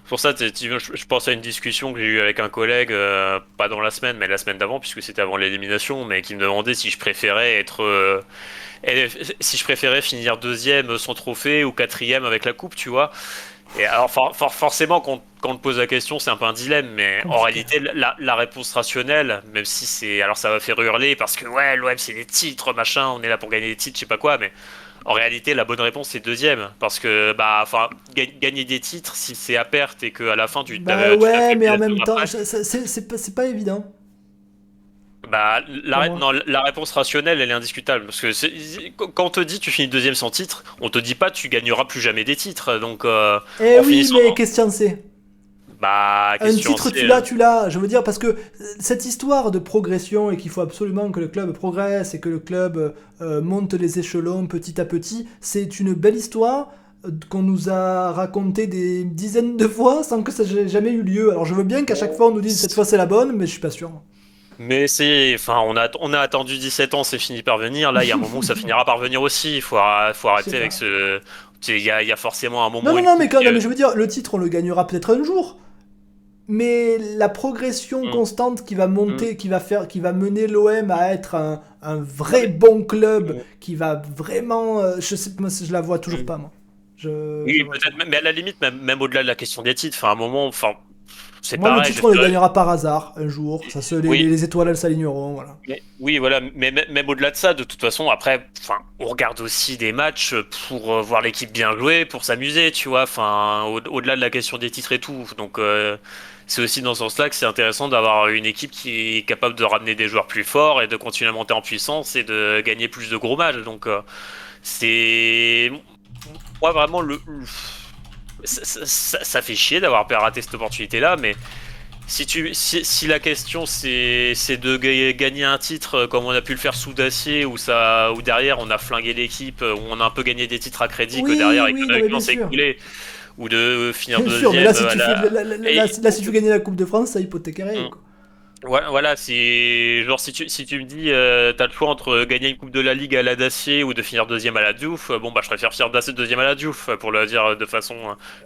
Pour ça, je pense à une discussion que j'ai eue avec un collègue, euh, pas dans la semaine, mais la semaine d'avant, puisque c'était avant l'élimination, mais qui me demandait si je préférais être, euh, si je préférais finir deuxième sans trophée ou quatrième avec la coupe, tu vois. Et alors forcément, quand, quand on te pose la question, c'est un peu un dilemme, mais en réalité, la, la, réponse rationnelle, même si c'est. Alors ça va faire hurler parce que ouais, l'OM c'est des titres, machin, on est là pour gagner des titres, je sais pas quoi, mais en réalité, la bonne réponse c'est deuxième. Parce que, bah, enfin, gagner des titres, si c'est à perte et qu'à la fin tu. Bah ouais, mais en même temps, c'est pas, pas évident. Bah, la, non, la réponse rationnelle, elle est indiscutable. Parce que quand on te dit tu finis deuxième sans titre, on te dit pas tu gagneras plus jamais des titres. Donc, euh, eh oui, mais question c'est bah, un titre, tu l'as, tu l'as. Je veux dire, parce que cette histoire de progression et qu'il faut absolument que le club progresse et que le club euh, monte les échelons petit à petit, c'est une belle histoire euh, qu'on nous a raconté des dizaines de fois sans que ça ait jamais eu lieu. Alors je veux bien qu'à chaque fois on nous dise cette fois c'est la bonne, mais je suis pas sûr. Mais c'est, enfin, on a, on a attendu 17 ans, c'est fini par venir. Là, il y a un moment où ça finira par venir aussi. Il faut, faut arrêter avec ce. Il y, a, y, a, forcément un moment. Non, non, non, mais quand même, je veux dire, le titre, on le gagnera peut-être un jour. Mais la progression mm. constante qui va monter, mm. qui va faire, qui va mener l'OM à être un, un vrai bon club, mm. qui va vraiment, euh, je sais, moi, je la vois toujours pas moi. Je, oui, peut-être, mais à la limite, même, même au-delà de la question des titres, enfin, à un moment, enfin, moi, le titre, on le gagnera par hasard un jour. Ça se, les, étoiles, elles s'aligneront. Voilà. oui, voilà. Mais même au-delà de ça, de toute façon, après, on regarde aussi des matchs pour euh, voir l'équipe bien jouer, pour s'amuser, tu vois. Enfin, au-delà de la question des titres et tout. Donc, euh, c'est aussi dans ce sens-là que c'est intéressant d'avoir une équipe qui est capable de ramener des joueurs plus forts et de continuer à monter en puissance et de gagner plus de gros matchs. Donc, euh, c'est moi vraiment le ça, fait chier d'avoir raté cette opportunité-là, mais si, tu, si, la question c'est de gagner un titre euh, comme on a pu le faire sous Dacier, où, ça, où derrière on a flingué l'équipe, où on a un peu gagné des titres à crédit, que derrière oui, s'est écoulé, ou de finir deuxième. Sûr, mais là, si, tu là, si tu veux gagner la Coupe de France, ça hypothéquerait. Mm. Voilà, c'est genre si tu, si tu me dis euh, t'as le choix entre gagner une coupe de la ligue à la Dacier ou de finir deuxième à la Diouf, euh, bon bah je préfère finir deuxième à la Diouf pour le dire de façon,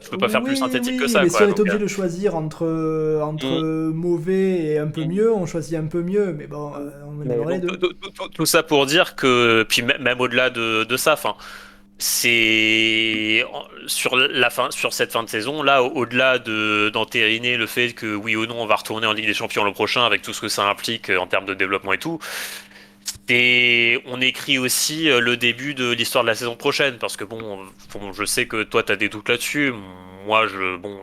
je peux pas faire plus synthétique que ça. Mais si on est obligé euh, de choisir entre entre mm. mauvais et un peu mm. mieux, on choisit un peu mieux, mais bon, on est les deux. Tout, ça pour dire que puis même au-delà de, de ça, enfin c'est sur la fin, sur cette fin de saison là, au-delà de d'entériner le fait que oui ou non on va retourner en Ligue des Champions le prochain avec tout ce que ça implique euh, en termes de développement et tout. Et on écrit aussi euh, le début de l'histoire de la saison prochaine parce que bon, je sais que toi tu as des doutes là-dessus. Moi, je bon,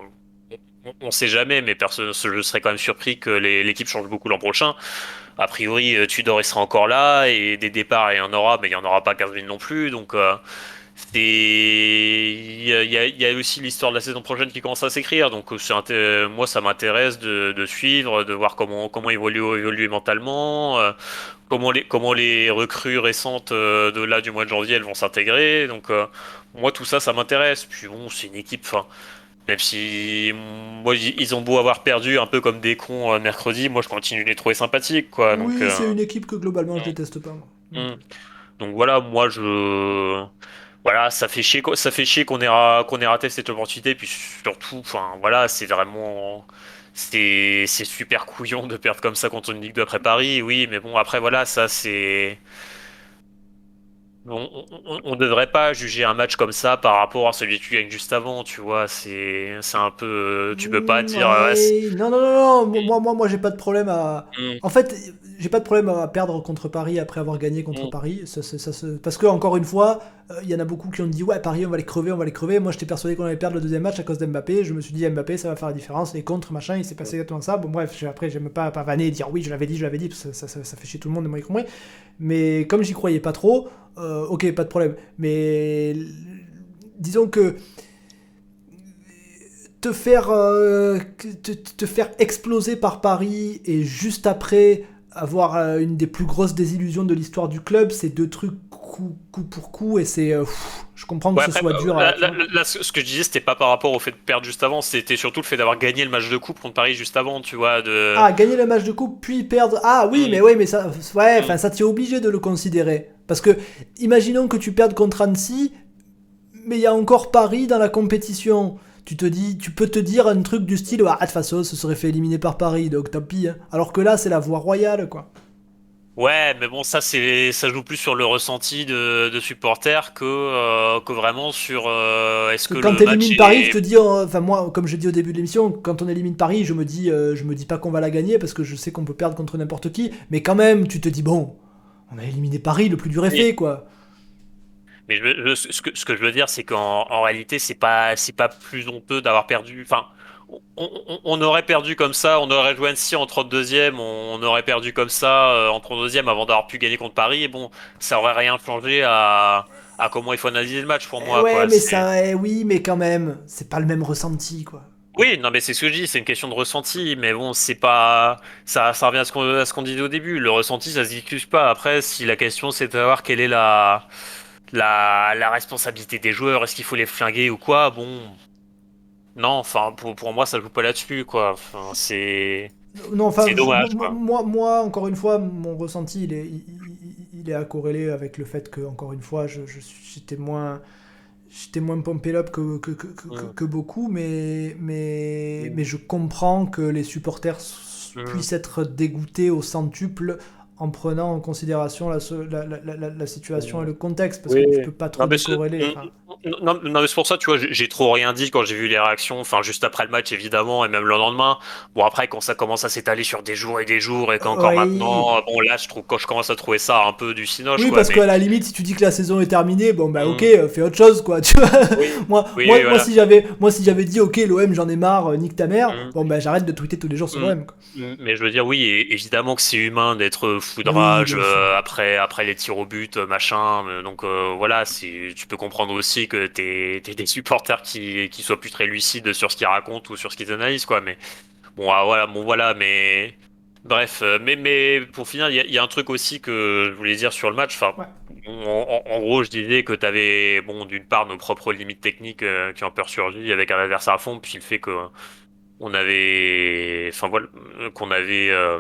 on, sait jamais, mais personne, je serais quand même surpris que l'équipe change beaucoup l'an prochain. A priori, euh, Tudor il sera encore là et des départs il y en aura, mais il y en aura pas 15 000 non plus, donc. Il y, a aussi l'histoire de la saison prochaine qui commence à s'écrire. Donc moi, ça m'intéresse de, suivre, de voir comment comment évoluer, évoluer mentalement, euh, comment les comment les recrues récentes euh, de là du mois de janvier elles vont s'intégrer. Donc euh, moi, tout ça, ça m'intéresse. Puis bon, c'est une équipe. Même si moi, ils ont beau avoir perdu un peu comme des cons mercredi, moi je continue de les trouver sympathiques. Quoi. oui, c'est une équipe que globalement je déteste pas. Mmh. Donc voilà, moi je voilà, ça fait chier, ça fait chier qu'on ait, raté cette opportunité. Puis surtout, enfin voilà, c'est vraiment, c'est, super couillon de perdre comme ça contre une Ligue 2 après Paris. Oui, mais bon, après voilà, ça c'est on, ne devrait pas juger un match comme ça par rapport à celui que tu gagnes juste avant, tu vois. C'est, un peu. Tu peux pas dire. non, non, non, non, moi, moi, moi j'ai pas de problème à. Mm. En fait, j'ai pas de problème à perdre contre Paris après avoir gagné contre mm. Paris. Ça, ça, Parce que, encore une fois, il y en a beaucoup qui ont dit Ouais, Paris, on va les crever, on va les crever. Moi, j'étais persuadé qu'on allait perdre le deuxième match à cause d'Mbappé. Je me suis dit Mbappé, ça va faire la différence. Et contre, machin, il s'est passé exactement ça. Bon, bref, après, j'aime pas, pas vanner et dire Oui, je l'avais dit, je l'avais dit, parce que ça, ça, fait chier tout le monde, et moi y compris. Mais comme j'y croyais pas trop. Euh, ok, pas de problème. Mais disons que te faire, euh, te, faire exploser par Paris et juste après avoir euh, une des plus grosses désillusions de l'histoire du club, c'est deux trucs coup, pour coup et c'est je comprends que ce soit dur là, ce que je disais c'était pas par rapport au fait de perdre juste avant c'était surtout le fait d'avoir gagné le match de coupe contre Paris juste avant tu vois de ah gagner le match de coupe puis perdre ah oui mm. mais oui mais ça ouais mm. enfin ça t'es obligé de le considérer parce que, imaginons que tu perdes contre Annecy, mais il y a encore Paris dans la compétition. Tu te dis, tu peux te dire un truc du style, ah, de toute façon, ce serait fait éliminer par Paris, donc tant pis. Hein. Alors que là, c'est la voie royale, quoi. Ouais, mais bon, ça c'est ça joue plus sur le ressenti de, de supporters que euh, que vraiment sur euh, est-ce Que que quand le tu match élimines Paris, je est te dis, euh, enfin moi, comme je dis au début de l'émission, quand on élimine Paris, je me dis, euh, je me dis pas qu'on va la gagner parce que je sais qu'on peut perdre contre n'importe qui, mais quand même, tu te dis bon, on a éliminé Paris, le plus dur est fait, Oui. quoi. Mais je, je- ce que ce que je veux dire, c'est qu'en en réalité, c'est pas c'est pas plus honteux d'avoir perdu. Enfin, on, aurait perdu comme ça, on aurait joué Annecy en 32e, on, on aurait perdu comme ça euh, en 32e avant d'avoir pu gagner contre Paris. Et bon, ça aurait rien changé à à comment il faut analyser le match pour Eh moi, ouais, quoi. mais ça, eh oui, mais quand même, c'est pas le même ressenti, quoi. Oui, non, mais c'est ce que je dis, c'est une question de ressenti, mais bon, c'est pas, ça, ça revient à ce qu'on, qu'on disait au début. Le ressenti, ça se discute pas. Après, si la question c'est de savoir quelle est la, la, la responsabilité des joueurs, est-ce qu'il faut les flinguer ou quoi, bon, non, enfin, pour, pour moi, ça joue pas là-dessus, quoi. Enfin, c'est, Non, enfin, c'est dommage, moi, moi, moi, encore une fois, mon ressenti, il est, il, il- il est à corréler avec le fait que, encore une fois, je, j'étais moins, j'étais moins pumpé up que, que, que, que, Mm. que beaucoup, mais, mais, Mm. mais je comprends que les supporters Mm. puissent être dégoûtés au centuple en prenant en considération la, so- la, la, la, la situation et le contexte, parce Oui. que tu peux pas trop Non, mais enfin. non, non, mais c'est pour ça, tu vois, j'ai trop rien dit quand j'ai vu les réactions, enfin, juste après le match, évidemment, et même le lendemain. Bon, après, quand ça commence à s'étaler sur des jours et des jours, et qu'encore Oui. maintenant, bon, là, je trouve, quand je commence à trouver ça un peu du cinoche, Oui, quoi, parce mais. qu'à la limite, si tu dis que la saison est terminée, bon bah Mm. ok, euh, fais autre chose quoi, tu vois. Oui, moi, oui, moi, si j'avais, moi si j'avais dit ok, l'OM j'en ai marre, euh, nique ta mère, Mm. bon bah j'arrête de tweeter tous les jours sur Mm. l'OM. Mais je veux dire, oui, évidemment que c'est humain d'être Oui, foudrage euh, après, après les tirs au but, euh, machin. euh, Donc euh, voilà, c'est, tu peux comprendre aussi que t'es, t'es des supporters qui, qui soient plus très lucides sur ce qu'ils racontent ou sur ce qu'ils analysent, quoi. Mais bon, ah, voilà, bon voilà, mais bref, mais, mais pour finir, il y, a il y a un truc aussi que je voulais dire sur le match. Enfin, Ouais. en, gros, je disais que t'avais, bon, d'une part nos propres limites techniques euh, qui ont peur surgi avec un adversaire à fond, puis le fait que on avait, enfin voilà, qu'on avait euh,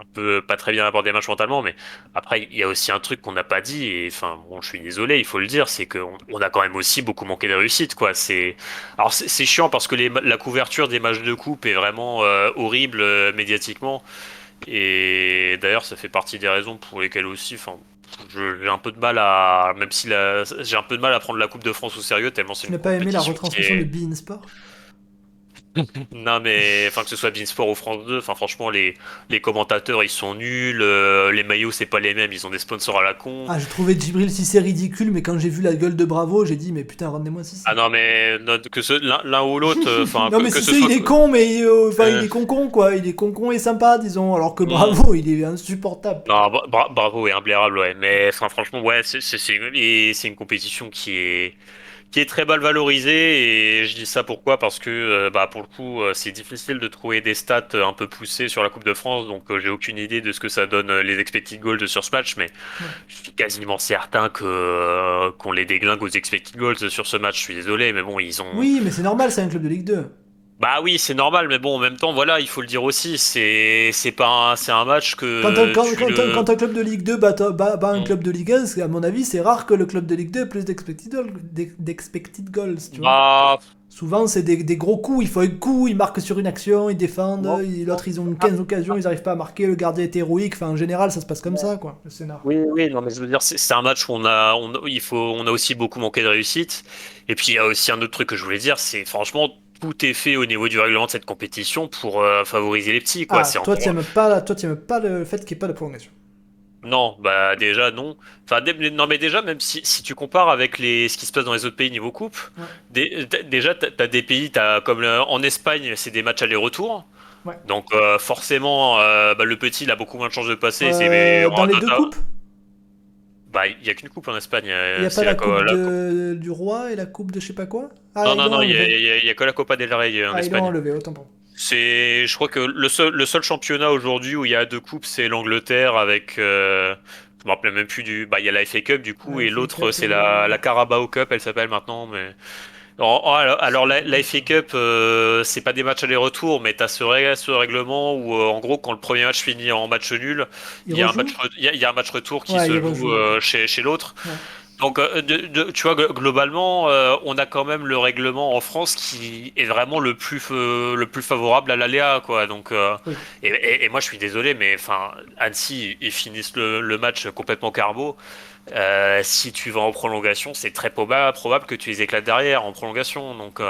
un peu pas très bien abordé le match mentalement, mais après il y a aussi un truc qu'on n'a pas dit et enfin bon, je suis désolé, il faut le dire, c'est qu'on on a quand même aussi beaucoup manqué de réussite quoi. C'est alors c'est chiant parce que les, la couverture des matchs de coupe est vraiment euh, horrible euh, médiatiquement et d'ailleurs ça fait partie des raisons pour lesquelles aussi, enfin j'ai un peu de mal à, même si la- j'ai un peu de mal à prendre la Coupe de France au sérieux tellement c'est Tu n'as pas aimé la retransmission est- de Bein Sport? Non mais enfin que ce soit Beansport ou France 2, enfin franchement les les commentateurs ils sont nuls, euh, les maillots c'est pas les mêmes, ils ont des sponsors à la con. Ah, j'ai trouvé Djibril Cissé ridicule, mais quand j'ai vu la gueule de Bravo, j'ai dit mais putain, rendez-moi Cissé. Ah non mais non, que ce l'un ou l'autre, euh, enfin non que, mais que ce soit il est con, mais euh, il est con con quoi, il est con con et sympa disons, alors que Mm. Bravo il est insupportable. non bra- bra- bravo et imblairable ouais, mais enfin franchement ouais c'est c'est c'est une, c'est une compétition qui est qui est très mal valorisée et je dis ça pourquoi? Parce que euh, bah pour le coup euh, c'est difficile de trouver des stats euh, un peu poussées sur la Coupe de France donc j'ai aucune idée de ce que ça donne les expected goals sur ce match mais je suis quasiment certain que qu'on les déglingue aux expected goals sur ce match je suis désolé mais bon ils ont Oui, mais c'est normal, c'est un club de Ligue 2. Bah oui c'est normal mais bon en même temps voilà il faut le dire aussi c'est c'est pas un, c'est un match que Quand un, quand, tu quand le- un- quand un club de Ligue 2 bat, bat- bat un Mm. club de Ligue 1, c'est- à mon avis, c'est rare que le club de Ligue 2 ait plus d'expected goals, d'ex- d'expected goals, tu vois. bah Souvent, c'est des, des gros coups, il faut un coup, ils marquent sur une action, ils défendent, l'autre, ils ont 15 occasions, ils n'arrivent pas à marquer, le gardien est héroïque, enfin, en général, ça se passe comme ça, quoi, le scénar. Oui, oui, non, mais je veux dire, c'est c'est un match où on a, on, il faut, on a aussi beaucoup manqué de réussite. Et puis, il y a aussi un autre truc que je voulais dire, c'est franchement, tout est fait au niveau du règlement de cette compétition pour euh, favoriser les petits, quoi. Ah, toi, tu n'aimes pas, toi, tu pas le fait qu'il n'y ait pas de prolongation. Non, bah déjà non. Enfin, non, mais déjà, même si, si tu compares avec les, ce qui se passe dans les autres pays niveau coupe, Ouais. déjà, t'as as des pays, t'as, comme le- en Espagne, c'est des matchs aller-retour. Ouais. Donc euh, forcément, euh, bah, le petit, il a beaucoup moins de chances de passer. dans les deux coupes, Bah, il y a qu'une coupe en Espagne. il n'y a euh, pas la coupe la- de- du roi et la coupe de je sais pas quoi Ah, Non, ils non, non, il y, a- a- que la Copa del Rey euh, en Ah, Espagne. enlevé, autant pour moi. C'est, je crois que le seul, le seul championnat aujourd'hui où il y a deux coupes, c'est l'Angleterre avec, euh, je me rappelle même plus du, bah il y a la FA Cup du coup et l'autre c'est euh, la, la Carabao Cup, elle s'appelle maintenant, mais alors, alors, la, la FA Cup, euh, c'est pas des matchs aller-retour, mais ce, règle- ce règlement où euh, en gros quand le premier match finit en match nul, il y a un match, re- il y a, il y a un match retour qui Ouais, se joue euh, chez, chez l'autre. Ouais. Donc, euh, tu vois, globalement, euh, on a quand même le règlement en France qui est vraiment le plus, le plus favorable à l'aléa, quoi. Donc, euh, et, moi, je suis désolé, mais enfin, Annecy, ils finissent le, match complètement carbo. Si tu vas en prolongation, c'est très probable, que tu les éclates derrière en prolongation. Donc,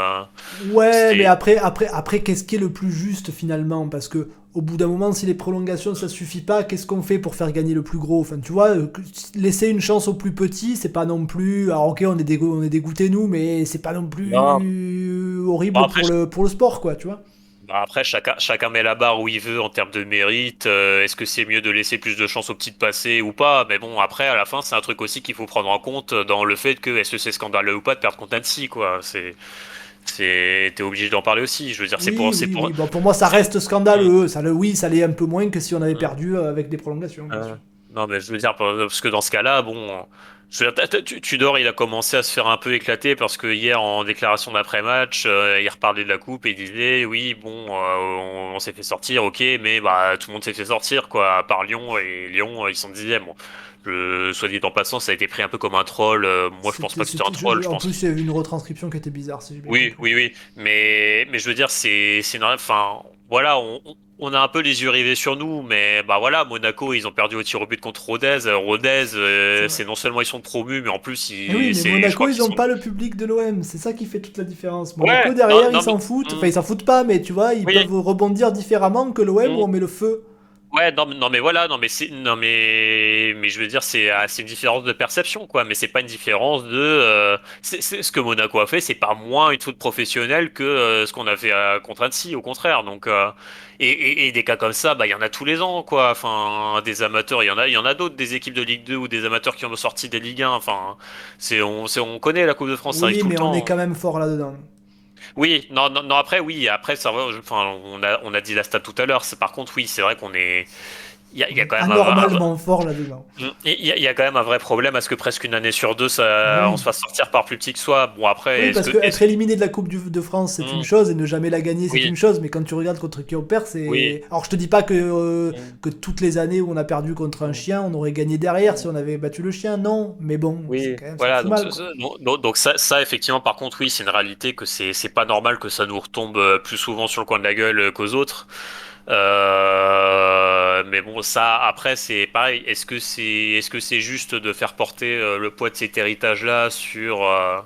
ouais, mais après, après, après, qu'est-ce qui est le plus juste finalement? Parce que au bout d'un moment, si les prolongations ça suffit pas, qu'est-ce qu'on fait pour faire gagner le plus gros? Enfin, tu vois, euh, laisser une chance au plus petit, c'est pas non plus. Alors, ok, on est, dégo... on est dégoûté nous, mais c'est pas non plus horrible pour, le, pour le sport, quoi, tu vois? Bah, après, chacun, chacun met la barre où il veut en termes de mérite. Euh, est-ce que c'est mieux de laisser plus de chance aux petites passées ou pas? Mais bon, après, à la fin, c'est un truc aussi qu'il faut prendre en compte dans le fait que est-ce que c'est scandaleux ou pas de perdre contre Nancy, quoi? C'est t'es obligé d'en parler aussi. Je veux dire, c'est pour, c'est pour... Bon, pour moi, ça reste scandaleux. Mm. Ça, le, oui, ça l'est un peu moins que si on avait mm. perdu euh, avec des prolongations. Euh, non, mais je veux dire, parce que dans ce cas-là, bon, je veux dire, Tudor, il a commencé à se faire un peu éclater parce que hier, en déclaration d'après-match, euh, il reparlait de la coupe et il disait, oui, bon, on, s'est fait sortir, ok, mais bah tout le monde s'est fait sortir, quoi, à part Lyon et Lyon, ils sont dixièmes. Bon soit dit en passant, ça a été pris un peu comme un troll. Euh, moi, je pense pas que c'était un troll. Je, en plus, il y a eu une retranscription qui était bizarre. oui, oui, oui. Mais, mais je veux dire, c'est normal. Enfin, voilà, on, on, a un peu les yeux rivés sur nous, mais bah voilà, Monaco, ils ont perdu au tir au but contre Rodez. Rodez, euh, c'est non seulement ils sont promus, mais en plus, ils, oui, mais Monaco, ils n'ont pas le public de l'OM. C'est ça qui fait toute la différence. Monaco, derrière, ils s'en foutent. Enfin, ils s'en foutent pas, mais tu vois, ils peuvent rebondir différemment que l'OM mm. où on met le feu. Ouais, non, non, mais voilà, non, mais c'est, non, mais, mais je veux dire, c'est, ah, c'est une différence de perception, quoi. Mais c'est pas une différence de, euh, c'est, ce que Monaco a fait, c'est pas moins une faute professionnelle que euh, ce qu'on a fait à contre Annecy, au contraire. Donc, et, et, des cas comme ça, bah, il y en a tous les ans, quoi. Enfin, des amateurs, il y en a, il y en a d'autres, des équipes de Ligue 2 ou des amateurs qui ont sorti des Ligue 1. Enfin, c'est, on, c'est, on connaît la Coupe de France, oui, ça arrive tout mais on est quand même fort là-dedans. Oui, non, non, non, après, oui, après, ça, enfin, on a, on a dit la stat tout à l'heure. Par contre, oui, c'est vrai qu'on est, il y, a quand même anormalement fort là-dedans. Il y, a quand même un vrai problème à ce que presque une année sur deux, ça, on se fasse sortir par plus petit que soi. Bon après, oui, parce que, être éliminé de la Coupe de France, c'est une mm. chose, et ne jamais la gagner, c'est une chose. Mais quand tu regardes contre qui on perd, c'est. Alors je te dis pas que euh, mm. que toutes les années où on a perdu contre un chien, on aurait gagné derrière si on avait battu le chien, non. Mais bon, oui. Quand même, voilà. Donc, mal, ça, donc, ça, ça, effectivement, par contre, oui, c'est une réalité que c'est pas normal que ça nous retombe euh, plus souvent sur le coin de la gueule euh, qu'aux autres. Euh, mais bon, ça, après, c'est pareil. Est-ce que c'est est -ce c'est juste de faire porter euh, le poids de cet héritage-là sur, euh,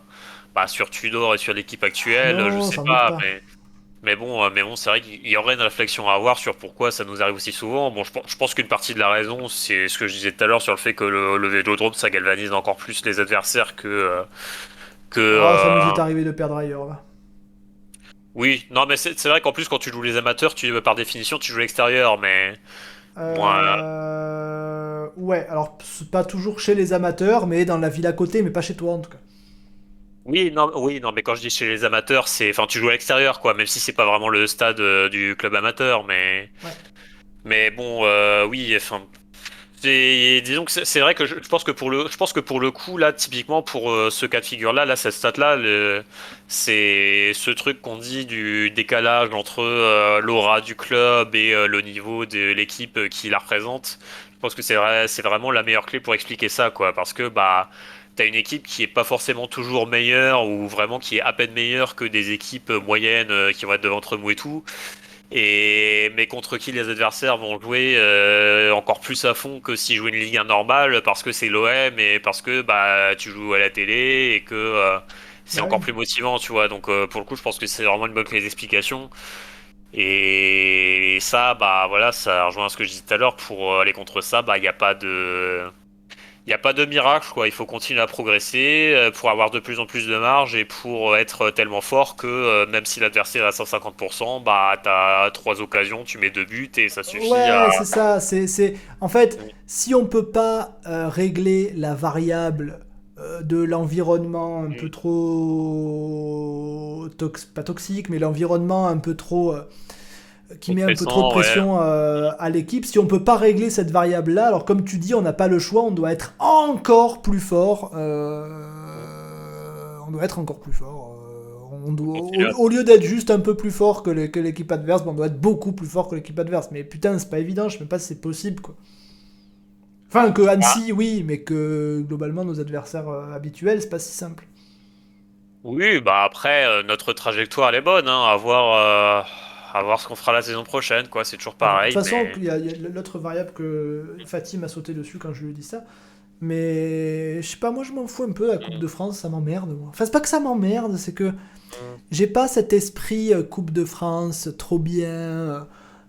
bah, sur Tudor et sur l'équipe actuelle? Je sais pas, Mais, mais, bon, mais bon c'est vrai qu'il y aurait une réflexion à avoir sur pourquoi ça nous arrive aussi souvent. Bon, je, pense qu'une partie de la raison, c'est ce que je disais tout à l'heure sur le fait que le, le, vélodrome, ça galvanise encore plus les adversaires que. que ah, ça nous est arrivé de perdre ailleurs, là. Oui, non, mais c'est vrai qu'en plus, quand tu joues les amateurs, tu par définition, tu joues l'extérieur, mais. Euh... Ouais, alors pas toujours chez les amateurs, mais dans la ville à côté, mais pas chez toi en tout cas. Oui, non, oui, non, mais quand je dis chez les amateurs, c'est, enfin, tu joues à l'extérieur, quoi, même si c'est pas vraiment le stade euh, du club amateur, mais. Ouais. Mais bon, euh, oui, enfin, disons que c'est vrai que je, pense que pour le, je pense que pour le coup là, typiquement pour euh, ce cas de figure là, cette stat là, c'est ce truc qu'on dit du décalage entre euh, l'aura du club et euh, le niveau de l'équipe qui la représente. Je pense que c'est vrai, c'est vraiment la meilleure clé pour expliquer ça, quoi, parce que bah t'as une équipe qui est pas forcément toujours meilleure ou vraiment qui est à peine meilleure que des équipes moyennes qui vont être devant mou et tout. Et mais contre qui les adversaires vont jouer euh, encore plus à fond que si jouaient une Ligue 1 normale parce que c'est l'OM et parce que bah tu joues à la télé et que euh, c'est encore plus motivant, tu vois. Donc euh, pour le coup, je pense que c'est vraiment une bonne clé d'explication. Et ça, bah voilà, ça rejoint ce que je disais tout à l'heure. Pour aller contre ça, bah il n'y a pas de n'y a pas de miracle, quoi. Il faut continuer à progresser euh, pour avoir de plus en plus de marge et pour être tellement fort que euh, même si l'adversaire est à 150%, bah t'as trois occasions, tu mets deux buts et ça suffit. Ouais, c'est ça. C'est, en fait, si on peut pas euh, régler la variable de l'environnement un peu trop pas toxique, mais l'environnement un peu trop qui met un peu trop de pression euh, à l'équipe. Si on peut pas régler cette variable-là, alors comme tu dis, on n'a pas le choix, on doit être encore plus fort. Euh, on doit être encore plus fort. Euh, on doit, au, lieu d'être juste un peu plus fort que l'équipe adverse, on doit être beaucoup plus fort que l'équipe adverse. Mais putain, c'est pas évident, je sais même pas si c'est possible. Quoi. Enfin, que Annecy, oui, mais que globalement, nos adversaires habituels, c'est pas si simple. Oui, bah après, notre trajectoire, elle est bonne, hein, à voir, euh, à voir ce qu'on fera la saison prochaine, quoi, c'est toujours pareil. de toute façon, mais- il y a, a l'autre variable que Fatih m'a sauté dessus quand je lui ai dit ça. Mais je sais pas, moi je m'en fous un peu, la Coupe de France, ça m'emmerde. Enfin, c'est pas que ça m'emmerde, c'est que j'ai pas cet esprit euh, Coupe de France trop bien. euh,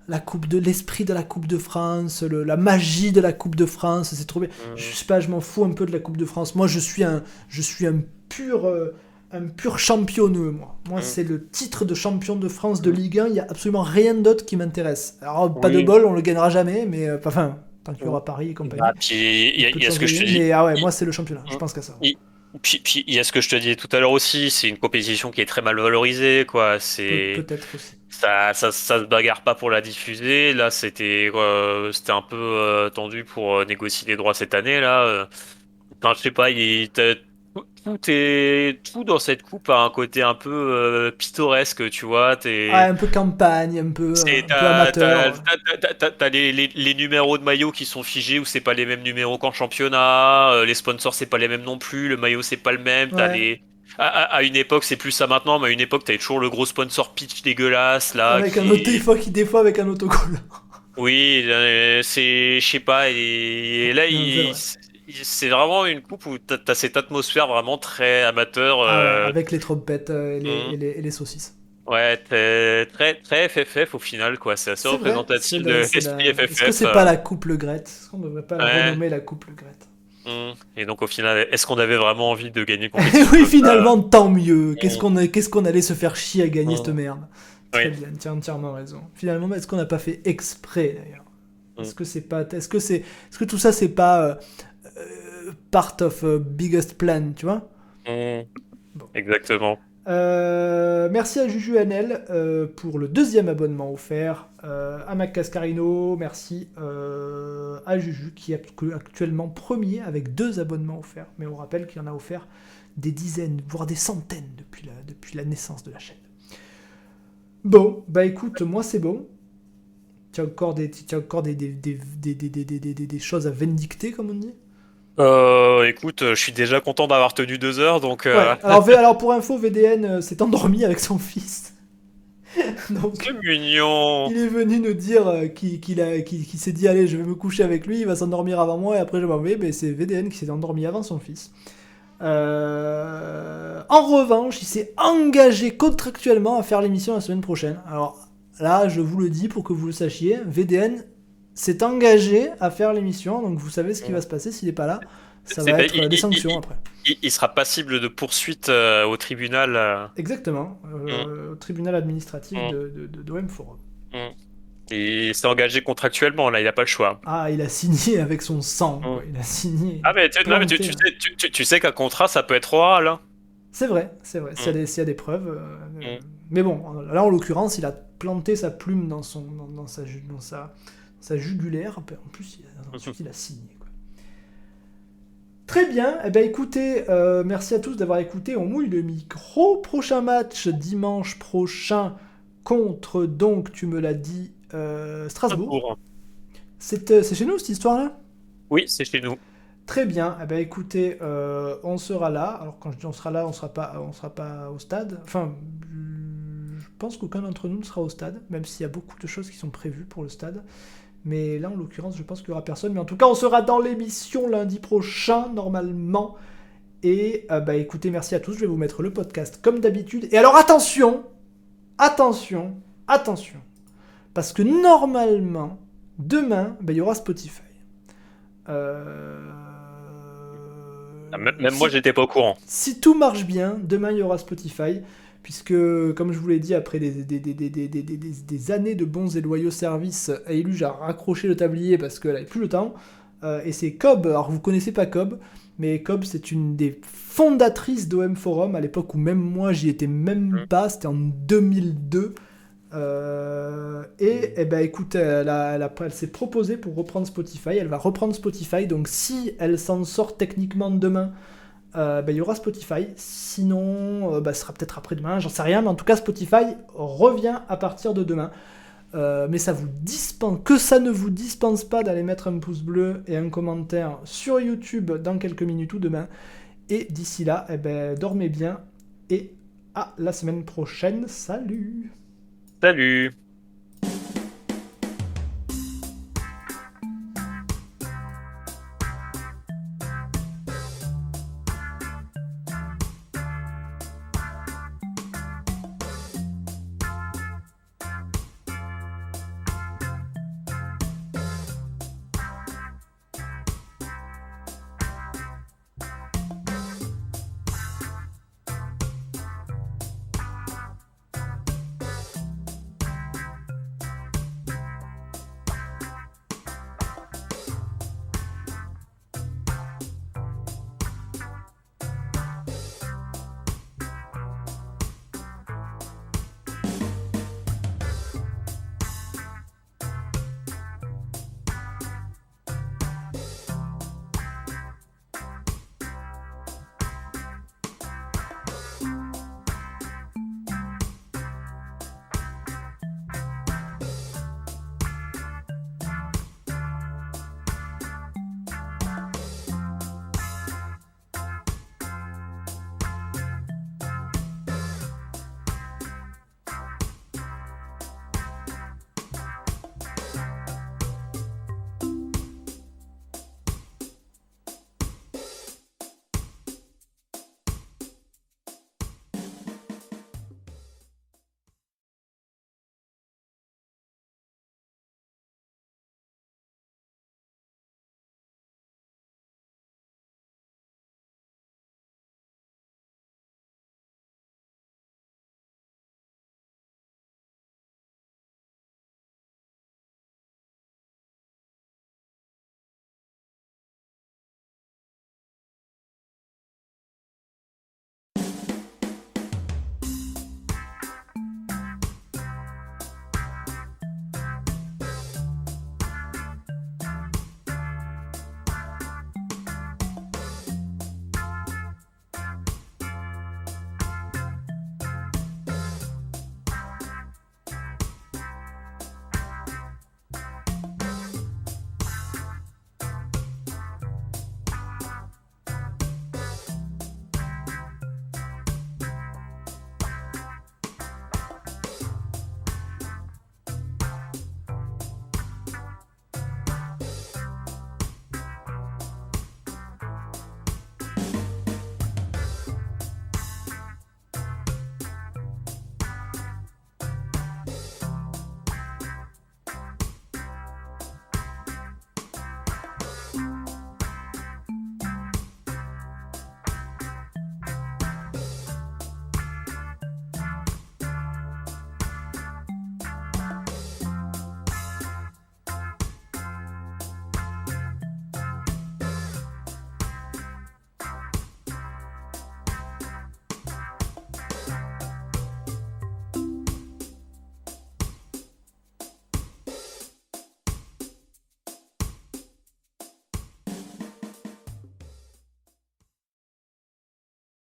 La coupe de l'esprit de la Coupe de France, le- la magie de la Coupe de France, c'est trop bien. Mm. Je sais pas, je m'en fous un peu de la Coupe de France. Moi, je suis un, je suis un pur, euh, un pur championneux. Moi, moi, Mm. c'est le titre de champion de France de Ligue 1. Il y a absolument rien d'autre qui m'intéresse. Alors, pas de bol, on le gagnera jamais, mais euh, enfin, tant qu'il y aura Paris et compagnie. Ah, puis il y, a- y a ce que je te toujours dis. gagner, Mais ah ouais, Il- moi, c'est le championnat. Je Mm. pense qu'à ça. Il- Puis, puis il y a ce que je te disais tout à l'heure aussi, c'est une compétition qui est très mal valorisée, quoi. C'est Peut-être aussi. ça, ça, ça se bagarre pas pour la diffuser. Là, c'était, euh, c'était un peu euh, tendu pour euh, négocier les droits cette année, là. Enfin, je sais pas, il, tout, est, tout dans cette coupe a un côté un peu euh, pittoresque, tu vois. T'es, Ah, un peu campagne, un peu, c'est- un peu t'as, amateur. t'as- les, les- les numéros de maillot qui sont figés ou c'est pas les mêmes numéros qu'en championnat. euh, les sponsors c'est pas les mêmes non plus. Le maillot c'est pas le même. T'as Ouais. les à, à- à une époque, c'est plus ça maintenant, mais à une époque, t'avais toujours le gros sponsor pitch dégueulasse là. Avec qui- un auto, des fois, qui, des fois avec un autocollant. Oui, euh, c'est, je sais pas, et, et là, il- c'est vraiment une coupe où t'as as cette atmosphère vraiment très amateur. Ah euh, avec les trompettes euh, et, les, Mm. et les- et les saucisses. Ouais, très, très, très FFF au final, quoi. C'est assez vrai, représentatif la- de la- l'esprit FFF. Est-ce que c'est euh, pas la coupe Le Gret? Est-ce qu'on devrait pas la Ouais. renommer la coupe Le Gret? Hum. Et donc, au final, est-ce qu'on avait vraiment envie de gagner compétition oui, finalement, tant mieux. Qu'est-ce Mm. qu'on a- qu'est-ce qu'on allait se faire chier à gagner cette merde? Très Oui. bien, tu as entièrement raison. Finalement, est-ce qu'on n'a pas fait exprès d'ailleurs? Est-ce que c'est pas, est-ce que c'est, est-ce que tout ça c'est pas euh, part of a biggest plan, tu vois. Bon. Exactement. Euh, merci à Juju NL euh, pour le deuxième abonnement offert. Euh, à Mac Cascarino, merci euh, à Juju qui est actuellement premier avec deux abonnements offerts. Mais on rappelle qu'il en a offert des dizaines, voire des centaines depuis la, depuis la naissance de la chaîne. Bon, bah écoute, moi c'est bon. Tu as encore des, tu as encore des, des, des, des, des, des, des, des- des choses à vindicter, comme on dit? Euh, écoute, je suis déjà content d'avoir tenu deux heures, donc euh, Ouais. Alors, alors pour info, VDN euh, s'est endormi avec son fils. Donc mignon. il est venu nous dire euh, qu'il s'est dit allez je vais me coucher avec lui, il va s'endormir avant moi et après je m'en vais. Mais c'est VDN qui s'est endormi avant son fils. Euh, En revanche, il s'est engagé contractuellement à faire l'émission la semaine prochaine. Alors là, je vous le dis pour que vous le sachiez, VDN s'est engagé à faire l'émission, donc vous savez ce qui va se passer s'il n'est pas là. Ça va être il- des sanctions il- après. Il, il sera passible de poursuite euh, au tribunal. euh, Exactement, euh, au tribunal administratif Mm. de, de, de- Forum. et il s'est engagé contractuellement, là, il n'a pas le choix. Ah, il a signé avec son sang, Mm. quoi. il a signé. Ah, mais tu, non, mais tu, Planté, tu sais, tu, tu- tu sais qu'un contrat, ça peut être oral. hein. C'est vrai, c'est vrai, s'il y, a Mm. des- s'il y a des preuves. Mm. Mais bon, là en l'occurrence, il a planté sa plume dans, son, dans, dans sa, dans, sa, sa jugulaire. En plus, il a, ensuite, il a signé. quoi. Très bien, eh ben, écoutez, euh, merci à tous d'avoir écouté. On mouille le micro. Prochain match dimanche prochain contre, donc, tu me l'as dit, euh, Strasbourg. C'est euh, chez nous cette histoire-là? Oui, c'est chez nous. Très bien. Eh ben, écoutez, euh, on sera là. Alors quand je dis on sera là, on sera pas, on sera pas au stade. Enfin, je pense qu'aucun d'entre nous ne sera au stade, même s'il y a beaucoup de choses qui sont prévues pour le stade. Mais là, en l'occurrence, je pense qu'il y aura personne. Mais en tout cas, on sera dans l'émission lundi prochain, normalement. Et euh, bah écoutez, merci à tous. Je vais vous mettre le podcast comme d'habitude. Et alors attention, attention, attention, parce que normalement, demain, bah, il y aura Spotify. Euh... Ah, Même, même si- moi, j'étais pas au courant. si tout marche bien, demain il y aura Spotify, puisque, comme je vous l'ai dit, après des, des, des, des, des, des, des- des années de bons et loyaux services, Ailuge a raccroché le tablier parce qu'elle n'avait plus le temps. Euh, et c'est Cobb, alors vous connaissez pas Cobb, mais Cobb c'est une des fondatrices d'OM Forum, à l'époque où même moi j'y étais même Mm. pas, c'était en 2002. Euh, et eh ben, écoute, elle, a- elle a- elle s'est proposée pour reprendre Spotify. Elle va reprendre Spotify. Donc, si elle s'en sort techniquement demain, euh, ben, il y aura Spotify. Sinon, euh, bah, ce sera peut-être après-demain, j'en sais rien. Mais en tout cas, Spotify revient à partir de demain. Euh, mais ça vous dispense, que ça ne vous dispense pas d'aller mettre un pouce bleu et un commentaire sur YouTube dans quelques minutes ou demain. Et d'ici là, eh ben, dormez bien et à la semaine prochaine. Salut Salut